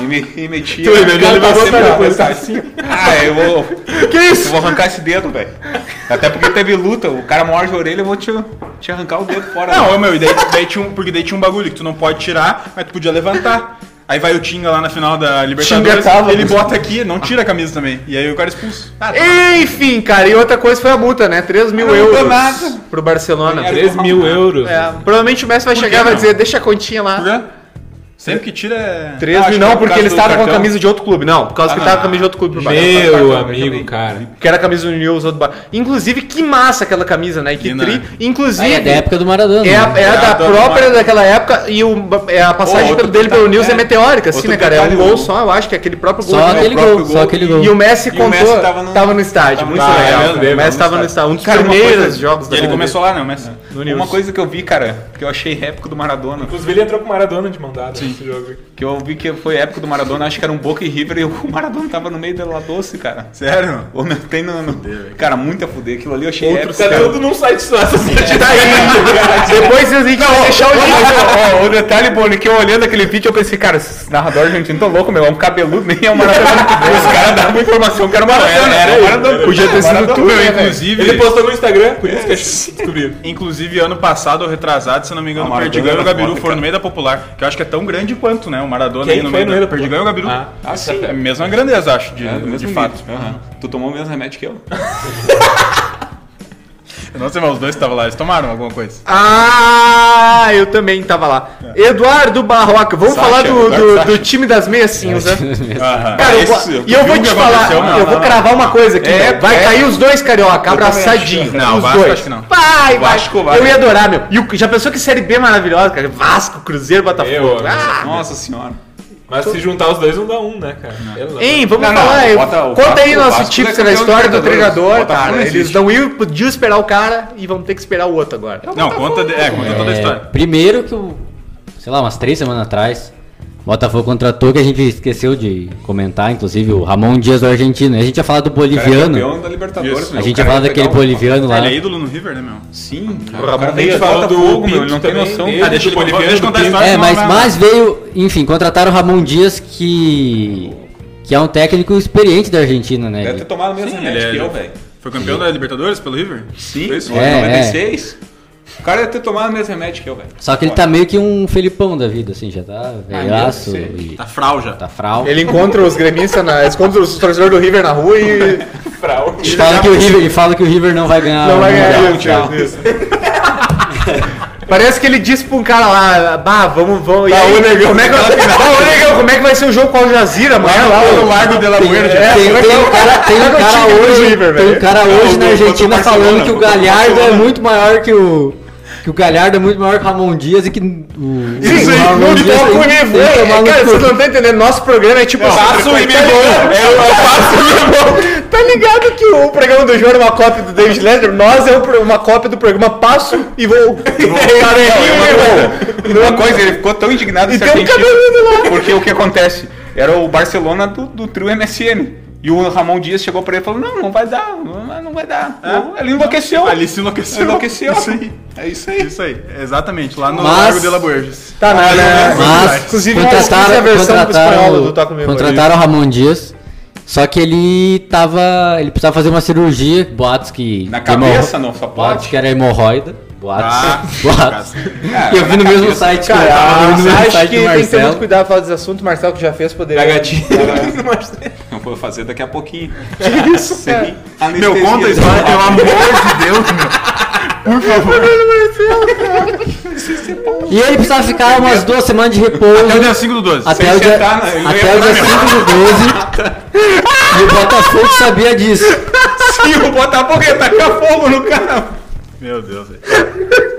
S6: E, me, e metia.
S2: Tu, ele- botar
S6: sempre
S2: depois,
S6: na mensagem. Ah, eu vou.
S2: Que isso?
S6: Eu vou arrancar esse dedo, velho. Até porque teve luta. O cara morde a orelha, eu vou te, te arrancar o dedo fora.
S4: Não, ô, meu, e daí, daí tinha um, porque daí tinha um bagulho que tu não pode tirar, mas tu podia levantar. Aí vai o Tinga lá na final da Libertadores,
S2: tava-
S4: ele bota aqui, não tira a camisa também. E aí o cara é expulso. Ah, tá.
S2: Enfim, cara, e outra coisa foi a multa, né? 3 mil
S6: Não
S2: euros
S6: nada.
S2: pro Barcelona.
S3: 3 mil euros.
S2: É, provavelmente o Messi vai
S4: Por
S2: chegar e vai dizer, deixa a continha lá.
S4: Por quê? Sempre que tira é...
S2: 3
S6: acho
S2: mil
S6: que é
S2: não,
S6: por
S2: porque ele estava com a camisa de outro clube. Não, por causa que ele
S6: Ah,
S2: tava com a camisa de outro clube por baixo.
S3: Meu
S6: cartão,
S3: amigo, cara.
S2: Que era a camisa do News outro bar. Inclusive, que massa aquela camisa, né? Que
S4: Linda,
S2: tri.
S4: né?
S2: Inclusive.
S5: Aí é da época do Maradona.
S2: É a,
S5: né?
S2: é
S6: É a
S2: da própria daquela época e o, é a passagem pelo dele pelo News é,
S6: é.
S2: meteórica, assim, né, cara? É um gol
S6: o-
S2: só, eu acho que é aquele próprio gol.
S5: Só
S2: né?
S5: aquele gol, só aquele gol.
S2: E o Messi
S6: E o
S2: contou,
S6: Messi
S2: tava no, estádio, muito legal. o Messi
S6: tava no
S2: estádio, um dos primeiros jogos
S4: E
S2: da
S4: ele começou lá, né, o Messi?
S2: No News.
S6: Uma coisa que eu vi, cara, que eu achei épico do Maradona.
S3: Inclusive ele entrou com o Maradona de mão dada nesse jogo.
S6: Que eu vi que foi épico do Maradona, acho que era um Boca e River e o Maradona tava no meio da La Doce, cara.
S4: Sério?
S6: Ou não tem no. no- Cara, muito a fuder. Aquilo ali eu achei
S2: Outro
S6: épico.
S3: Tá
S6: cara.
S3: tudo num site só, essa
S2: Depois a gente vai deixar o link.
S6: Ó, o detalhe, Boni, que eu olhando aquele vídeo eu pensei, cara, esses narradores argentinos tão loucos, meu, é um cabeludo, nem é o Maradona. Os caras davam informação que era o Maradona.
S2: Era,
S6: Era o Maradona.
S2: Podia ter sido
S6: Maradona,
S2: tu,
S6: meu,
S2: né, velho?
S4: Inclusive,
S3: Ele postou no Instagram, por isso que descobriram.
S4: Inclusive, ano passado, ou retrasado, se não me engano,
S6: Ah,
S4: o Perdigão e o Gabiru foram no meio da Popular, que eu acho que é tão grande quanto, né, o Maradona
S3: Quem
S4: aí no meio
S3: no
S4: da
S3: meio da
S4: Perdigão e o Gabiru.
S3: Ah, ah, sim.
S4: É a mesma grandeza, acho, de,
S6: É, do
S4: de fato.
S6: Aham. Tu tomou o mesmo remédio que eu?
S4: Eu não sei, mas os dois estavam lá, eles tomaram alguma coisa.
S2: Ah, eu também tava lá. Eduardo Barroca, vamos
S6: Sacha,
S2: falar do,
S6: Eduardo
S2: do, do time das meias cinzas.
S4: Aham.
S2: Cara, eu vou-
S6: Esse-
S2: e eu vou te falar?
S4: Não,
S2: eu
S4: não,
S2: vou
S4: não.
S2: cravar uma coisa aqui.
S6: É,
S2: vai
S6: é.
S2: cair os dois carioca, abraçadinho.
S4: Não,
S2: os
S4: Vasco
S2: dois.
S4: acho que não.
S2: Vai, vai.
S6: Vasco vai.
S2: Eu ia adorar, meu. E o- já pensou que série B maravilhosa, cara? Vasco, Cruzeiro, Botafogo.
S3: Eu,
S2: ah,
S6: Nossa senhora.
S3: Mas se juntar os dois não dá um, né, cara?
S2: Hein, vamos
S6: Não, não,
S2: falar. eu-
S6: bota o
S2: conta aí
S6: Vasco- o
S2: nosso tips
S6: campeão
S2: história do treinador, cara.
S6: não
S2: Eles não iam, podiam esperar o cara e vão ter que esperar o outro agora.
S4: Não, conta, é, conta toda a
S5: É,
S4: história.
S5: primeiro que o. Sei lá, umas três semanas atrás, Botafogo contratou, que a gente esqueceu de comentar, inclusive, o Ramon Dias do argentino. A gente ia falar do
S6: Cara, é
S5: boliviano.
S6: campeão da Libertadores,
S4: Isso.
S6: meu.
S5: A gente
S6: O
S5: ia falar
S6: ia
S5: daquele
S6: um-
S5: boliviano lá.
S4: Ele é ídolo no River, né, meu?
S6: Sim,
S2: O
S6: cara. O
S2: Ramon
S6: cara
S3: A gente
S6: veio
S3: fala do
S6: Botafogo, meu. Ele não tem noção.
S3: dele,
S4: Ah, deixa ele-
S3: boliviano
S4: deixa eu contar a história.
S5: É, mas, mas veio, enfim, contrataram o Ramon Dias que. que é um técnico experiente da Argentina, né?
S6: Deve ter tomado o mesmo
S4: Sim,
S6: remédio
S4: ele é-
S6: que eu, velho.
S4: Foi campeão da Libertadores pelo River?
S6: Sim,
S4: Foi isso?
S6: foi
S5: É,
S6: em
S5: é.
S6: 96. O cara deve ter tomado o mesmo remédio que eu, velho.
S5: Só que ele tá meio que um Felipão da vida, assim, já tá velhaço
S6: deve ser.
S5: e
S4: Tá frau já.
S5: tá frau.
S2: Ele encontra os gremistas, na, eles encontram os torcedores do River na rua e
S5: Ele fala, que o River, ele fala que o River não vai ganhar.
S2: não vai
S5: o
S2: ganhar
S5: Mundial.
S2: isso. Parece que ele disse pra um cara lá, bah, vamos, vamos. E aí,
S4: ô, negão,
S2: como é que, negão, como é que vai ser o jogo com o Al Jazeera amanhã lá?
S4: no? Largo de la
S5: Tem,
S4: Muerte.
S2: É,
S5: tem-
S2: é
S5: tem um cara, tem um cara hoje,
S2: River,
S5: tem um cara hoje
S6: Não,
S5: na Argentina falando que o
S6: do
S5: Galhardo é muito maior que o que o Galhardo é muito maior que o Ramon Dias e que o,
S2: Sim,
S5: o Ramon
S2: não
S5: Dias
S2: o nível. É,
S5: tomar no
S2: Cara, vocês não estão entendendo. Nosso programa é tipo assim.
S4: Passo e
S2: tá?
S4: É o passo e Migol.
S2: Tá ligado que o programa do João é uma cópia do David Ledger? Nós é um uma cópia do programa Passo e Vou. Cara, é
S6: Uma coisa, ele ficou tão indignado
S2: E
S6: esse
S2: tem um cabeludo lá.
S6: Porque o que acontece? Era o Barcelona do, do trio MSN. E o Ramon Dias chegou pra ele e falou: Não, não vai dar, não, não vai dar. Ele enlouqueceu.
S4: Ali se enlouqueceu.
S6: Enlouqueceu.
S4: Isso aí.
S6: É isso aí.
S4: Isso aí, exatamente, lá no
S5: Mas-
S4: Largo de La Borges.
S2: Tá, na, na,
S5: Mas
S2: inclusive,
S5: contrataram,
S2: a versão
S5: contrataram,
S2: do Toca
S5: contrataram o Ramon Dias. Só que ele tava. Ele precisava fazer uma cirurgia, boatos que.
S6: Na
S5: que
S6: cabeça,
S5: hemorro-
S6: não, só
S5: Boatos
S6: pode.
S5: que era hemorroida. Boatos.
S4: Ah,
S5: boatos.
S6: Ah,
S5: E eu vi no mesmo
S6: cabeça.
S5: site que
S2: Cara,
S5: eu tava, no mesmo
S2: acho
S5: site
S2: que tem que ter muito cuidado pra falar desse assunto. O Marcelo que já fez poderia...
S3: Da gatinha.
S6: Eu vou fazer daqui a pouquinho.
S2: Isso, cara.
S4: Meu, conta a história, pelo amor de Deus, meu. Por favor.
S5: E ele precisava ficar umas duas semanas de repouso.
S4: Até o dia 5 do 12.
S5: Até
S6: Sem
S5: o dia,
S6: sentar, né?
S5: Até o dia
S6: pra
S5: 5 do 12. e o Botafogo sabia disso.
S6: Sim, o Botafogo ia tacar fogo no cara.
S4: Meu Deus, velho.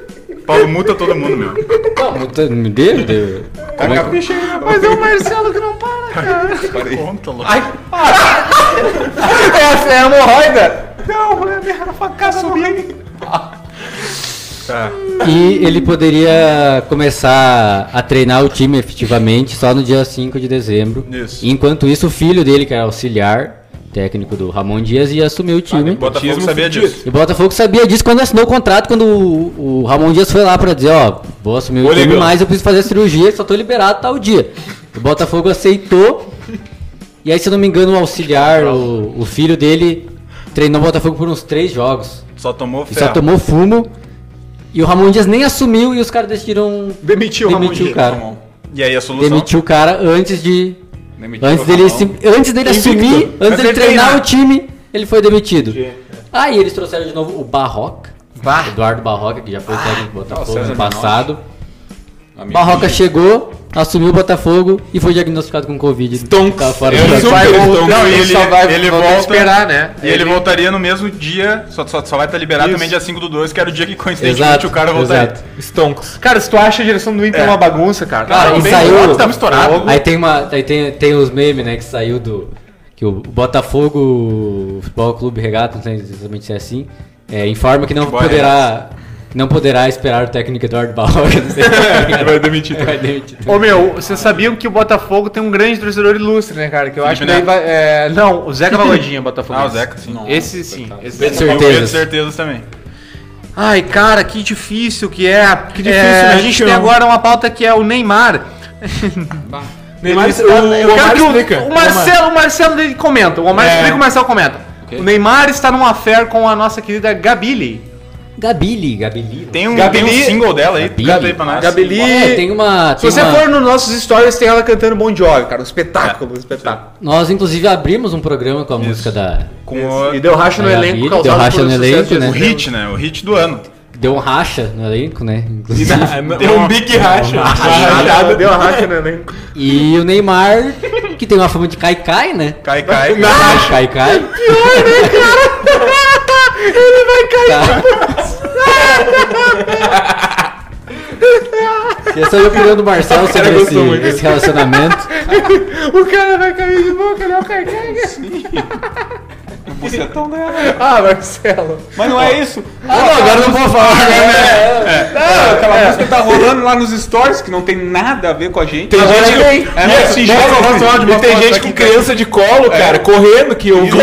S4: Paulo multa todo mundo, meu.
S5: Não, me deu, me deu. deu. Como é que-
S2: Mas é o Marcelo que não para, cara.
S4: Conta, louco.
S2: Essa é a hemorroida.
S6: Não, é minha facada subindo.
S4: Tá.
S5: E ele poderia começar a treinar o time efetivamente só no dia 5 de dezembro.
S4: Isso.
S5: Enquanto isso, o filho dele, que era auxiliar técnico do Ramon Dias, ia assumir o time.
S4: Botafogo
S3: Batismo
S4: sabia
S3: fudido.
S4: disso.
S5: E o Botafogo sabia disso quando assinou o contrato, quando o, o Ramon Dias foi lá pra dizer, ó, vou assumir o time, mas eu preciso fazer a cirurgia, só tô liberado tal dia. O Botafogo aceitou. E aí, se eu não me engano, o auxiliar, o, o filho dele, treinou o Botafogo por uns três jogos.
S4: Só tomou
S5: E
S4: ferro.
S5: só tomou fumo. E o Ramon Dias nem assumiu e os caras decidiram
S2: Demitiu o Ramon
S5: demitir o
S2: Dias.
S5: cara.
S4: E aí a solução?
S5: Demitiu o cara antes de.
S6: Demitiu
S5: Antes dele, se- antes dele
S3: Invicto.
S5: assumir, antes
S4: Mas
S5: dele
S4: ele
S5: treinar
S4: treinar.
S5: o time, ele foi demitido. Aí eles trouxeram de novo o Barroca. Eduardo Barroca, que já foi técnico do Botafogo no passado. Barroca chegou, assumiu o Botafogo e foi diagnosticado com Covid.
S3: Stonks.
S5: Tava fora jogo.
S2: Vai,
S4: não, e ele-
S2: só vai,
S4: ele volta-
S2: esperar, né?
S4: E ele voltaria no mesmo dia, só, só, só vai estar liberado
S2: Isso.
S4: também dia 5 do 12, que era o dia que coincidentemente
S5: Exato,
S4: o cara voltaria.
S5: exato.
S3: Stonks.
S2: Cara, se tu acha a direção do Inter
S4: É.
S2: uma bagunça, cara.
S5: Cara, e saiu.
S4: tava estourado.
S5: Aí tem uma. Aí tem, tem os memes, né, que saiu do. Que o Botafogo Futebol Clube Regata, não sei exatamente se é assim, é, informa que não poderá. Não poderá esperar o técnico Eduardo Barroca. Não
S3: Vai demitir.
S5: Vai demitir.
S2: Ô meu, vocês sabiam que o Botafogo tem um grande torcedor ilustre, né, cara? Que eu acho que daí
S4: Neto.
S2: vai. é, não, o Zeca Pagodinho, Botafogo.
S4: Ah, o Zeca, sim.
S2: Esse sim. Esse
S5: Pedro
S4: o Pedro
S5: Certezas.
S4: Também.
S2: Ai, cara, que difícil que é. Que
S3: difícil,
S2: é,
S3: né,
S2: A gente tem agora uma pauta que é o Neymar.
S3: Neymar,
S2: Ele-
S3: o,
S2: eu
S3: o
S2: quero
S3: Omar
S2: que o, o Marcelo, o Marcelo ele comenta. O Omar
S3: É.
S2: explica, o Marcelo comenta. O Neymar está numa affair com a nossa querida Gabili.
S5: Gabili, Gabili.
S4: Tem um,
S2: Gabili-
S4: tem um single dela aí,
S5: Gabili.
S4: canta aí pra nós.
S2: Gabili.
S5: É, tem uma.
S2: Se
S5: tem
S2: você
S5: uma-
S2: for nos nossos stories, tem ela cantando Bon Jovi, cara. Um espetáculo, um espetáculo.
S5: Nós, inclusive, abrimos um programa com a música da.
S4: Com o,
S2: E deu racha no
S5: É,
S2: elenco
S5: Gabili,
S2: causado
S5: deu racha
S2: por
S5: no elenco, né?
S4: o hit, né? O hit do ano.
S5: Deu um racha no elenco, né? Inclusive.
S3: Deu um big racha. Uma
S2: Rachada,
S3: rachada.
S2: deu racha no elenco.
S5: E o Neymar, que tem uma fama de cai-cai, né?
S4: Cai, cai.
S5: Cai-cai.
S2: Ele vai cair.
S5: E essa é a opinião do Marcelo sobre esse,
S3: muito.
S5: esse relacionamento.
S2: O cara vai cair de boca, ele é o Caicai.
S6: Bucetão dela.
S2: Ah, Marcelo.
S6: Mas não é isso.
S5: Ah, não, agora não vou falar, né?
S6: Não, aquela música tá rolando lá nos stories que não tem nada a ver com a gente.
S3: Tem gente,
S6: É, mas se
S3: joga
S6: joga
S3: o
S6: no
S3: áudio,
S6: áudio,
S3: e tem gente com criança de colo, cara, correndo, que ouviu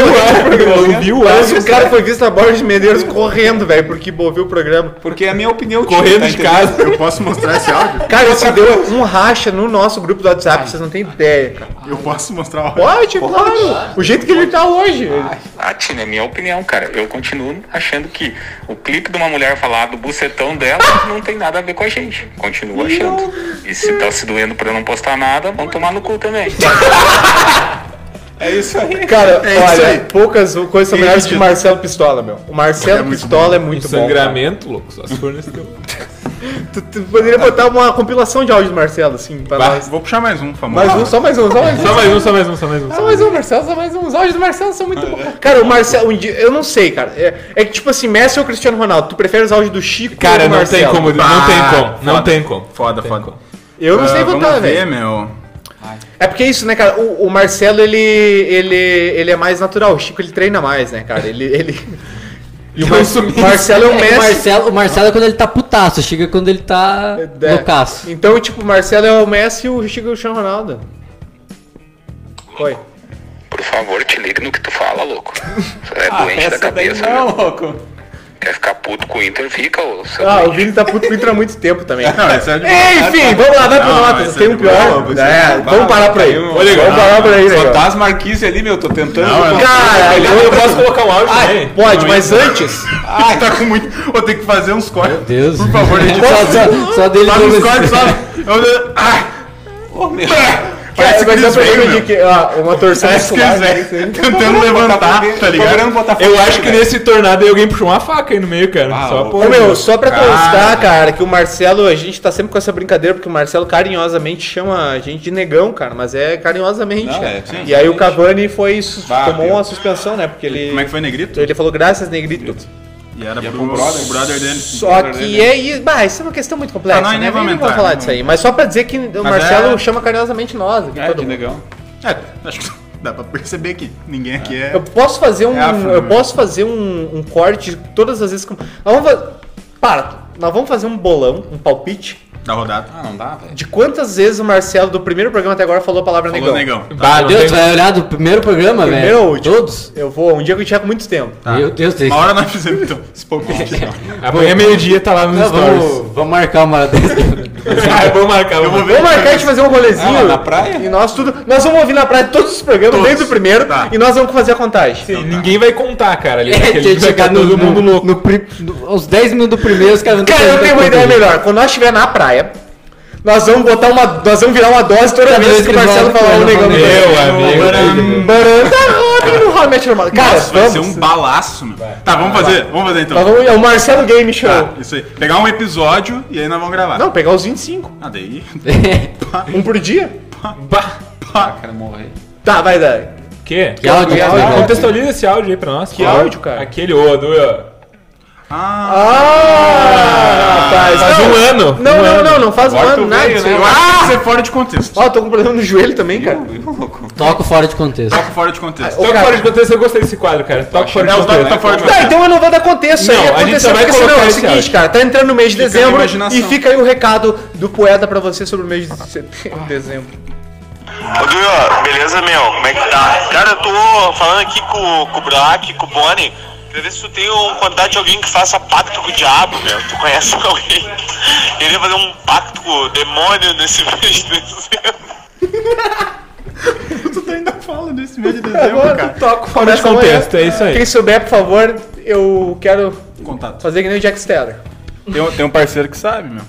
S3: o antes,
S2: o cara foi visto a Borges de Medeiros correndo, velho, porque ouviu o programa.
S6: Porque é a minha opinião.
S3: correndo
S6: tá
S3: de casa.
S4: Eu posso mostrar esse áudio?
S2: Cara, isso deu um racha no nosso grupo do WhatsApp, vocês não têm ideia, cara.
S4: Eu posso mostrar o áudio.
S2: Pode, claro. O jeito que ele tá hoje.
S1: Ah, Tina, é minha opinião, cara. Eu continuo achando que o clipe de uma mulher falar do bucetão dela não tem nada a ver com a gente. Continuo achando. E se tá se doendo pra eu não postar nada, vão tomar no cu também.
S6: É isso aí.
S2: Cara,
S4: É isso
S2: olha,
S4: aí.
S2: poucas coisas são melhores que o? Marcelo Pistola, meu. O Marcelo
S4: É
S2: Pistola
S4: bom.
S2: é muito bom. cara.
S3: Sangramento, louco, só se for nesse teu.
S2: Tu, tu poderia botar uma compilação de áudio do Marcelo, assim, pra
S3: Bah,
S2: nós.
S4: Vou puxar mais um famoso.
S2: Mais um, só mais um, só mais um.
S3: Só mais um, só mais um, só mais um.
S2: Só mais um, Marcelo, só mais um. Os áudios do Marcelo são muito bons. Cara, o Marcelo, um dia, eu não sei, cara. É, é que tipo assim, Messi ou Cristiano Ronaldo? Tu prefere os áudios do Chico
S3: Cara,
S2: ou do
S3: não tem
S2: Marcelo?
S3: como, não tem como, não tem como.
S4: Foda,
S3: Tem
S4: foda.
S3: como.
S2: Eu não sei
S4: Ah,
S2: votar,
S4: Vamos ver,
S2: velho.
S4: meu.
S2: É porque é isso, né, cara? O, o Marcelo, ele, ele, ele é mais natural. O Chico, ele treina mais, né, cara? Ele. ele... E o Mar- Marcelo é o
S5: É, o,
S2: Messi.
S5: Marcelo, o Marcelo é quando ele tá putaço, chega quando ele tá
S2: É.
S5: loucaço.
S2: Então, tipo, o Marcelo é o Messi e o Chico é o Cristiano Ronaldo. Foi.
S1: por favor, te ligue no que tu fala, louco. Você é
S6: Ah,
S1: doente da
S6: essa daí
S1: cabeça,
S6: não,
S1: meu.
S6: louco.
S1: Quer ficar puto com o Inter, fica, ô seu
S2: Ah, o. Vini tá puto com o Inter há muito tempo também.
S4: Não, é de
S2: Enfim, vamos lá, vai pro Notas. Tem
S4: é
S2: um pior. É, vamos parar por aí.
S6: Ô, legal.
S2: Vamos parar por aí,
S6: Só tá as marquises ali, meu. Tô tentando.
S2: Cara,
S3: Eu, eu posso colocar um áudio também?
S2: pode, mas antes.
S4: Ai, tá com muito. Vou ter que fazer uns cortes.
S5: Meu Deus.
S4: Por favor, editor.
S5: só, só, só dele
S4: Faz uns cortes só. Ai,
S6: Ô, meu.
S4: Parece Chris
S2: eu percebi
S4: Bale,
S2: que, ó, uma torção
S4: Parece que
S2: muscular.
S4: eles velho tentando levantar, tá ligado?
S3: Eu acho que nesse tornado aí alguém puxou uma faca aí no meio, cara.
S6: Ah,
S3: Só
S2: meu, só pra constar, cara, que o Marcelo, a gente tá sempre com essa brincadeira, porque o Marcelo carinhosamente chama a gente de negão, cara, mas é carinhosamente.
S6: Não,
S2: cara.
S6: é, sim,
S2: e aí o. Cavani foi,
S6: Bah,
S2: tomou
S6: meu.
S2: uma suspensão, né? Porque ele.
S4: Como é que foi, Negrito?
S2: Ele falou graças, Negrito.
S4: E era
S6: E é
S4: pro
S6: pro brother.
S4: o brother dele.
S2: Só que é isso. Bah, isso é uma questão muito complexa.
S4: Ah, não,
S2: né?
S4: nem vamos
S2: falar
S4: não
S2: disso aí. Mas só pra dizer que o
S4: Mas
S2: Marcelo
S4: é-
S2: chama carinhosamente nós. Aqui,
S6: É,
S2: todo
S6: que
S2: mundo.
S6: legal.
S4: É, acho que dá pra perceber que ninguém aqui é.
S2: Eu posso fazer um.
S4: É afro,
S2: eu posso fazer um, um corte todas as vezes que. Nós vamos fa- Para, nós vamos fazer um bolão, um palpite.
S4: Da rodada.
S6: Ah, não dá, velho.
S2: De quantas vezes o Marcelo, do primeiro programa até agora, falou a palavra
S4: Falou
S2: negão?
S4: negão.
S3: Não
S5: Deus, tu vai olhar do primeiro programa, velho?
S2: Primeiro ou último?
S5: Todos?
S2: Eu vou, um dia que eu tiver com muito tempo.
S4: Tá.
S5: Meu Deus, tem...
S4: Uma hora nós fizemos então. Esse palpite.
S3: Amanhã meio-dia tá lá nos
S5: Não,
S3: stories.
S5: vamos, vamos marcar uma dessa.
S3: Ah, vamos marcar.
S4: Eu vou
S3: vamos
S4: ver.
S2: Vamos marcar de fazer um rolezinho.
S6: Ah, lá na praia?
S2: E nós tudo. Nós vamos ouvir na praia todos os programas,
S4: Todos.
S2: desde o primeiro,
S4: Tá.
S2: e nós vamos fazer a contagem.
S3: Sim, ninguém vai contar, cara. Ali,
S5: É,
S3: vai
S5: chegar
S3: ficar
S5: no,
S3: todo mundo louco.
S5: no pri- no- aos 10 minutos do primeiro, os caras não
S2: Cara, eu tenho uma
S5: quanto
S2: ideia melhor. Quando nós estiver na praia, nós vamos botar uma. Nós vamos virar uma dose toda
S5: Cada
S2: vez que o Marcelo
S5: fala,
S2: falar um
S5: ele
S2: negão.
S5: fala,
S3: Meu amigo.
S2: Baranda, no How. Cara,
S4: Nossa, vai ser
S2: vamos.
S4: um balaço, meu. Tá, vamos fazer. Vamos fazer então.
S2: Nós vamos- É o Marcelo Game Show.
S4: Tá, isso aí. Pegar um episódio e aí nós vamos gravar.
S2: Não, pegar os 25.
S4: Ah, daí.
S2: Um por dia.
S3: Bah.
S6: Ah, quero morrer.
S2: Tá, vai dar.
S3: Que?
S5: Que áudio
S2: Que
S5: né?
S3: Contextualiza esse áudio aí pra nós.
S2: Que áudio, cara?
S3: Aquele, ô, do...
S2: Ah, rapaz.
S3: Faz
S2: não.
S3: um ano.
S2: Não,
S3: Um
S2: não,
S3: ano.
S2: não, não faz um ano nada.
S6: veio, né?
S4: Eu acho que que ser fora de contexto.
S2: Ó, tô com problema no joelho também, cara.
S6: Louco?
S5: Toco fora de contexto.
S4: Toca fora de contexto.
S3: Toca
S2: cara.
S3: fora de contexto, eu gostei desse quadro, cara. Toca fora de
S4: É,
S3: contexto.
S4: tá fora de
S2: Tá, então eu não vou dar contexto
S3: Não,
S2: aí.
S3: a gente
S2: Aconteceu
S3: só vai
S2: porque senão
S3: colocar
S2: é o seguinte, cara. Tá entrando no mês de dezembro e fica aí o recado do poeta pra você sobre o mês de setembro, dezembro.
S7: Ô Duio, beleza, meu? Como é que tá? Cara, eu tô falando aqui com, com o Brock, com o Bonnie. Queria ver se tu tem um contato de alguém que faça pacto com o diabo, meu. Tu conhece alguém? Queria fazer um pacto com o demônio nesse mês de dezembro.
S4: Tu ainda fala desse mês de dezembro, cara.
S2: toco
S3: Fora de contexto, é isso aí.
S2: Quem souber, por favor, eu quero
S4: Contato.
S2: fazer que nem o Jack Steller.
S4: Tem, um- tem um parceiro que sabe, meu.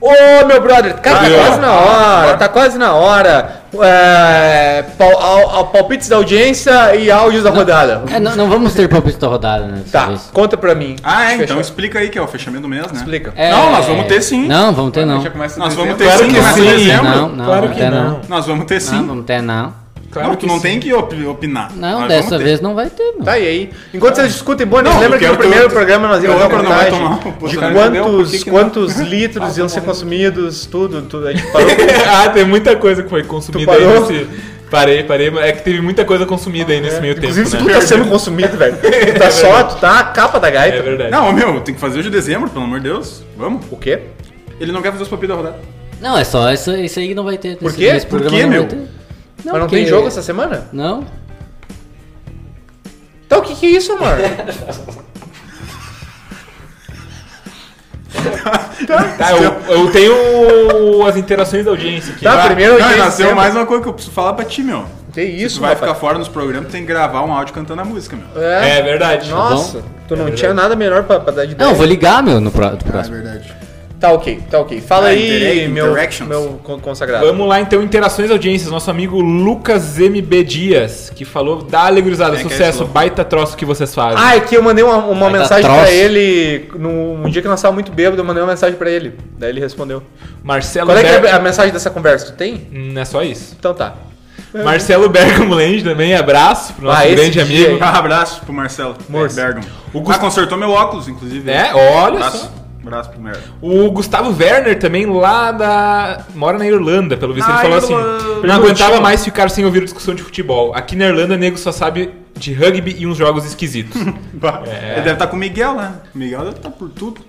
S2: Ô, meu brother, cara, tá quase na hora, tá quase na hora. É, pal, ao- palpites da audiência e áudios da rodada.
S5: É, não, não vamos ter palpite da rodada, né?
S2: Tá,
S5: vez.
S2: conta pra mim.
S4: Ah, é, então
S2: Fechou.
S4: explica aí que é o fechamento do mês, né?
S2: Explica.
S5: É,
S4: Não, nós vamos ter sim.
S5: Não, vamos ter não.
S4: Nós vamos ter
S3: Claro
S4: sim,
S3: que
S4: começa em
S3: sim.
S4: dezembro.
S5: Não, não,
S3: Claro que não.
S5: não.
S4: Nós vamos ter sim.
S5: Não, vamos ter não.
S3: Claro
S4: não,
S3: que
S4: tu não
S3: sim.
S4: tem que op- opinar.
S5: Não, dessa
S4: ter.
S5: vez não vai ter, meu.
S2: Tá, e aí? Enquanto vocês discutem, bom,
S4: Não,
S2: lembra que no primeiro
S4: tu-
S2: programa nós íamos
S4: não vai
S2: contagem
S4: tomar
S2: de quantos,
S6: que que
S2: quantos litros iam ser consumidos, tudo, tudo. A gente parou
S3: ah, tem muita coisa que foi consumida aí nesse... Parei, parei. mas É que teve muita coisa consumida aí nesse meio tempo,
S2: Inclusive,
S3: né?
S2: tu tá sendo consumido, velho. Tu tá só, tu tá a capa da gaita.
S3: É verdade.
S4: Não, meu, tem que fazer o de dezembro, pelo amor de Deus. Vamos.
S2: O quê?
S4: Ele não quer fazer os palpites da rodada.
S5: Não, é só isso, isso aí que não vai ter.
S2: Por quê?
S4: Por quê,
S5: não
S4: meu?
S5: Ter.
S2: Mas não
S5: porque-
S2: tem jogo essa semana?
S5: Não?
S2: Então o que que é isso, amor?
S3: Tá, eu, eu tenho as interações da audiência aqui.
S2: Tá,
S3: Vai.
S2: primeiro
S4: Não, nasceu mais uma coisa que eu preciso falar pra ti, meu.
S2: Que isso,
S4: Tu vai
S2: rapaz?
S4: ficar fora nos programas, tem que gravar um áudio cantando a música, meu.
S2: É.
S3: É verdade.
S2: Nossa, tu não tinha nada melhor pra, pra dar de ideia.
S5: Não, eu vou ligar, meu, no pró- do próximo.
S4: verdade.
S2: Tá ok, tá ok. Fala
S4: Ah,
S2: aí, meu, meu con- consagrado.
S3: Vamos lá então, interações audiências. Nosso amigo Lucas MB Dias, que falou, dá
S4: que é esse
S3: sucesso,
S4: louco?
S3: baita troço que vocês fazem.
S2: Ah, é que eu mandei uma, uma mensagem pra
S5: troço.
S2: ele num um dia que nós estávamos muito bêbados, eu mandei uma mensagem pra ele. Daí ele respondeu.
S3: Marcelo
S2: Qual é que
S3: Ber-
S2: é a mensagem dessa conversa? Tu tem?
S3: Não é só isso.
S2: Então tá.
S3: Marcelo Bergamo Lende também, abraço pro nosso
S2: Ah,
S3: grande amigo.
S2: aí.
S4: Um abraço pro Marcelo. Bergamo.
S3: O
S4: O
S3: Gust-
S4: Ah, consertou meu óculos, inclusive.
S3: É, olha
S4: abraço.
S3: só.
S4: Abraço pro Merda.
S3: O Gustavo Werner também, lá da. mora na Irlanda, pelo visto.
S4: Na
S3: ele falou assim:
S4: Irlanda.
S3: não aguentava mais ficar sem ouvir discussão de futebol. Aqui na Irlanda, nego só sabe de rugby e uns jogos esquisitos. É.
S4: Ele deve estar com o Miguel, né? O Miguel deve estar por tudo.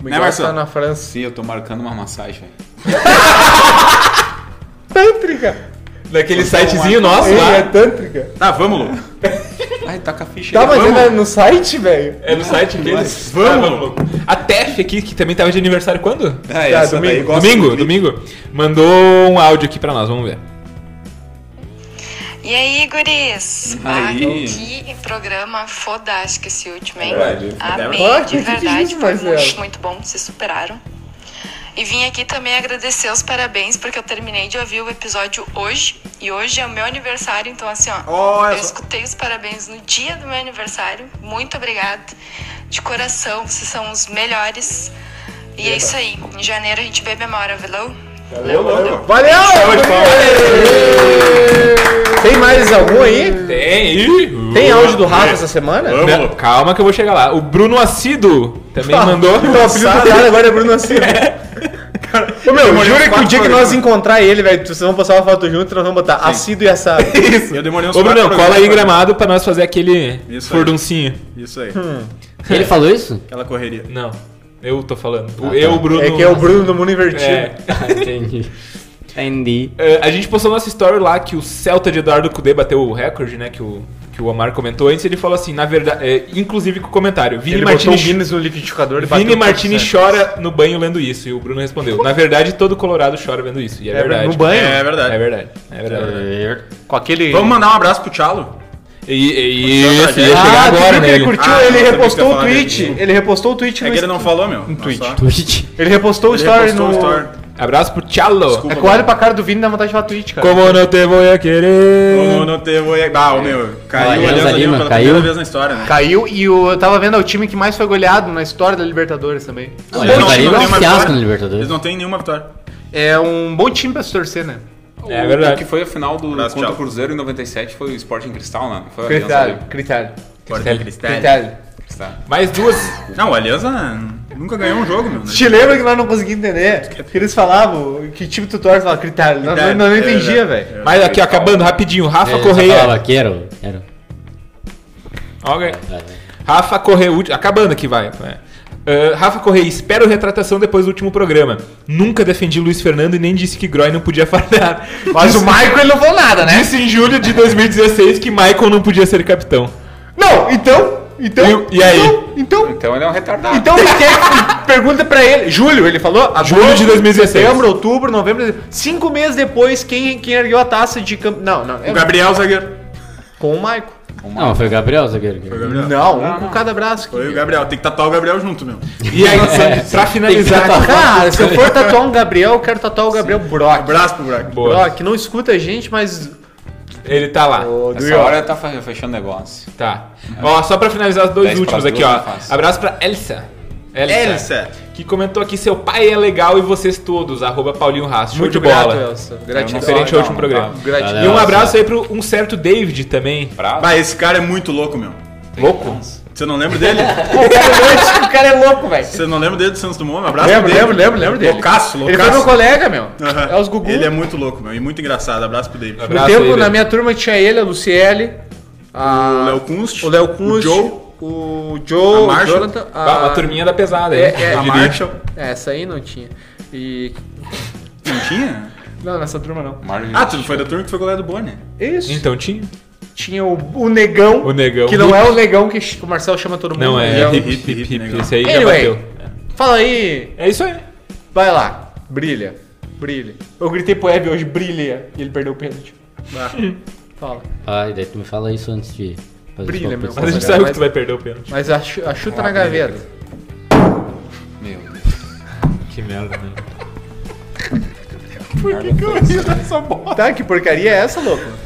S2: Miguel
S4: Marcelo?
S2: tá na França.
S6: Sim, eu tô marcando uma massagem.
S2: Tântrica!
S3: Naquele sitezinho nosso
S2: Ei, é
S3: lá.
S2: tântrica.
S4: Tá, vamos, Lu.
S6: Ai, tá com a ficha
S2: Tá,
S6: aí.
S2: mas
S4: Vamos.
S2: ainda é no site, velho?
S3: É no site deles.
S4: Vamos.
S3: A Tef aqui, que também tava de aniversário quando?
S6: Ah,
S2: Tá,
S6: essa
S2: domingo.
S6: daí gosta
S3: Domingo, domingo. Mandou um áudio aqui pra nós, vamos ver.
S8: E aí, guris?
S6: Aí.
S8: Ah, que programa fodástico esse último, hein?
S6: Verdade.
S8: Amei,
S2: Ah,
S8: de
S2: que
S8: verdade. Foi
S2: Marcelo?
S8: muito, muito bom, se superaram. E vim aqui também agradecer os parabéns, porque eu terminei de ouvir o episódio hoje. E hoje é o meu aniversário, então assim, ó.
S4: Olha
S8: eu
S4: só.
S8: escutei os parabéns no dia do meu aniversário. Muito obrigada. De coração, vocês são os melhores. E é isso aí. Em janeiro a gente vê memória, valeu?
S2: Valeu! Tem mais algum aí?
S3: Tem. Ih,
S2: Tem áudio do Rafa essa semana?
S3: Não, calma que eu vou chegar lá. O Bruno Acido também mandou.
S2: Então, o apelido do cara agora é Bruno Assis. Ô, meu, jura que o dia que nós encontrar ele, velho, vocês vão postar uma foto junto e nós vamos botar assíduo e assado.
S3: Isso.
S4: Eu demorei uns
S3: Ô,
S4: quatro
S3: cola aí gramado pra nós fazer aquele
S4: Isso aí. Isso aí.
S5: Ele falou isso?
S4: Aquela correria.
S3: Não, eu tô falando. O-
S5: Ah, tá.
S3: eu, o Bruno.
S2: É que é o Bruno do mundo invertido.
S3: É.
S5: Entendi. Entendi.
S3: É, a gente postou nossa story lá que o Celta de Eduardo Cudê bateu o recorde, né? Que o, que o Omar comentou antes. Ele falou assim, na verdade, é, inclusive com o comentário: Vini
S2: Ele botou o
S3: Martini,
S2: Guinness no liquidificador e
S3: Vini Martini
S2: 100%.
S3: chora no banho lendo isso. E o Bruno respondeu: Na verdade, todo Colorado chora vendo isso. E é,
S2: É,
S3: verdade.
S2: no banho?
S4: É verdade.
S3: É verdade. É verdade.
S2: Com aquele...
S4: Vamos mandar um abraço pro Tchalo?
S3: E, e, isso, ia chegar
S2: Ah,
S3: agora nele.
S2: ele curtiu?
S4: Ah,
S2: ele repostou o tweet.
S4: dele.
S2: Ele repostou o tweet
S4: É que ele não falou, meu. Um
S2: tweet.
S5: Twitch.
S2: Ele repostou o story
S4: repostou
S2: no...
S4: story.
S3: Abraço pro Tchalo.
S4: Desculpa.
S2: É que eu olho pra cara do Vini e dá vontade de falar tweet, cara.
S3: Como não te vou a querer.
S4: Como não teve... Ah, o meu. Caiu
S5: Alianza
S4: o Alianza Lima
S5: Lima,
S4: pela
S5: caiu.
S4: primeira vez na história, né?
S2: Caiu e o, eu tava vendo é o time que mais foi goleado na história da Libertadores também.
S5: O Dario é
S4: têm
S5: um
S4: uma
S5: fiasco
S4: vitória.
S5: no Libertadores.
S4: Eles não têm nenhuma vitória.
S2: É um bom time pra se torcer, né?
S3: É
S6: O
S3: verdade.
S6: que foi a final do
S4: Abraço,
S6: contra o. Cruzeiro em 97 foi o Sporting Cristal, né? Foi Alianza Lima.
S2: critério.
S4: Critério.
S2: Critério.
S6: Cristal.
S3: Mais duas.
S4: Não, o Alianza nunca ganhou um jogo, meu. né?
S2: Te lembra que nós não conseguimos entender? Que eles falavam que time tu torce, falava critério. Nós, não
S4: é
S2: entendia,
S4: verdade.
S2: velho.
S3: Mas aqui, ó, acabando rapidinho. Rafa
S5: só
S3: Correia.
S5: falava, quero, quero.
S3: Ok. Rafa Correia. Acabando aqui, vai. É. Ah, Rafa Correia, espero retratação depois do último programa. Nunca defendi Luiz Fernando e nem disse que Groy não podia falhar.
S2: Mas o Michael ele não falou nada, né?
S3: Disse em julho de 2016 que Michael não podia ser capitão.
S2: Não, então. Então.
S3: E- e aí?
S2: Então. Então.
S6: Então ele é um retardado.
S2: Então ele quer pergunta pra ele. Julho, ele falou? Agosto,
S3: Julho de 2016.
S2: Setembro, outubro, novembro. Cinco meses depois, quem, quem ergueu a taça de campeão. Não, não. é
S4: O Gabriel zagueiro.
S2: Com o Michael.
S5: Não, foi o Gabriel, zagueiro.
S4: Foi o Gabriel.
S2: Não, um com cada braço.
S4: Foi o Gabriel. Tem que tatuar o Gabriel junto, meu.
S3: E aí, pra finalizar.
S2: Cara, se eu for tatuar um Gabriel, eu quero tatuar o Gabriel Brock.
S4: Abraço pro buraco.
S3: Boa.
S2: Brock, não escuta a gente, mas.
S3: Ele tá lá.
S6: Essa hora tá fe- fechando negócio.
S3: Tá. Ó, só pra finalizar os dois
S6: 10
S3: últimos aqui,
S6: duas
S3: ó. Abraço pra Elsa.
S4: Elsa.
S3: Que comentou aqui, seu pai é legal e vocês todos, arroba Paulinho. Show
S2: Muito
S3: de bola.
S2: Elsa. Gratidão.
S3: Diferente ao último programa.
S2: Gratidão.
S3: E um
S5: Elsa.
S3: abraço aí pro um certo David também.
S6: Bravo.
S4: Bah, esse cara é muito louco, meu.
S3: Louco?
S4: Você não lembra dele?
S2: O cara é louco, o cara é louco, velho.
S4: Você não lembra dele do Santos Dumont? Um abraço
S2: Lembro,
S4: dele.
S2: lembro, lembro, lembro dele.
S4: Loucaço,
S2: Ele
S4: loucaço.
S2: foi meu colega, meu.
S4: Aham.
S2: É os Gugu.
S4: Ele é muito louco, meu. E muito engraçado. Abraço pro David.
S2: No tempo,
S3: aí,
S2: na minha turma tinha ele, a Luciele, a...
S4: O Léo Kunst.
S2: o Léo Kunst,
S4: O Joe.
S2: o Joe,
S4: A
S2: o
S4: Marshall.
S2: Jonathan, a...
S3: Ah, Uma turminha da pesada aí.
S2: É, é,
S4: A. Marshall.
S2: É, essa aí não tinha. E...
S4: Não tinha?
S2: Não, nessa turma não.
S4: Ah, tu foi da turma que foi goleiro do Boni.
S2: Isso.
S3: Então tinha.
S2: Tinha o, o Negão,
S3: O Negão.
S2: que não é o Negão que o Marcel chama todo mundo.
S3: Não, é
S2: o-
S3: hip,
S4: hip,
S3: hip,
S4: hip.
S3: Esse aí já
S2: Anyway.
S3: bateu.
S2: Fala aí,
S3: É isso aí.
S2: vai lá, brilha, brilha. Eu gritei pro Eve hoje, brilha, e ele perdeu o pênalti. Fala.
S5: Ai, daí tu me fala isso antes de fazer
S2: Brilha, meu.
S3: Mas a gente sabe que tu vai perder o pênalti.
S2: Mas a, a chuta na gaveta.
S6: Meu Deus.
S3: Que merda, né?
S2: Tá, que porcaria é essa, louco?
S5: Que o que o que o que o que o que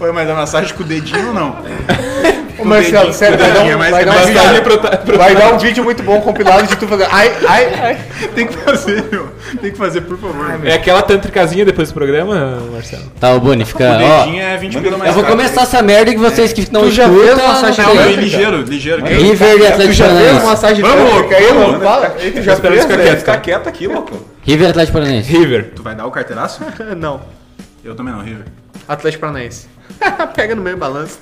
S4: Oi, mas a massagem com o dedinho ou não?
S2: Ô, Marcelo, sério, vai dar um,
S4: É mais
S2: vai dar um vídeo, vai dar um vídeo muito bom compilado de tu fazer. Ai, ai, ai.
S4: Tem que fazer, meu. Tem que fazer, por favor.
S3: É aquela tantricazinha depois do programa, Marcelo?
S5: Tá, ô Boni, fica.
S4: O
S5: Ó,
S4: dedinho é 20 pila mais
S5: eu vou
S4: caro.
S5: começar essa merda que vocês que não
S2: Tu já fez massagem
S5: não
S4: Não, ligeiro, ligeiro.
S5: River e Atlético Paranaense.
S2: massagem
S4: Vamos, louco,
S2: aí, mano? Fala. Aí tu já fez,
S6: Fica quieto aqui, louco.
S5: River e Atlético Paranaense.
S3: River.
S4: Tu vai dar o carteiraço?
S2: Não.
S4: Eu também não, River.
S2: Atlético Paranaense. Pega no meio balanço.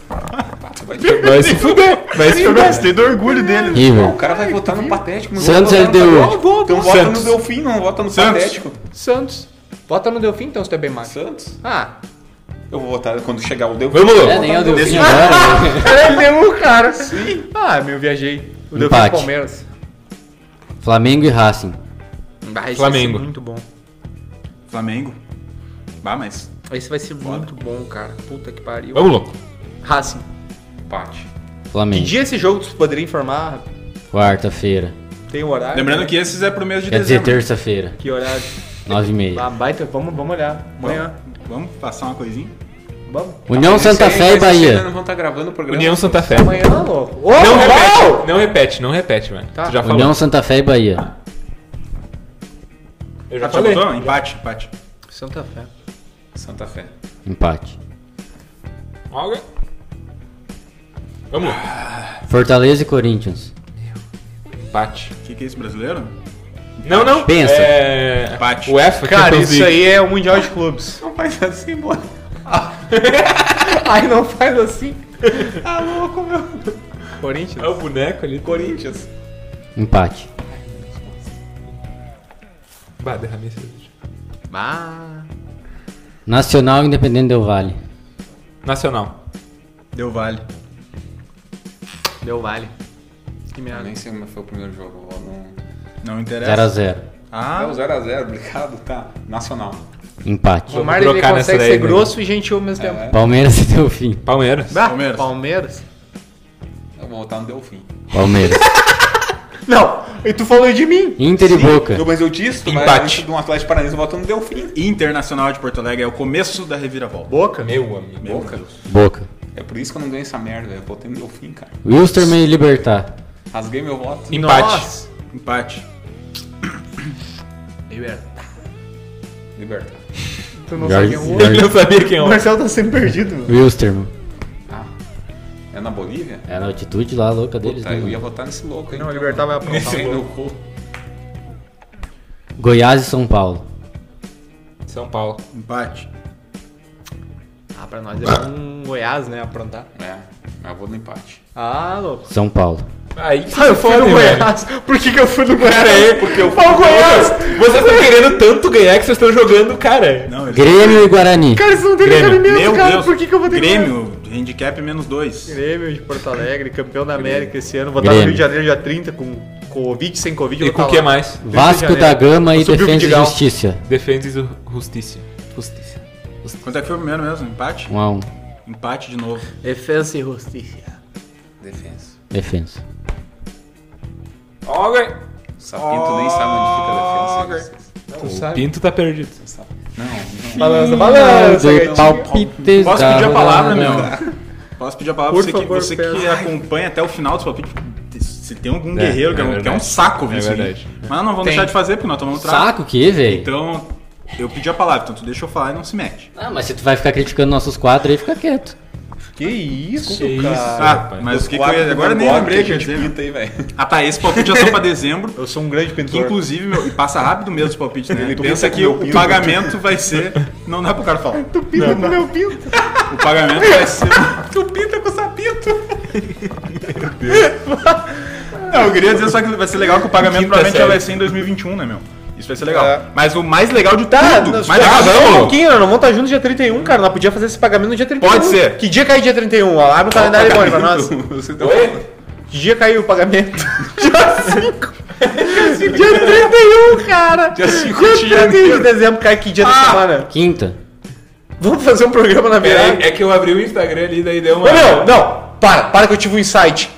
S3: Vai se fuder. Vai se fuder.
S4: Gostei do orgulho dele.
S6: O
S5: River.
S6: cara vai votar no Patético. não
S5: Santos
S6: no
S5: LDU.
S6: Patético. Então vota
S3: Santos.
S6: no Delfim, não vota no
S4: Santos.
S6: Patético.
S2: Santos. Bota no Delfim, então, se tu é bem mais.
S6: Santos?
S2: Ah.
S6: Eu vou votar quando chegar o Delfim.
S3: Vamos,
S5: É,
S3: louco.
S5: nem é o Delfim
S4: Desse-
S5: agora.
S2: Ele deu o cara. Sim. Ah, meu, viajei. O Delfim
S5: Empate.
S2: do Palmeiras.
S5: Flamengo e Racing.
S3: Flamengo.
S2: Vai ser muito bom.
S4: Flamengo. Bah, mas.
S2: Esse vai ser muito bom, cara. Puta que pariu.
S3: Vamos, louco.
S2: Racing.
S6: Empate.
S2: Que
S5: Flamengo.
S2: dia esse jogo tu poderia informar?
S5: Quarta-feira.
S2: Tem um horário?
S4: Lembrando que esses é pro mês de
S5: Quer dizer,
S4: dezembro.
S5: terça-feira.
S2: Que horário?
S5: Nove e meia.
S2: Ah, baita, vamos, vamos olhar. Amanhã.
S4: Vamos passar uma coisinha?
S2: Vamos.
S5: União Santa Fé e Bahia.
S6: não vão estar gravando o programa.
S3: União Santa Fé.
S2: Amanhã, louco. Ô,
S3: Não repete, não repete, não repete, mano.
S2: Tá.
S3: Tu já falou.
S5: União Santa Fé e Bahia.
S3: Eu já
S4: Já
S3: falei.
S4: botou? Empate, empate.
S2: Santa Fé.
S6: Santa Fé.
S5: Empate.
S3: Olga. Vamos.
S5: Fortaleza e Corinthians.
S3: Empate.
S4: O que, que é isso, brasileiro?
S3: Não, não.
S5: Pensa.
S3: É...
S4: Empate.
S3: UEFA,
S2: Cara,
S3: Champions
S2: isso
S3: League.
S2: aí é o Mundial de Clubes.
S6: Não faz assim, bora.
S2: Ai, não faz assim.
S6: Tá louco, meu.
S2: Corinthians.
S3: É o boneco ali.
S6: Corinthians.
S5: Empate.
S3: Bah, derramei cerveja.
S2: Ah.
S5: Nacional e Independente Del Vale.
S3: Nacional.
S4: Deu vale.
S2: Deu vale. Que merda.
S6: Nem sei como foi o primeiro jogo. Não...
S4: Não interessa.
S5: 0x0.
S6: É
S4: Ah,
S6: o 0x0, obrigado, tá. Nacional.
S5: Empate.
S2: O Romário ele
S3: trocar nessa
S2: consegue
S3: daí,
S2: ser
S3: né?
S2: grosso e gentil ao mesmo tempo.
S5: Palmeiras e Delfim.
S3: Palmeiras.
S2: Ah,
S4: Palmeiras.
S2: Palmeiras.
S6: Eu vou votar no Delfim.
S5: Palmeiras.
S2: Não, e tu falou de mim.
S5: Inter e Boca.
S6: Eu, mas eu disse, tu vai
S3: Empate.
S6: de um Atlético Paranaense, eu voto no Delfim.
S4: Internacional de Porto Alegre é o começo da reviravolta.
S2: Boca.
S3: Meu amigo.
S4: Meu
S6: Boca.
S4: Deus.
S5: Boca.
S6: É por isso que eu não ganho essa merda, eu votei no Delfim, cara.
S5: Wilstermann e Libertar.
S6: Rasguei meu voto.
S3: Empate.
S2: Nossa.
S4: Empate.
S6: Libertar.
S2: Tu não
S5: Jorge-
S2: sabe quem é o outro.
S3: Ele não sabia quem é
S2: O
S3: o
S2: Marcelo tá sempre perdido.
S5: Wilstermann.
S6: É na Bolívia?
S5: É na altitude lá louca deles.
S6: Puta,
S5: né,
S6: eu
S5: mano?
S6: ia votar nesse louco aí.
S2: Não, o Libertar vai
S6: aí no cu.
S5: Goiás e São Paulo.
S3: São Paulo.
S4: Empate.
S2: Ah, pra nós é um Goiás, né? Aprontar.
S6: É, mas eu vou no empate.
S2: Ah, louco.
S5: São Paulo.
S3: Aí
S2: Ah, eu fui no
S3: velho.
S2: Goiás. Por que, que eu fui no Goiás?
S3: É porque eu
S2: Ó, o Goiás!
S3: Vocês estão querendo tanto ganhar que vocês estão jogando, cara.
S4: Não.
S5: Grêmio e Guarani.
S2: Cara, isso não tem
S3: Grêmio.
S2: cabimento, cara.
S4: Deus.
S2: Por que, que eu vou ter
S4: Grêmio, handicap menos dois.
S2: Grêmio de Porto Alegre, campeão da América esse ano. Vou estar no. Rio de Janeiro dia 30 com Covid, sem Covid.
S3: E com o
S2: tá
S3: que
S2: lá.
S3: mais?
S5: Vasco da Gama e
S2: o
S5: Defesa e. Justiça.
S3: Defendes e Justiça. Justiça.
S4: Quanto é que foi o primeiro mesmo? Empate?
S5: 1 a 1
S4: Empate de novo.
S2: Defensa e justiça.
S6: Defesa.
S5: Defesa.
S3: Ok.
S6: Sapinto nem sabe onde fica a defesa.
S2: Tu
S3: O? Pinto tá perdido.
S6: Não, não.
S2: Balança, balança,
S5: palpites
S4: Posso pedir a palavra,
S5: rodada.
S4: meu? Posso pedir a palavra
S2: Por
S4: pra você, que,
S2: favor,
S4: você que acompanha até o final dos palpites. Se tem algum
S3: É,
S4: guerreiro que é,
S3: é
S4: um- que é um saco ouvir
S3: É
S4: isso aí.
S3: verdade.
S4: Mas não vamos
S2: Tem.
S4: deixar de fazer, porque nós tomamos trago.
S5: Saco que, velho?
S4: Então, eu pedi a palavra, então tu deixa eu falar e não se mete.
S5: Ah, mas se tu vai ficar criticando nossos quadros aí, fica quieto.
S2: Que isso,
S3: Que
S2: cara.
S3: isso?
S4: Ah, mas o que, que eu ia... Agora nem lembrei que
S6: que a gente pinta aí, velho.
S4: Ah tá, esse palpite já só pra dezembro.
S2: Eu sou um grande
S4: Que
S2: pintor.
S4: inclusive, meu, e passa rápido mesmo os palpites, né?
S6: Ele
S4: tu pensa que
S6: meu
S4: o
S6: pinto.
S4: pagamento vai ser. Não dá pro cara falar.
S2: Tu pinta com meu pinto.
S4: O pagamento vai ser.
S2: Tu pinta com sapito.
S4: Não, eu queria dizer só que vai ser legal que o pagamento
S3: Quinta
S4: provavelmente já vai ser em 2021, né, meu? Isso vai ser legal.
S2: É.
S4: Mas o mais legal de
S2: Tá,
S4: tudo.
S2: nós
S4: mais
S2: ah,
S4: legal,
S2: só um
S4: não,
S2: pouquinho, nós não vamos estar juntos dia 31, cara. Nós podíamos fazer esse pagamento no dia 31.
S4: Pode ser.
S2: Que dia cai dia 31? Ó, abre o calendário aí, pra nós.
S6: Você tá
S3: Oi?
S2: Que dia caiu o pagamento? dia 5. dia 31, cara.
S6: Dia 5
S2: Dia
S6: de
S2: 31 de
S6: janeiro.
S2: dezembro cai que dia da semana?
S5: Quinta.
S2: Vamos fazer um programa na virada.
S3: É, é que eu abri o Instagram ali, daí deu uma.
S2: Ô, meu, não. Para, para que eu tive um insight.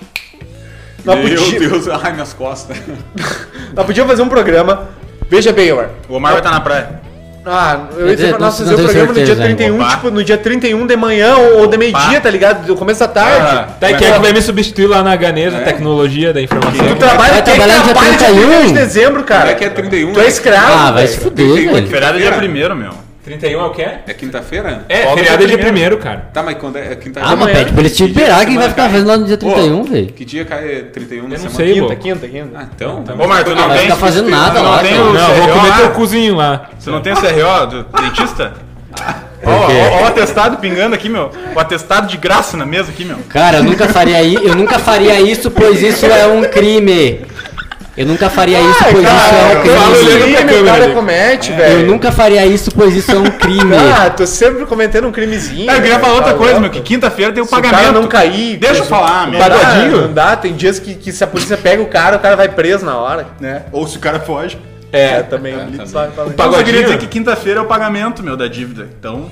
S2: Nós
S6: Meu
S2: podíamos
S6: Deus, ai minhas costas.
S2: nós podíamos fazer um programa. Veja bem, Omar.
S4: O Omar vai estar na praia.
S2: Ah, eu ia dizer pra nós fazer o programa no dia
S5: certeza ainda.
S2: 31,
S4: Opa.
S2: tipo, no dia 31 de manhã ou, ou de meio-dia, tá ligado? Do começo da tarde.
S4: Ah,
S3: Tá, e quem é que vai me substituir lá na Ganesa, tecnologia da informação?
S2: Tu trabalha,
S5: Vai
S2: é
S5: trabalhar dia
S2: trabalha dia
S5: 31?
S2: 31 de dezembro,
S6: Como
S2: cara?
S6: é que é 31?
S2: Tu é escravo,
S5: Ah, vai se fuder,
S6: 31
S5: velho.
S4: Feriado é dia
S6: Quinta-feira?
S4: primeiro, meu.
S3: 31 é o quê?
S6: É quinta-feira?
S3: É,
S4: Folga
S3: feriado é
S4: dia
S3: primeiro, cara.
S6: Tá, mas quando é, é quinta-feira?
S5: Ah, mas pede pra eles te liberar quem vai ficar fazendo lá no dia 31, velho.
S6: Que dia cai 31 na
S3: Eu não
S6: semana?
S3: sei,
S2: Quinta, quinta, quinta.
S6: Ah, então.
S4: Ô, Marco, tu não
S5: Vai
S4: tem...
S5: ficar fazendo nada
S4: não
S5: lá,
S4: tem
S5: cara.
S3: Não, vou
S4: CRO
S3: comer teu cozinho lá.
S4: Você não tem o CRO do dentista? Ó,
S5: quê?
S4: ó, ó o atestado pingando aqui, meu. O atestado de graça na mesa aqui, meu.
S5: Cara, eu nunca faria isso, eu nunca faria isso, pois isso é um crime. Eu nunca faria isso, pois isso é um crime.
S3: pra
S2: crime o
S3: câmera
S2: cara comete,
S5: Eu
S2: velho.
S5: nunca faria isso, pois isso é um crime.
S2: Ah, tô sempre cometendo um crimezinho.
S4: Ah, eu queria falar outra
S2: tá
S4: coisa,
S2: louco.
S4: meu, que quinta-feira tem o
S2: Se o
S4: pagamento.
S2: cara não cair...
S4: Deixa eu falar, meu.
S2: dá,
S3: Pagodinho?
S2: Não dá, tem dias que, que se a polícia pega o cara, o cara vai preso na hora.
S4: Né? Ou se o cara foge.
S2: É, também.
S6: também.
S2: Só fala-
S4: Então, eu só
S3: Pagodinho?
S4: queria dizer que quinta-feira é o pagamento, meu, da dívida. Então,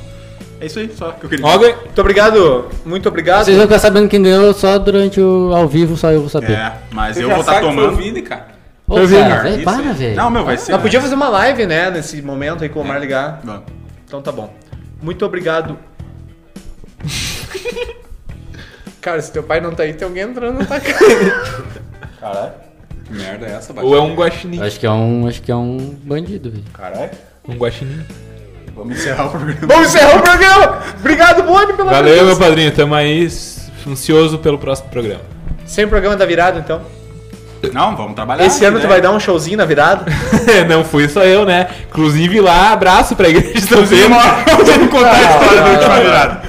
S4: é isso aí só que eu queria dizer.
S2: Muito obrigado, muito obrigado.
S5: Vocês vão ficar sabendo quem ganhou só durante o ao vivo, só eu vou saber.
S4: É, mas
S6: Você
S4: eu vou estar tomando.
S6: Vini, cara.
S5: Ô,
S3: Eu vi,
S5: cara,
S6: cara,
S5: velho,
S6: isso
S5: para,
S6: aí.
S5: velho.
S4: Não, meu, vai ser.
S2: Nós podíamos fazer uma live, né, nesse momento aí com o Omar ligar.
S4: Vamos.
S2: Então tá bom. Muito obrigado. Cara, se teu pai não tá aí, tem alguém entrando na tua casa.
S6: Caralho. Que merda é essa,
S3: ou é um guaxinim.
S5: Acho que é um, acho que é um bandido, velho.
S4: Caralho.
S3: Um guaxinim.
S4: Vamos encerrar o programa.
S2: Vamos encerrar o programa! Obrigado, Boni, pela
S3: Valeu, meu
S2: presença.
S3: padrinho. Tamo aí ansioso pelo próximo programa.
S2: Sem programa da virada, então.
S4: Não, vamos trabalhar.
S2: Esse ano
S4: né?
S2: tu vai dar um showzinho na virada?
S3: não fui só eu, né? Inclusive lá, abraço pra igreja de São Zeno.
S4: Vamos contar a história da
S2: não,
S4: última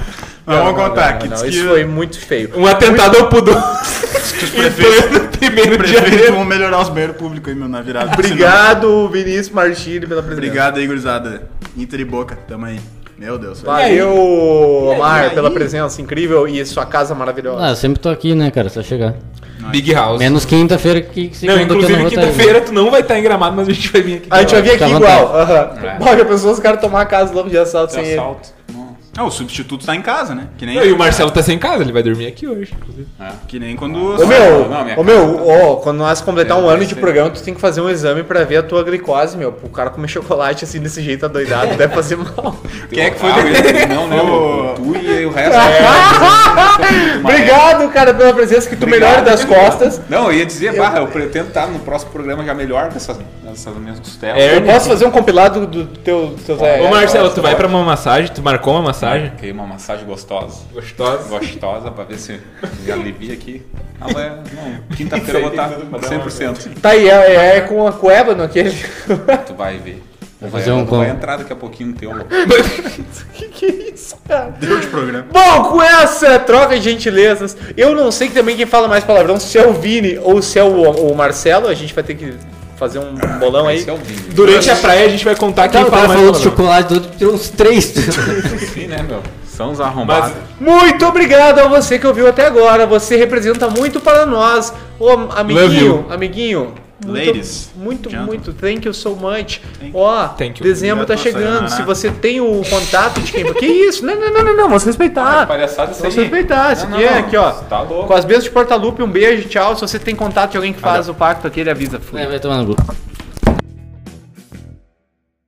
S2: não.
S4: Vamos
S2: Não,
S4: contar.
S2: não,
S4: que
S2: não,
S4: diz
S2: Isso
S4: que
S2: foi muito feio.
S3: Um atentado ao pudor.
S4: os prefeitos,
S3: primeiro
S4: os
S3: de
S4: prefeitos
S3: janeiro.
S4: vão melhorar os banheiros públicos aí, meu, na virada.
S2: Obrigado, Vinícius Martini, pela presença.
S4: Obrigado aí, gurizada. Inter e Boca, tamo aí. Meu Deus.
S2: Valeu, Omar, pela presença incrível e sua casa maravilhosa.
S5: Ah, eu sempre tô aqui, né, cara? Só chegar.
S3: Big House.
S5: Menos quinta-feira que segunda
S3: Não,
S5: que não
S3: inclusive
S5: aí.
S3: quinta-feira tu não vai estar em gramado, mas a gente vai vir aqui.
S2: a gente vai vir aqui igual. Aham.
S6: É.
S2: Bom, já pensou os caras tomar a casa logo de assalto sem ele.
S6: Assalto. Nossa.
S4: Ah, o substituto tá em casa, né? Que nem,
S3: Não, e o Marcelo tá sem casa, ele vai dormir aqui hoje. inclusive.
S4: que nem quando...
S2: Ô meu,
S6: não,
S2: ô meu, ó, quando nós completar
S6: Eu
S2: um ano de programa, tu tem que fazer um exame pra ver a tua glicose, meu. O cara comer chocolate assim desse jeito adoidado deve fazer mal.
S4: Quem é que foi?
S6: Ah, Não, né?
S4: Ô.
S6: o- Tu e o resto.
S2: Obrigado, cara, pela presença, que tu melhore das costas.
S6: Não, eu ia dizer, barra, eu pretendo estar no próximo programa já melhor dessas, dessas minhas costelas.
S3: É,
S2: Eu posso fazer um compilado do teu, do teu
S3: Ô Marcelo, tu vai pra uma massagem? Tu marcou uma massagem?
S6: Fiquei uma massagem gostosa.
S3: Gostosa.
S6: Gostosa pra ver se me alivia aqui. Ah, mas, não, quinta-feira eu vou estar 100%.
S2: Tá aí, é, é com a cueva no aquele.
S6: Tu vai ver.
S5: Vou fazer um
S6: tu vai entrar daqui a pouquinho no teu.
S2: que que é isso, cara?
S4: Deu de programa.
S2: Bom, com essa troca de gentilezas, eu não sei também quem fala mais palavrão, se é o Vini ou se é o, o Marcelo, a gente vai ter que fazer um bolão aí.
S6: É.
S3: Durante a praia a gente vai contar quem
S5: Então,
S3: fala mais
S5: falou de
S3: palavrão.
S5: chocolate, do outro tirou uns três.
S6: Sim, né, meu? São os arrombados.
S2: Muito obrigado a você que ouviu até agora. Você representa muito para nós. Ô, amiguinho, amiguinho. Muito,
S4: Ladies,
S2: muito,
S4: gentlemen.
S2: muito. Thank you so much. Ó,
S3: you.
S2: dezembro tá chegando. Se você tem o contato de quem. Que isso? Não, não, não, não, não. Vamos respeitar.
S6: Palhaçada isso
S2: Vamos
S6: aí.
S2: respeitar. Isso aqui é aqui, ó.
S6: Tá louco.
S2: Com as mesas de Portalupe, um beijo, tchau. Se você tem contato de alguém que faz o pacto aqui, ele avisa. Fui.
S5: É, vai tomar no cu.